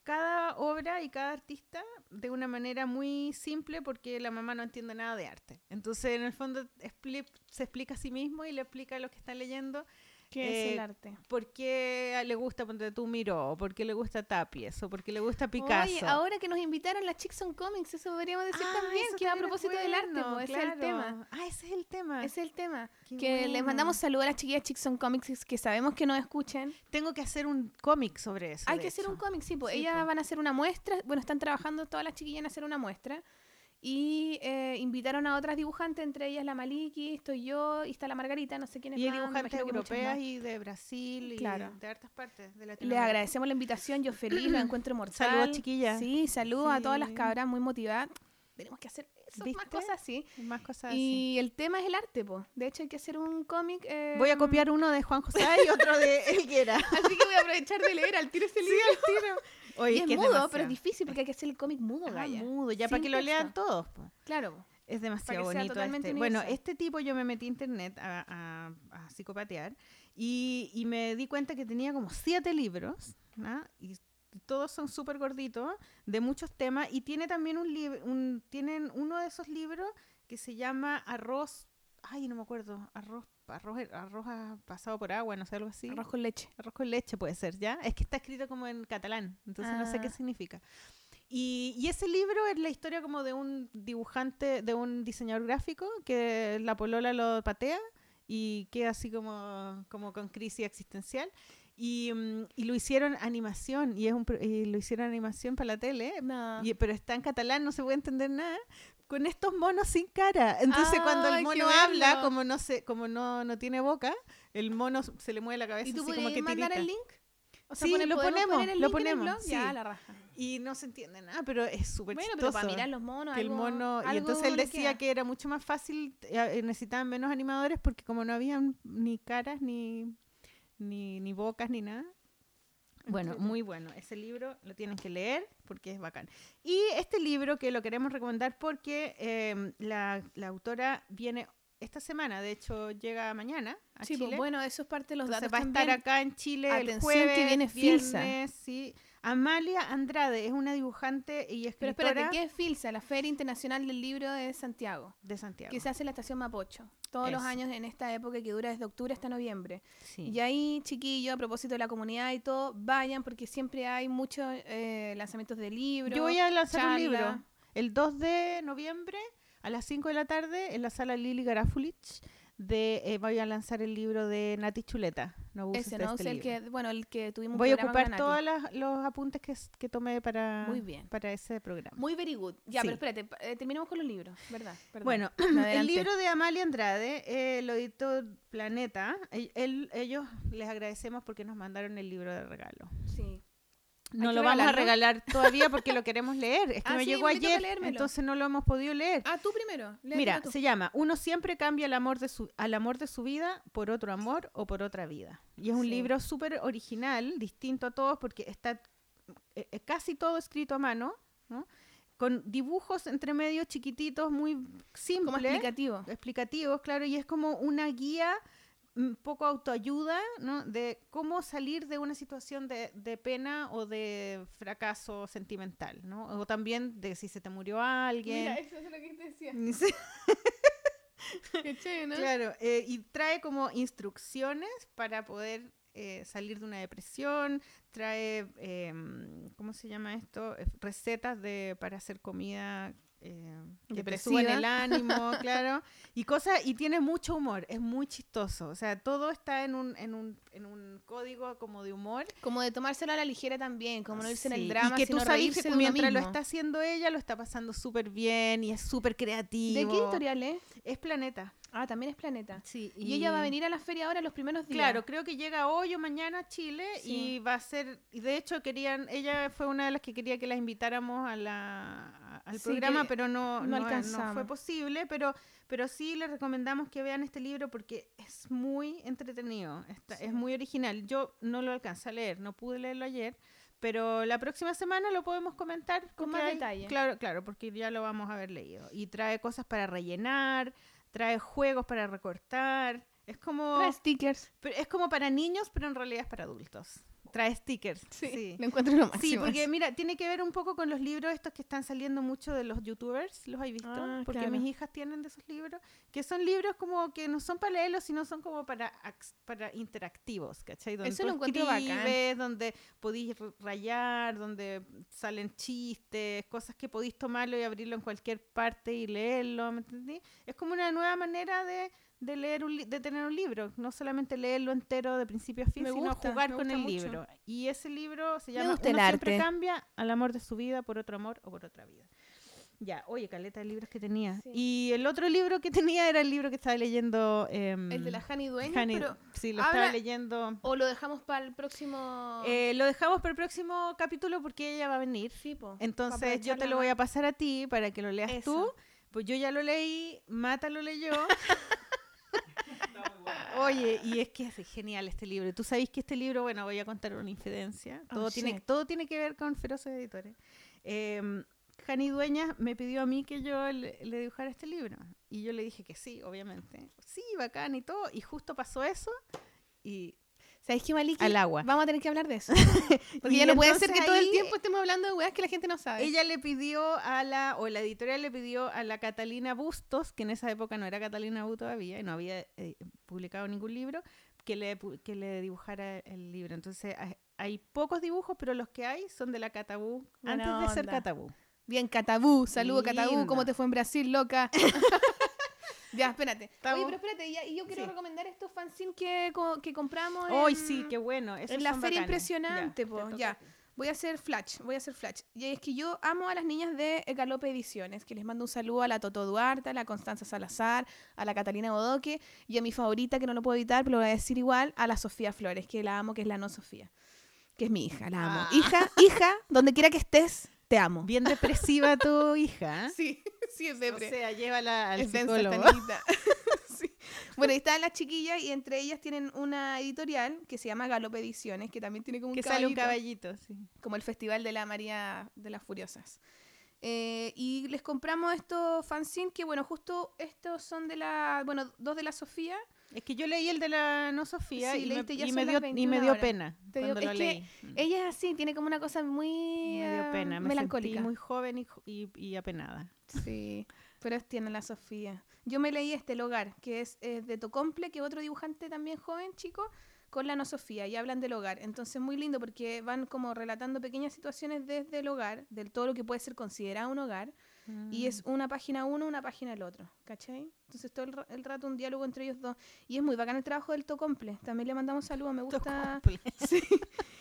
cada obra y cada artista de una manera muy simple porque la mamá no entiende nada de arte. Entonces, en el fondo, expli- se explica a sí mismo y le explica a los que están leyendo ¿Qué es el eh, arte? por qué le gusta ponte tú Miró, por qué le gusta Tapies, o por qué le gusta Picasso. Oye, ahora que nos invitaron las Chicks on Comics, eso podríamos decir Ah, también, que a propósito del arte, bueno, pues, ese es el claro. tema. Ah, ese es el tema. Ese es el tema. Qué que les bueno. mandamos saludos a las chiquillas Chicks on Comics que sabemos que nos escuchen. Tengo que hacer un cómic sobre eso. Hay que hacer un cómic, sí, pues Sí, ellas po. van a hacer una muestra, bueno, están trabajando todas las chiquillas en hacer una muestra Y eh, invitaron a otras dibujantes, entre ellas la Maliki, estoy yo, y está la Margarita, no sé quién es Y hay dibujantes europeas y de Brasil y Claro. de hartas partes de Les Latinoamérica. agradecemos la invitación, yo feliz, lo encuentro mortal. Saludos, chiquillas. Sí, saludos a todas las Sí. cabras muy motivadas. Tenemos que hacer eso, más cosas así. Más cosas así. Y el tema es el arte, po. De hecho, hay que hacer un cómic. eh, Voy a copiar uno de Juan José y otro de Elguera. Así que voy a aprovechar de leer al tiro ese libro. Oye, y es que mudo, pero es difícil porque hay que hacer el cómic mudo, Ah, Gaya. mudo, ya Sin para que lo lean todos. po. Claro. Es demasiado bonito este. Bueno, este tipo yo me metí a internet a, a- a psicopatear y, y me di cuenta que tenía como siete libros, y todos son súper gorditos, de muchos temas, y tiene también un libro, un, tienen uno de esos libros que se llama Arroz, ay, no me acuerdo, Arroz, arroz, arroz ah, pasado por agua, no sé, algo así. Arroz con leche. Arroz con leche puede ser, ¿ya? Es que está escrito como en catalán, entonces no sé qué Ah. significa. Y, y ese libro es la historia como de un dibujante, de un diseñador gráfico que la polola lo patea y queda así como, como con crisis existencial. Y, mm, y lo hicieron animación, y, es un, y lo hicieron animación para la tele, No. y- pero está en catalán, no se puede entender nada, con estos monos sin cara. Entonces cuando el mono habla, como no se, como no, no tiene boca, el mono se le mueve la cabeza ¿Y tú así como que mandar tirita. el link? O Sí, pone- lo ¿podemos ponemos, el lo el ponemos, blog? Ya, sí. la raja. Y no se entiende nada, pero es súper Bueno, pero para mirar los monos, que el algo- mono y entonces él decía queda. que era mucho más fácil eh, necesitaban menos animadores porque como no habían ni caras ni ni, ni bocas ni nada bueno muy bueno ese libro lo tienen que leer porque es bacán y este libro que lo queremos recomendar porque eh, la, la autora viene esta semana de hecho llega mañana a Sí, pues, Chile bueno, eso es parte de los entonces datos va a estar acá en Chile el Atención jueves, que viene Filsa. viernes, sí. Amalia Andrade es una dibujante y Pero escritora espérate, ¿qué es FILSA? La Feria Internacional del Libro de Santiago. de Santiago. Que se hace en la estación Mapocho. Todos los años en esta época que dura desde octubre hasta noviembre. Sí. Y ahí, chiquillos, a propósito de la comunidad y todo, vayan porque siempre hay muchos eh, lanzamientos de libros. Yo voy a lanzar un libro el 2 de noviembre a las 5 de la tarde en la sala Lili Garafulich. De, eh, voy a lanzar el libro de Nati Chuleta. No abuses Ese, ¿no? este Es el libro. que, bueno, el que tuvimos Voy a ocupar todos los apuntes que, tomé para, Muy bien. para ese programa. Muy very good. Ya, Sí. pero espérate, eh, terminemos con los libros, ¿verdad? Perdón. Bueno, el libro de Amalia Andrade eh, lo editó Planeta. El- el- ellos les agradecemos porque nos mandaron el libro de regalo. Sí. No lo vamos a regalar todavía porque lo queremos leer. Es que Ah, me sí, llegó me ayer, entonces no lo hemos podido leer. Ah, tú primero. Mira, tú. se llama Uno siempre cambia el amor de su, al amor de su vida por otro amor o por otra vida. Y es un Sí. libro súper original, distinto a todos porque está eh, eh, casi todo escrito a mano, ¿no? con dibujos entre medio chiquititos, muy simples Como explicativo. explicativos, claro, y es como una guía poco autoayuda, ¿no? De cómo salir de una situación de, de pena o de fracaso sentimental, ¿no? O también de si se te murió alguien. Mira, eso es lo que te decía. Qué chévere, ¿no? Claro, eh, y trae como instrucciones para poder eh, salir de una depresión, trae, em, ¿cómo se llama esto? Eh, Recetas de, para hacer comida eh, que te el ánimo, claro, y cosas, y tiene mucho humor, es muy chistoso, o sea, todo está en un, en un, en un código como de humor. Como de tomárselo a la ligera también, como no irse en Sí, el drama, y que tú sabes que mientras lo está haciendo ella, lo está pasando súper bien y es súper creativo. ¿De qué editorial es? Es Planeta. Ah, también es Planeta. Sí, Y, ella va a venir a la feria ahora los primeros días. Claro, creo que llega hoy o mañana a Chile Sí. y va a ser, y de hecho querían, ella fue una de las que quería que la invitáramos a la, al Sí, programa, pero no, no alcanzamos. fue posible, pero, pero sí les recomendamos que vean este libro porque es muy entretenido, está- Sí. es muy original. Yo no lo alcancé a leer, no pude leerlo ayer, pero la próxima semana lo podemos comentar Con más detalle. Claro, claro, porque ya lo vamos a haber leído. Y trae cosas para rellenar, trae juegos para recortar. Es como Trae stickers. pero es como para niños, pero en realidad es para adultos. Trae stickers. Sí. Lo encuentro lo Sí, máximo. porque mira, tiene que ver un poco con los libros estos que están saliendo mucho de los youtubers, ¿los has visto? Ah, porque claro. mis hijas tienen de esos libros, que son libros como que no son para leerlos, sino son como para, para interactivos, ¿cachai? Donde Eso lo encuentro bacán. escribes, donde podéis rayar, donde salen chistes, cosas que podéis tomarlo y abrirlo en cualquier parte y leerlo, ¿me entendí? Es como una nueva manera de, de leer un li- de tener un libro, no solamente leerlo entero de principio a fin, Me sino gusta, jugar con el mucho. libro. Y ese libro se llama Uno siempre arte. cambia al amor de su vida por otro amor o por otra vida. Ya, oye, caleta de libros que tenía. Sí. Y el otro libro que tenía era el libro que estaba leyendo. em, El de la Hani Hani- pero... Sí, lo habla- estaba leyendo. O lo dejamos para el próximo... Eh, lo dejamos para el próximo capítulo porque ella va a venir. sí, po, Entonces yo te lo voy a pasar a ti para que lo leas tú. Eso. Pues yo ya lo leí, Mata lo leyó. Oye, y es que es genial este libro. Tú sabes que este libro, bueno, voy a contar una infidencia. Oh, Todo, tiene, shit. todo tiene que ver con Feroces Editores. Eh, Jani Dueñas me pidió a mí que yo le, le dibujara este libro. Y yo le dije que sí, obviamente. Sí, bacán y todo. Y justo pasó eso. Y ¿Sabéis qué, Maliki? al agua. Vamos a tener que hablar de eso. Porque ya no puede ser que todo el tiempo estemos hablando de weas que la gente no sabe. Ella le pidió a la, o la editorial le pidió a la Catalina Bustos, que en esa época no era Catalina Bu todavía y no había eh, publicado ningún libro, que le, que le dibujara el libro. Entonces hay, hay pocos dibujos, pero los que hay son de la Catabú, antes de ser. Catabú. Bien, Catabú. Saludo, Catabú. ¿Cómo te fue en Brasil, loca? ya, espérate. Oye, Estamos- pero espérate. Y, y yo quiero Sí. recomendar estos fanzines que, que compramos ¡Ay, en- sí, qué bueno! esos en la feria bacanes. impresionante, toca ya. Voy a hacer flash, voy a hacer flash. Y es que yo amo a las niñas de Galope Ediciones, que les mando un saludo a la Toto Duarte, a la Constanza Salazar, a la Catalina Bodoque y a mi favorita, que no lo puedo evitar, pero lo voy a decir igual, a la Sofía Flores, que la amo, que es la no Sofía, que es mi hija, la amo. Ah. Hija, hija, donde quiera que estés, te amo. Bien depresiva tu hija. ¿eh? Sí, sí, es O depre. sea, llévala al es psicólogo. Sí. Bueno, y están las chiquillas y entre ellas tienen una editorial que se llama Galope Ediciones, que también tiene como un Que sale un caballito caballito, sí. como el Festival de la María de las Furiosas. Eh, y les compramos estos fanzines que, bueno, justo estos son de la, bueno, dos de la Sofía. Es que yo leí el de la no Sofía Sí, y, me, leíste Ya y son me dio, y 21 me dio horas. pena Te dio- cuando lo es que leí. Mm. Ella es así, tiene como una cosa muy Me dio pena, me melancólica. sentí muy joven y, y, y apenada. Sí, pero es tiene la Sofía. Yo me leí este El Hogar, que es, eh, de Tocomple, que es otro dibujante también joven, chico, con la no Sofía, y hablan del hogar. Entonces, muy lindo porque van como relatando pequeñas situaciones desde el hogar, del todo lo que puede ser considerado un hogar, y Mm. es una página uno, una página el otro, ¿cachai? Entonces, todo el, el rato un diálogo entre ellos dos. Y es muy bacán el trabajo del Tocomple. También le mandamos saludos, me gusta. Sí.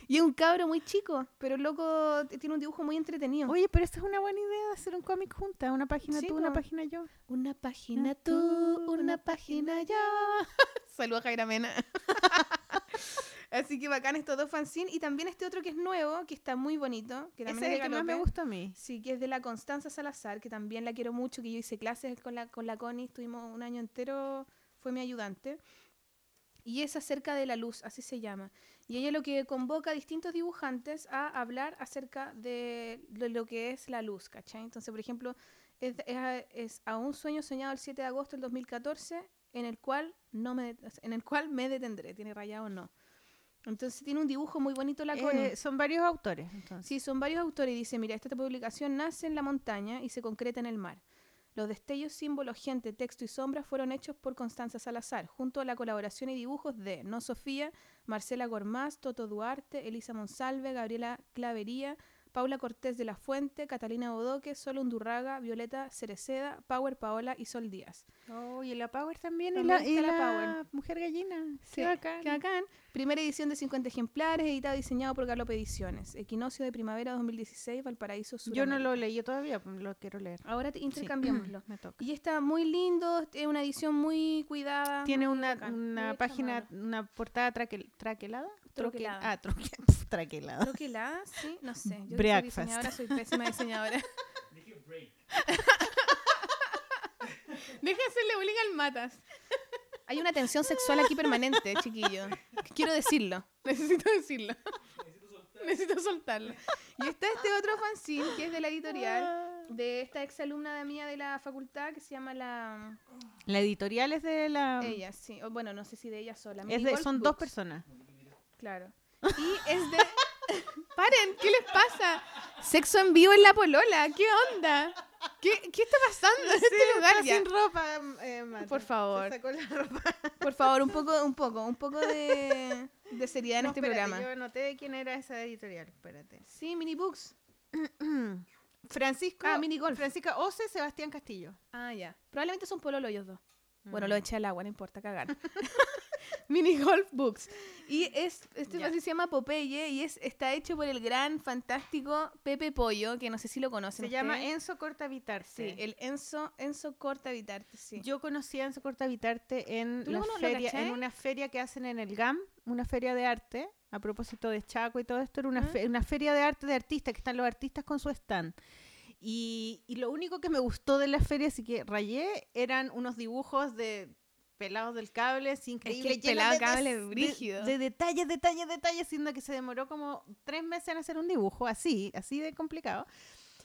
Y es un cabro muy chico, pero el loco tiene un dibujo muy entretenido. Oye, pero esta es una buena idea de hacer un cómic junta, una página Sí, tú, una página yo. Una página tú, una página yo. Saludos a Jaira Mena. Así que bacán estos dos fanzines. Y también este otro que es nuevo, que está muy bonito. Que también Ese es el que más me gusta a mí. Sí, que es de la Constanza Salazar, que también la quiero mucho, que yo hice clases con la, con la Connie, estuvimos un año entero, fue mi ayudante. Y es acerca de la luz, así se llama. Y ella lo que convoca a distintos dibujantes a hablar acerca de, lo que es la luz, ¿cachai? Entonces, por ejemplo, es, es a- es a un sueño soñado el 7 de agosto del 2014, en el cual, no me, en el cual me detendré, tiene rayado o no. Entonces tiene un dibujo muy bonito la Connie. Eh, son varios autores, entonces. Sí, son varios autores y dice, mira, esta publicación nace en la montaña y se concreta en el mar. Los destellos, símbolos, gente, texto y sombras fueron hechos por Constanza Salazar, junto a la colaboración y dibujos de No Sofía, Marcela Gormaz, Toto Duarte, Elisa Monsalve, Gabriela Clavería, Paula Cortés de la Fuente, Catalina Bodoque, Sol Undurraga, Violeta Cereceda, Power Paola y Sol Díaz. Oh, y la Power también, y la, y la Power. Mujer Gallina. Sí, Qué bacán. qué bacán. Primera edición de 50 ejemplares, editado y diseñado por Galope Ediciones. Equinoccio de primavera 2016, Valparaíso Sur. Yo no lo leí todavía, pues, lo quiero leer. Ahora te- Sí. intercambiémoslo. Me toca. Y está muy lindo, es una edición muy cuidada. Tiene muy una, una página, mano. una portada traquel, traquelada. Troque- Troquelada. Ah, troque- traquelada. Troquelada, sí, no sé. Yo que soy Breakfast. diseñadora, soy pésima diseñadora. Dije break. Deja hacerle bullying al matas. Hay una tensión sexual aquí permanente, chiquillo. Quiero decirlo. Necesito decirlo. Necesito soltarlo. Y está este otro fanzine que es de la editorial de esta ex alumna de mía de la facultad que se llama la La editorial es de la... ella, sí. O, bueno, no sé si de ella sola. es de- Minigolf son dos personas. Claro. Y es de. Paren, ¿qué les pasa? Sexo en vivo en la polola, ¿qué onda? ¿Qué, qué está pasando en este lugar Está ya? sin ropa, eh, Mate. Por favor. Se sacó la ropa. Por favor, un poco, un poco, un poco de, de seriedad en este espérate, programa. Yo anoté quién era esa editorial. Espérate. Sí, mini books. Francisco. Ah, minigolf. Francisca Ose, Sebastián Castillo. Ah, ya. Probablemente son pololo ellos dos. Bueno, Mm. lo eché al agua, no importa, cagar. Mini Golf Books. Y es, este fácil se llama Popeye y es, está hecho por el gran, fantástico Pepe Pollo, que no sé si lo conocen. Se llama. Enzo Cortavitarte. Sí, el Enzo, Enzo Corta Vitarte, sí. Yo conocí a Enzo Cortavitarte en, ¿Tú la lo cono- lo feria, en una feria que hacen en el GAM, una feria de arte, a propósito de Chaco y todo esto, era una, fe- una feria de arte de artistas, que están los artistas con su stand. Y, y lo único que me gustó de la feria, así que rayé, eran unos dibujos de pelados del cable, así increíble, el llenos pelado de cable de- brígido. De, detalles, detalles, detalles, siendo que se demoró como tres meses en hacer un dibujo, así, así de complicado.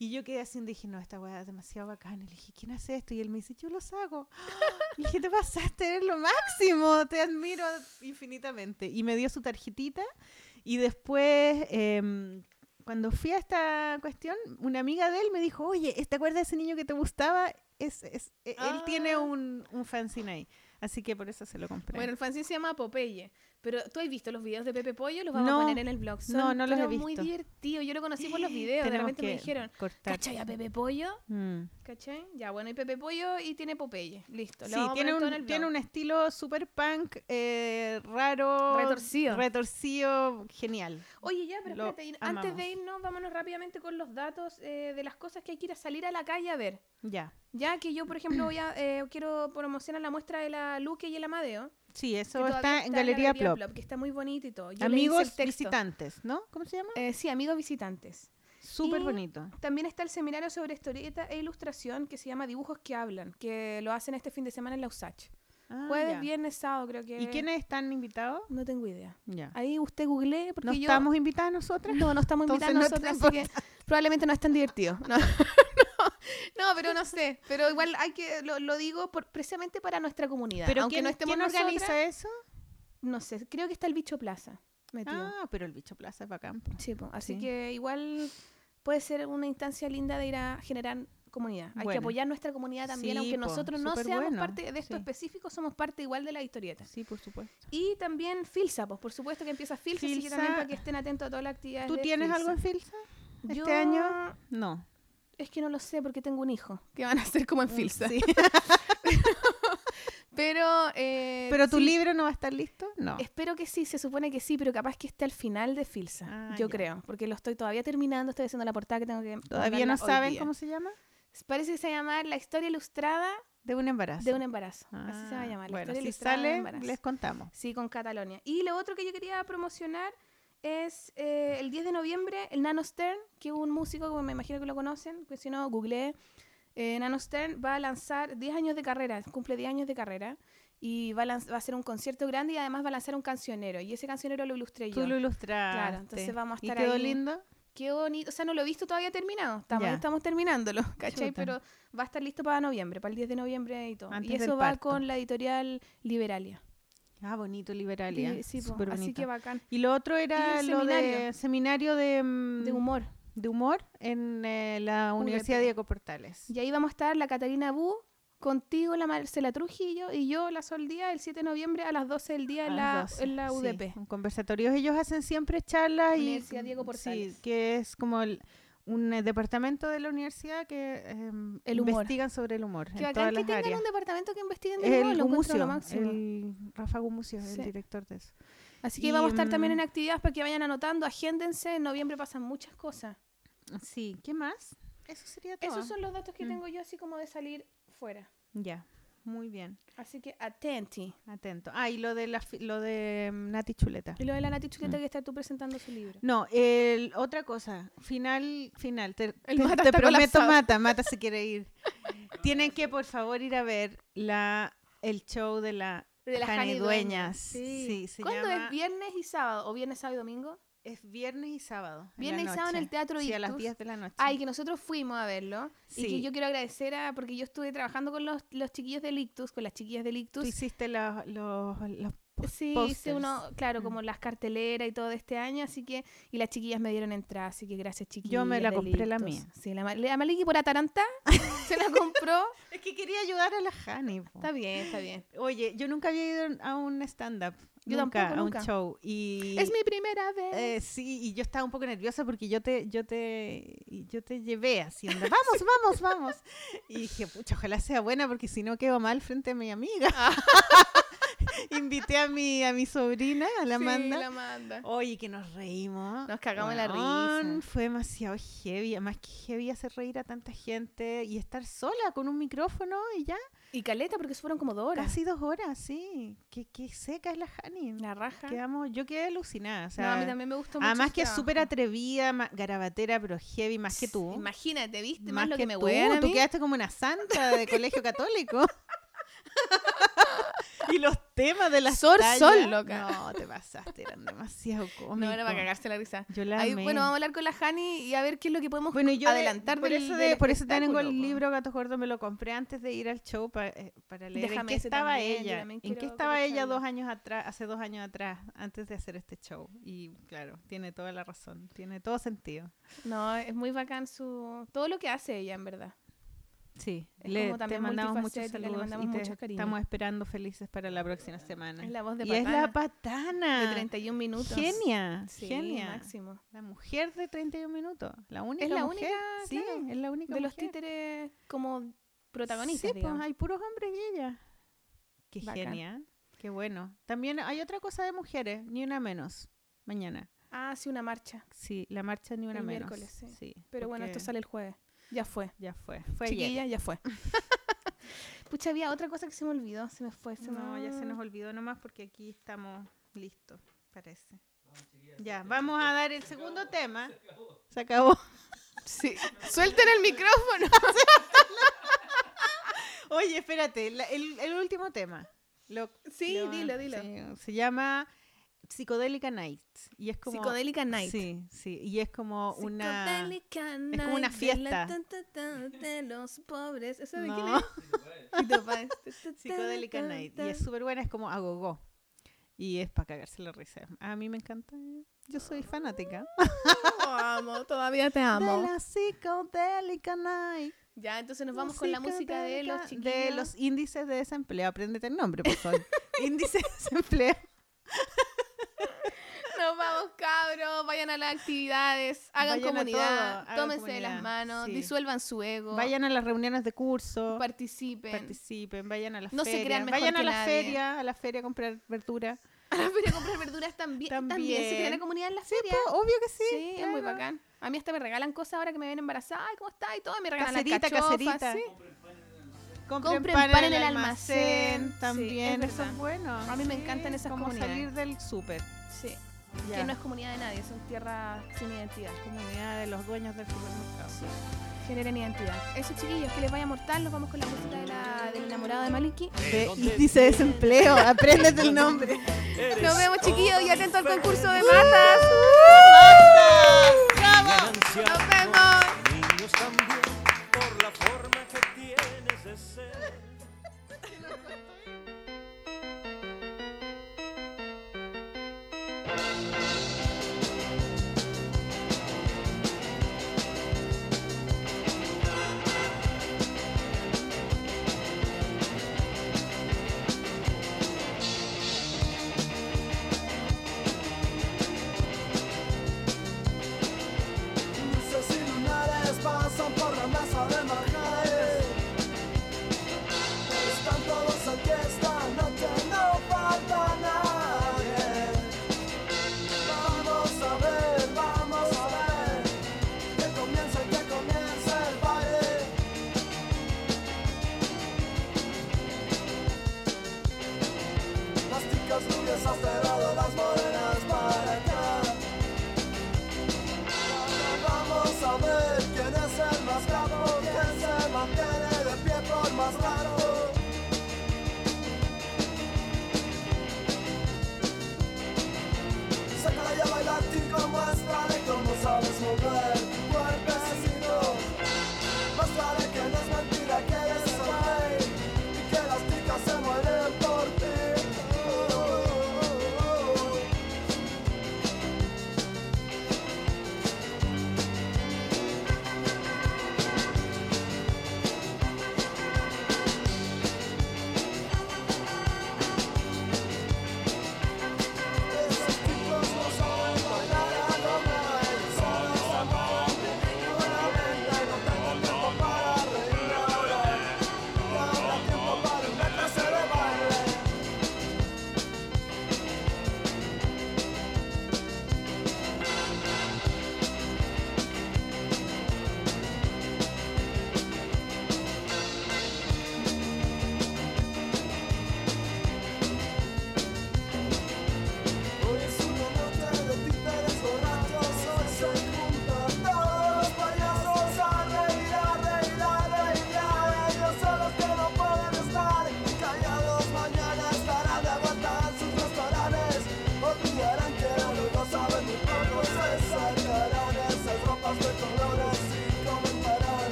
Y yo quedé así, dije, no, esta weá es demasiado bacana. Le dije, ¿quién hace esto? Y él me dice, yo los hago. Le dije, te pasaste, eres lo máximo, te admiro infinitamente. Y me dio su tarjetita. Y después, em, cuando fui a esta cuestión, una amiga de él me dijo, oye, ¿te acuerdas de ese niño que te gustaba? Es, es- e- Él tiene Ah. un, un fanzine ahí. Así que por eso se lo compré. Bueno, el fanzine se llama Popeye. Pero tú has visto los videos de Pepe Pollo, los vamos No, a poner en el blog. Son, no, no los he pero muy visto. divertidos. Yo lo conocí por los videos. De repente me dijeron, cortar. ¿cachai a Pepe Pollo? Mm. ¿Cachai? Ya, bueno, y Pepe Pollo y tiene Popeye. Listo. lo Sí, vamos a tiene poner todo en un, tiene un estilo super punk, eh, raro. Retorcido. Retorcido, genial. Oye, ya, pero Lo espérate, antes de irnos, vámonos rápidamente con los datos eh, de las cosas que hay que ir a salir a la calle a ver. Ya. Ya que yo, por ejemplo, voy a, eh, quiero promocionar la muestra de la Luque y el Amadeo. Sí, eso está en Galería Plop. que está muy bonito y todo. Yo Amigos visitantes, ¿no? ¿Cómo se llama? Eh, sí, amigos visitantes. Súper bonito. También está el seminario sobre historieta e ilustración que se llama Dibujos que hablan, que lo hacen este fin de semana en la USACH. Ah, Jueves, ya. viernes, sábado creo que... ¿Y quiénes están invitados? No tengo idea. Ya. Ahí usted googlee porque ¿No yo... estamos invitadas nosotras? No, no estamos Entonces invitando no así que probablemente no es tan divertido. No, no, pero no sé. Pero igual hay que, lo, lo digo por, precisamente para nuestra comunidad. ¿Pero Aunque quién, no estemos quién organiza nosotras, eso? No sé, creo que está el Bicho Plaza metido. Ah, pero el bicho plaza es bacán. Sí, po, así sí. que igual puede ser una instancia linda de ir a generar comunidad. Hay que apoyar nuestra comunidad también, Sí, aunque po, nosotros no seamos bueno, parte de esto sí. específico, somos parte igual de la historieta. Sí, por supuesto. Y también Filsa, pues por supuesto que empieza Filsa, así que Filsa. también para que estén atentos a todas las actividades ¿Tú de tienes algo en Filsa. Filsa? Yo- este año? No. Es que no lo sé porque tengo un hijo que van a hacer como en Filsa. Sí. Pero, eh, ¿Pero tu sí, libro no va a estar listo? No. Espero que sí, se supone que sí, pero capaz que esté al final de Filsa. Ah, yo ya. creo, porque lo estoy todavía terminando, estoy haciendo la portada que tengo que. ¿Todavía no saben cómo se llama? Parece que se llama La historia ilustrada De un embarazo. de un embarazo. Así se va a Ah, llamar. La Bueno, historia si ilustrada de un sale, embarazo. les contamos. Sí, con Catalonia. Y lo otro que yo quería promocionar es eh, el 10 de noviembre, el Nano Stern, que es un músico, como me imagino que lo conocen, que si no, googleé. Eh, Nano Stern va a lanzar 10 años de carrera, cumple 10 años de carrera, y va a, va a hacer un concierto grande y además va a lanzar un cancionero, y ese cancionero lo ilustré yo. Tú lo ilustraste. Claro, entonces vamos a estar ¿Y quedó ahí. lindo? Qué bonito, o sea, no lo he visto todavía terminado, estamos, estamos terminándolo, ¿cachai? Chuta. Pero va a estar listo para noviembre, para el 10 de noviembre y todo. Antes y eso va con la editorial Liberalia. Ah, bonito, Liberalia. Sí, sí, Súper así que bacán. Y lo otro era lo de seminario. seminario de, mm, De humor. de humor en eh, la Universidad. Diego Portales. Y ahí vamos a estar la Catarina Bu, contigo la Marcela Trujillo y yo la Sol Díaz el 7 de noviembre a las 12 del día en la, 12, en la sí, UDP. un conversatorios. Ellos hacen siempre charlas y Universidad Diego Portales. Sí, que es como el- un eh, departamento de la universidad que El humor. investigan sobre el humor Qué en todas que las tengan áreas. un departamento que investiguen humor, El lo encuentro Gumucio, lo máximo. el Rafa Gumucio es Sí. el director de eso. Así que y, vamos a estar también en mm, actividades para que vayan anotando, agéndense, en noviembre pasan muchas cosas. Sí, ¿qué más? Eso sería todo. Esos son los datos que Mm. tengo yo así como de salir fuera. Ya, muy bien. Así que atenti. Atento. Ah, y lo de la lo de mm, Nati Chuleta. Y lo de la Nati Chuleta Mm. que está tú presentando su libro. No, el, otra cosa, final, final, te, El te- Mata te prometo. Mata, Mata se quiere ir. Tienen que, por favor, ir a ver la el show de la De las. Sí, se ¿Cuándo llama- es? ¿Viernes y sábado? ¿O viernes, sábado y domingo? Es viernes y sábado. Viernes y sábado en el. Teatro Sí, a las Ictus. 10 de la noche. Ay, que nosotros fuimos a verlo. Y que Sí. yo quiero agradecer a, porque yo estuve trabajando con los, los chiquillos del Ictus, con las chiquillas del Tú Ictus. hiciste los, los, los Sí, hice uno, claro, Mm. como las carteleras y todo de este año, así que, y las chiquillas me dieron entrada, así que gracias chiquillas. Yo me la compré la mía. Sí, la, la Maliki por atarantá se la compró. Es que quería ayudar a la Hani. Está bien, está bien. Oye, yo nunca había ido a un stand-up. Yo nunca, tampoco, a un nunca. show. Y, Es mi primera vez. eh, sí, y yo estaba un poco nerviosa porque yo te, yo te, yo te llevé onda, vamos, vamos, vamos. Y dije, pucha, ojalá sea buena porque si no quedo mal frente a mi amiga. Invité a mi, a mi sobrina, a la Sí, Amanda. la Amanda. Oye, que nos reímos. Nos cagamos la risa. Fue demasiado heavy. Además que heavy hacer reír a tanta gente y estar sola con un micrófono y ya. Y caleta, porque fueron como dos horas. Casi dos horas, sí. Qué, qué seca es la Hani. La raja. Quedamos, yo quedé alucinada. O no, sea, a mí también me gustó mucho. además que es súper atrevida, garabatera, pero heavy más que tú. Imagínate, ¿viste? Más, lo que, me tú. a Tú quedaste como una santa de colegio católico. y los temas de las Sor tallas, Sol, loca. No, te pasaste, eran demasiado cómicos. No, era para cagarse la risa. Yo la Ahí, amé. bueno, vamos a hablar con la Hani y a ver qué es lo que podemos Bueno, yo de- adelantar por del- eso, de- por eso tengo el libro Gato Gordo, me lo compré antes de ir al show pa- eh, para leer Déjame en qué estaba también, ella, en qué estaba ella dos años atrás, hace dos años atrás, antes de hacer este show. Y claro, tiene toda la razón, tiene todo sentido. No, es muy bacán su... Todo lo que hace ella, en verdad. Sí, Es le, como te mandamos muchos multifacética, le saludos mandamos y te muchos cariños. estamos esperando felices para la próxima semana. Es la voz de y es la Patana, patana. de 31 minutos. Genia, Sí, genia. máximo. La mujer de 31 minutos. La única Es la mujer. única, sí, claro, es la única De los mujer. títeres como protagonistas, Sí, pues hay puros hombres y ella. Qué Bacán. genial. Qué bueno. También hay otra cosa de mujeres, ni una menos. Mañana. Ah, sí, una marcha. Sí, la marcha ni una El menos. miércoles, sí. Sí, Pero bueno, esto porque sale el jueves. Ya fue. Ya fue. Fue ayer. Chiquilla, ya fue. Pucha, había otra cosa que se me olvidó. Se me fue. Se No, me... ya se nos olvidó nomás porque aquí estamos listos, parece. Ya, vamos a dar el segundo tema. Se acabó. Sí. Suelten el micrófono. Oye, espérate, la- el, el último tema. Lo- Sí, lo- dilo, dilo. sí, se llama Psicodélica Night. Y es como, Psicodélica Night. Sí, sí. Y es como una. Psicodélica es como una Night de la fiesta. de los pobres. ¿Eso de quién No. es? Psicodélica Night. Y es súper buena, es como agogó. Y es para cagarse la risa. A mí me encanta. Yo soy fanática. Te amo, todavía te De amo. la Psicodélica Night. Ya, entonces nos vamos con la música de los chiquillos. De los índices de desempleo. Apréndete el nombre, por favor. índices de desempleo. Nos vamos, cabros. Vayan a las actividades. Hagan Vayan comunidad. todo, tómense de comunidad, las manos. sí. Disuelvan su ego. Vayan a las reuniones de curso. participen. Participen, vayan a la No se feria. crean mejor vayan a la nadie. feria, a la feria a comprar verdura. a la feria a comprar verduras también. También, También. se crean la comunidad en la Sí, feria. po, obvio que sí. Sí, es muy bacán. A mí hasta me regalan cosas ahora que me ven embarazada. Ay, ¿cómo está? Y todo. Me regalan Caserita, las caserita. sí. Compren, Compren pan, en el almacén, también, es eso es bueno. A mí me encantan esas como comunidades. salir del súper. Sí. Ya. Que no es comunidad de nadie, son tierras sin identidad. comunidad de los dueños del supermercado. Generen identidad. Eso, chiquillos, que les vaya mortal. Nos vamos con la música de la, del enamorado de Maliki. De índice de desempleo, apréndete el nombre. Nos vemos, chiquillos, y atento al concurso de matas. ¡Bravo! Nos vemos. Niños también, por la forma que tienes de ser.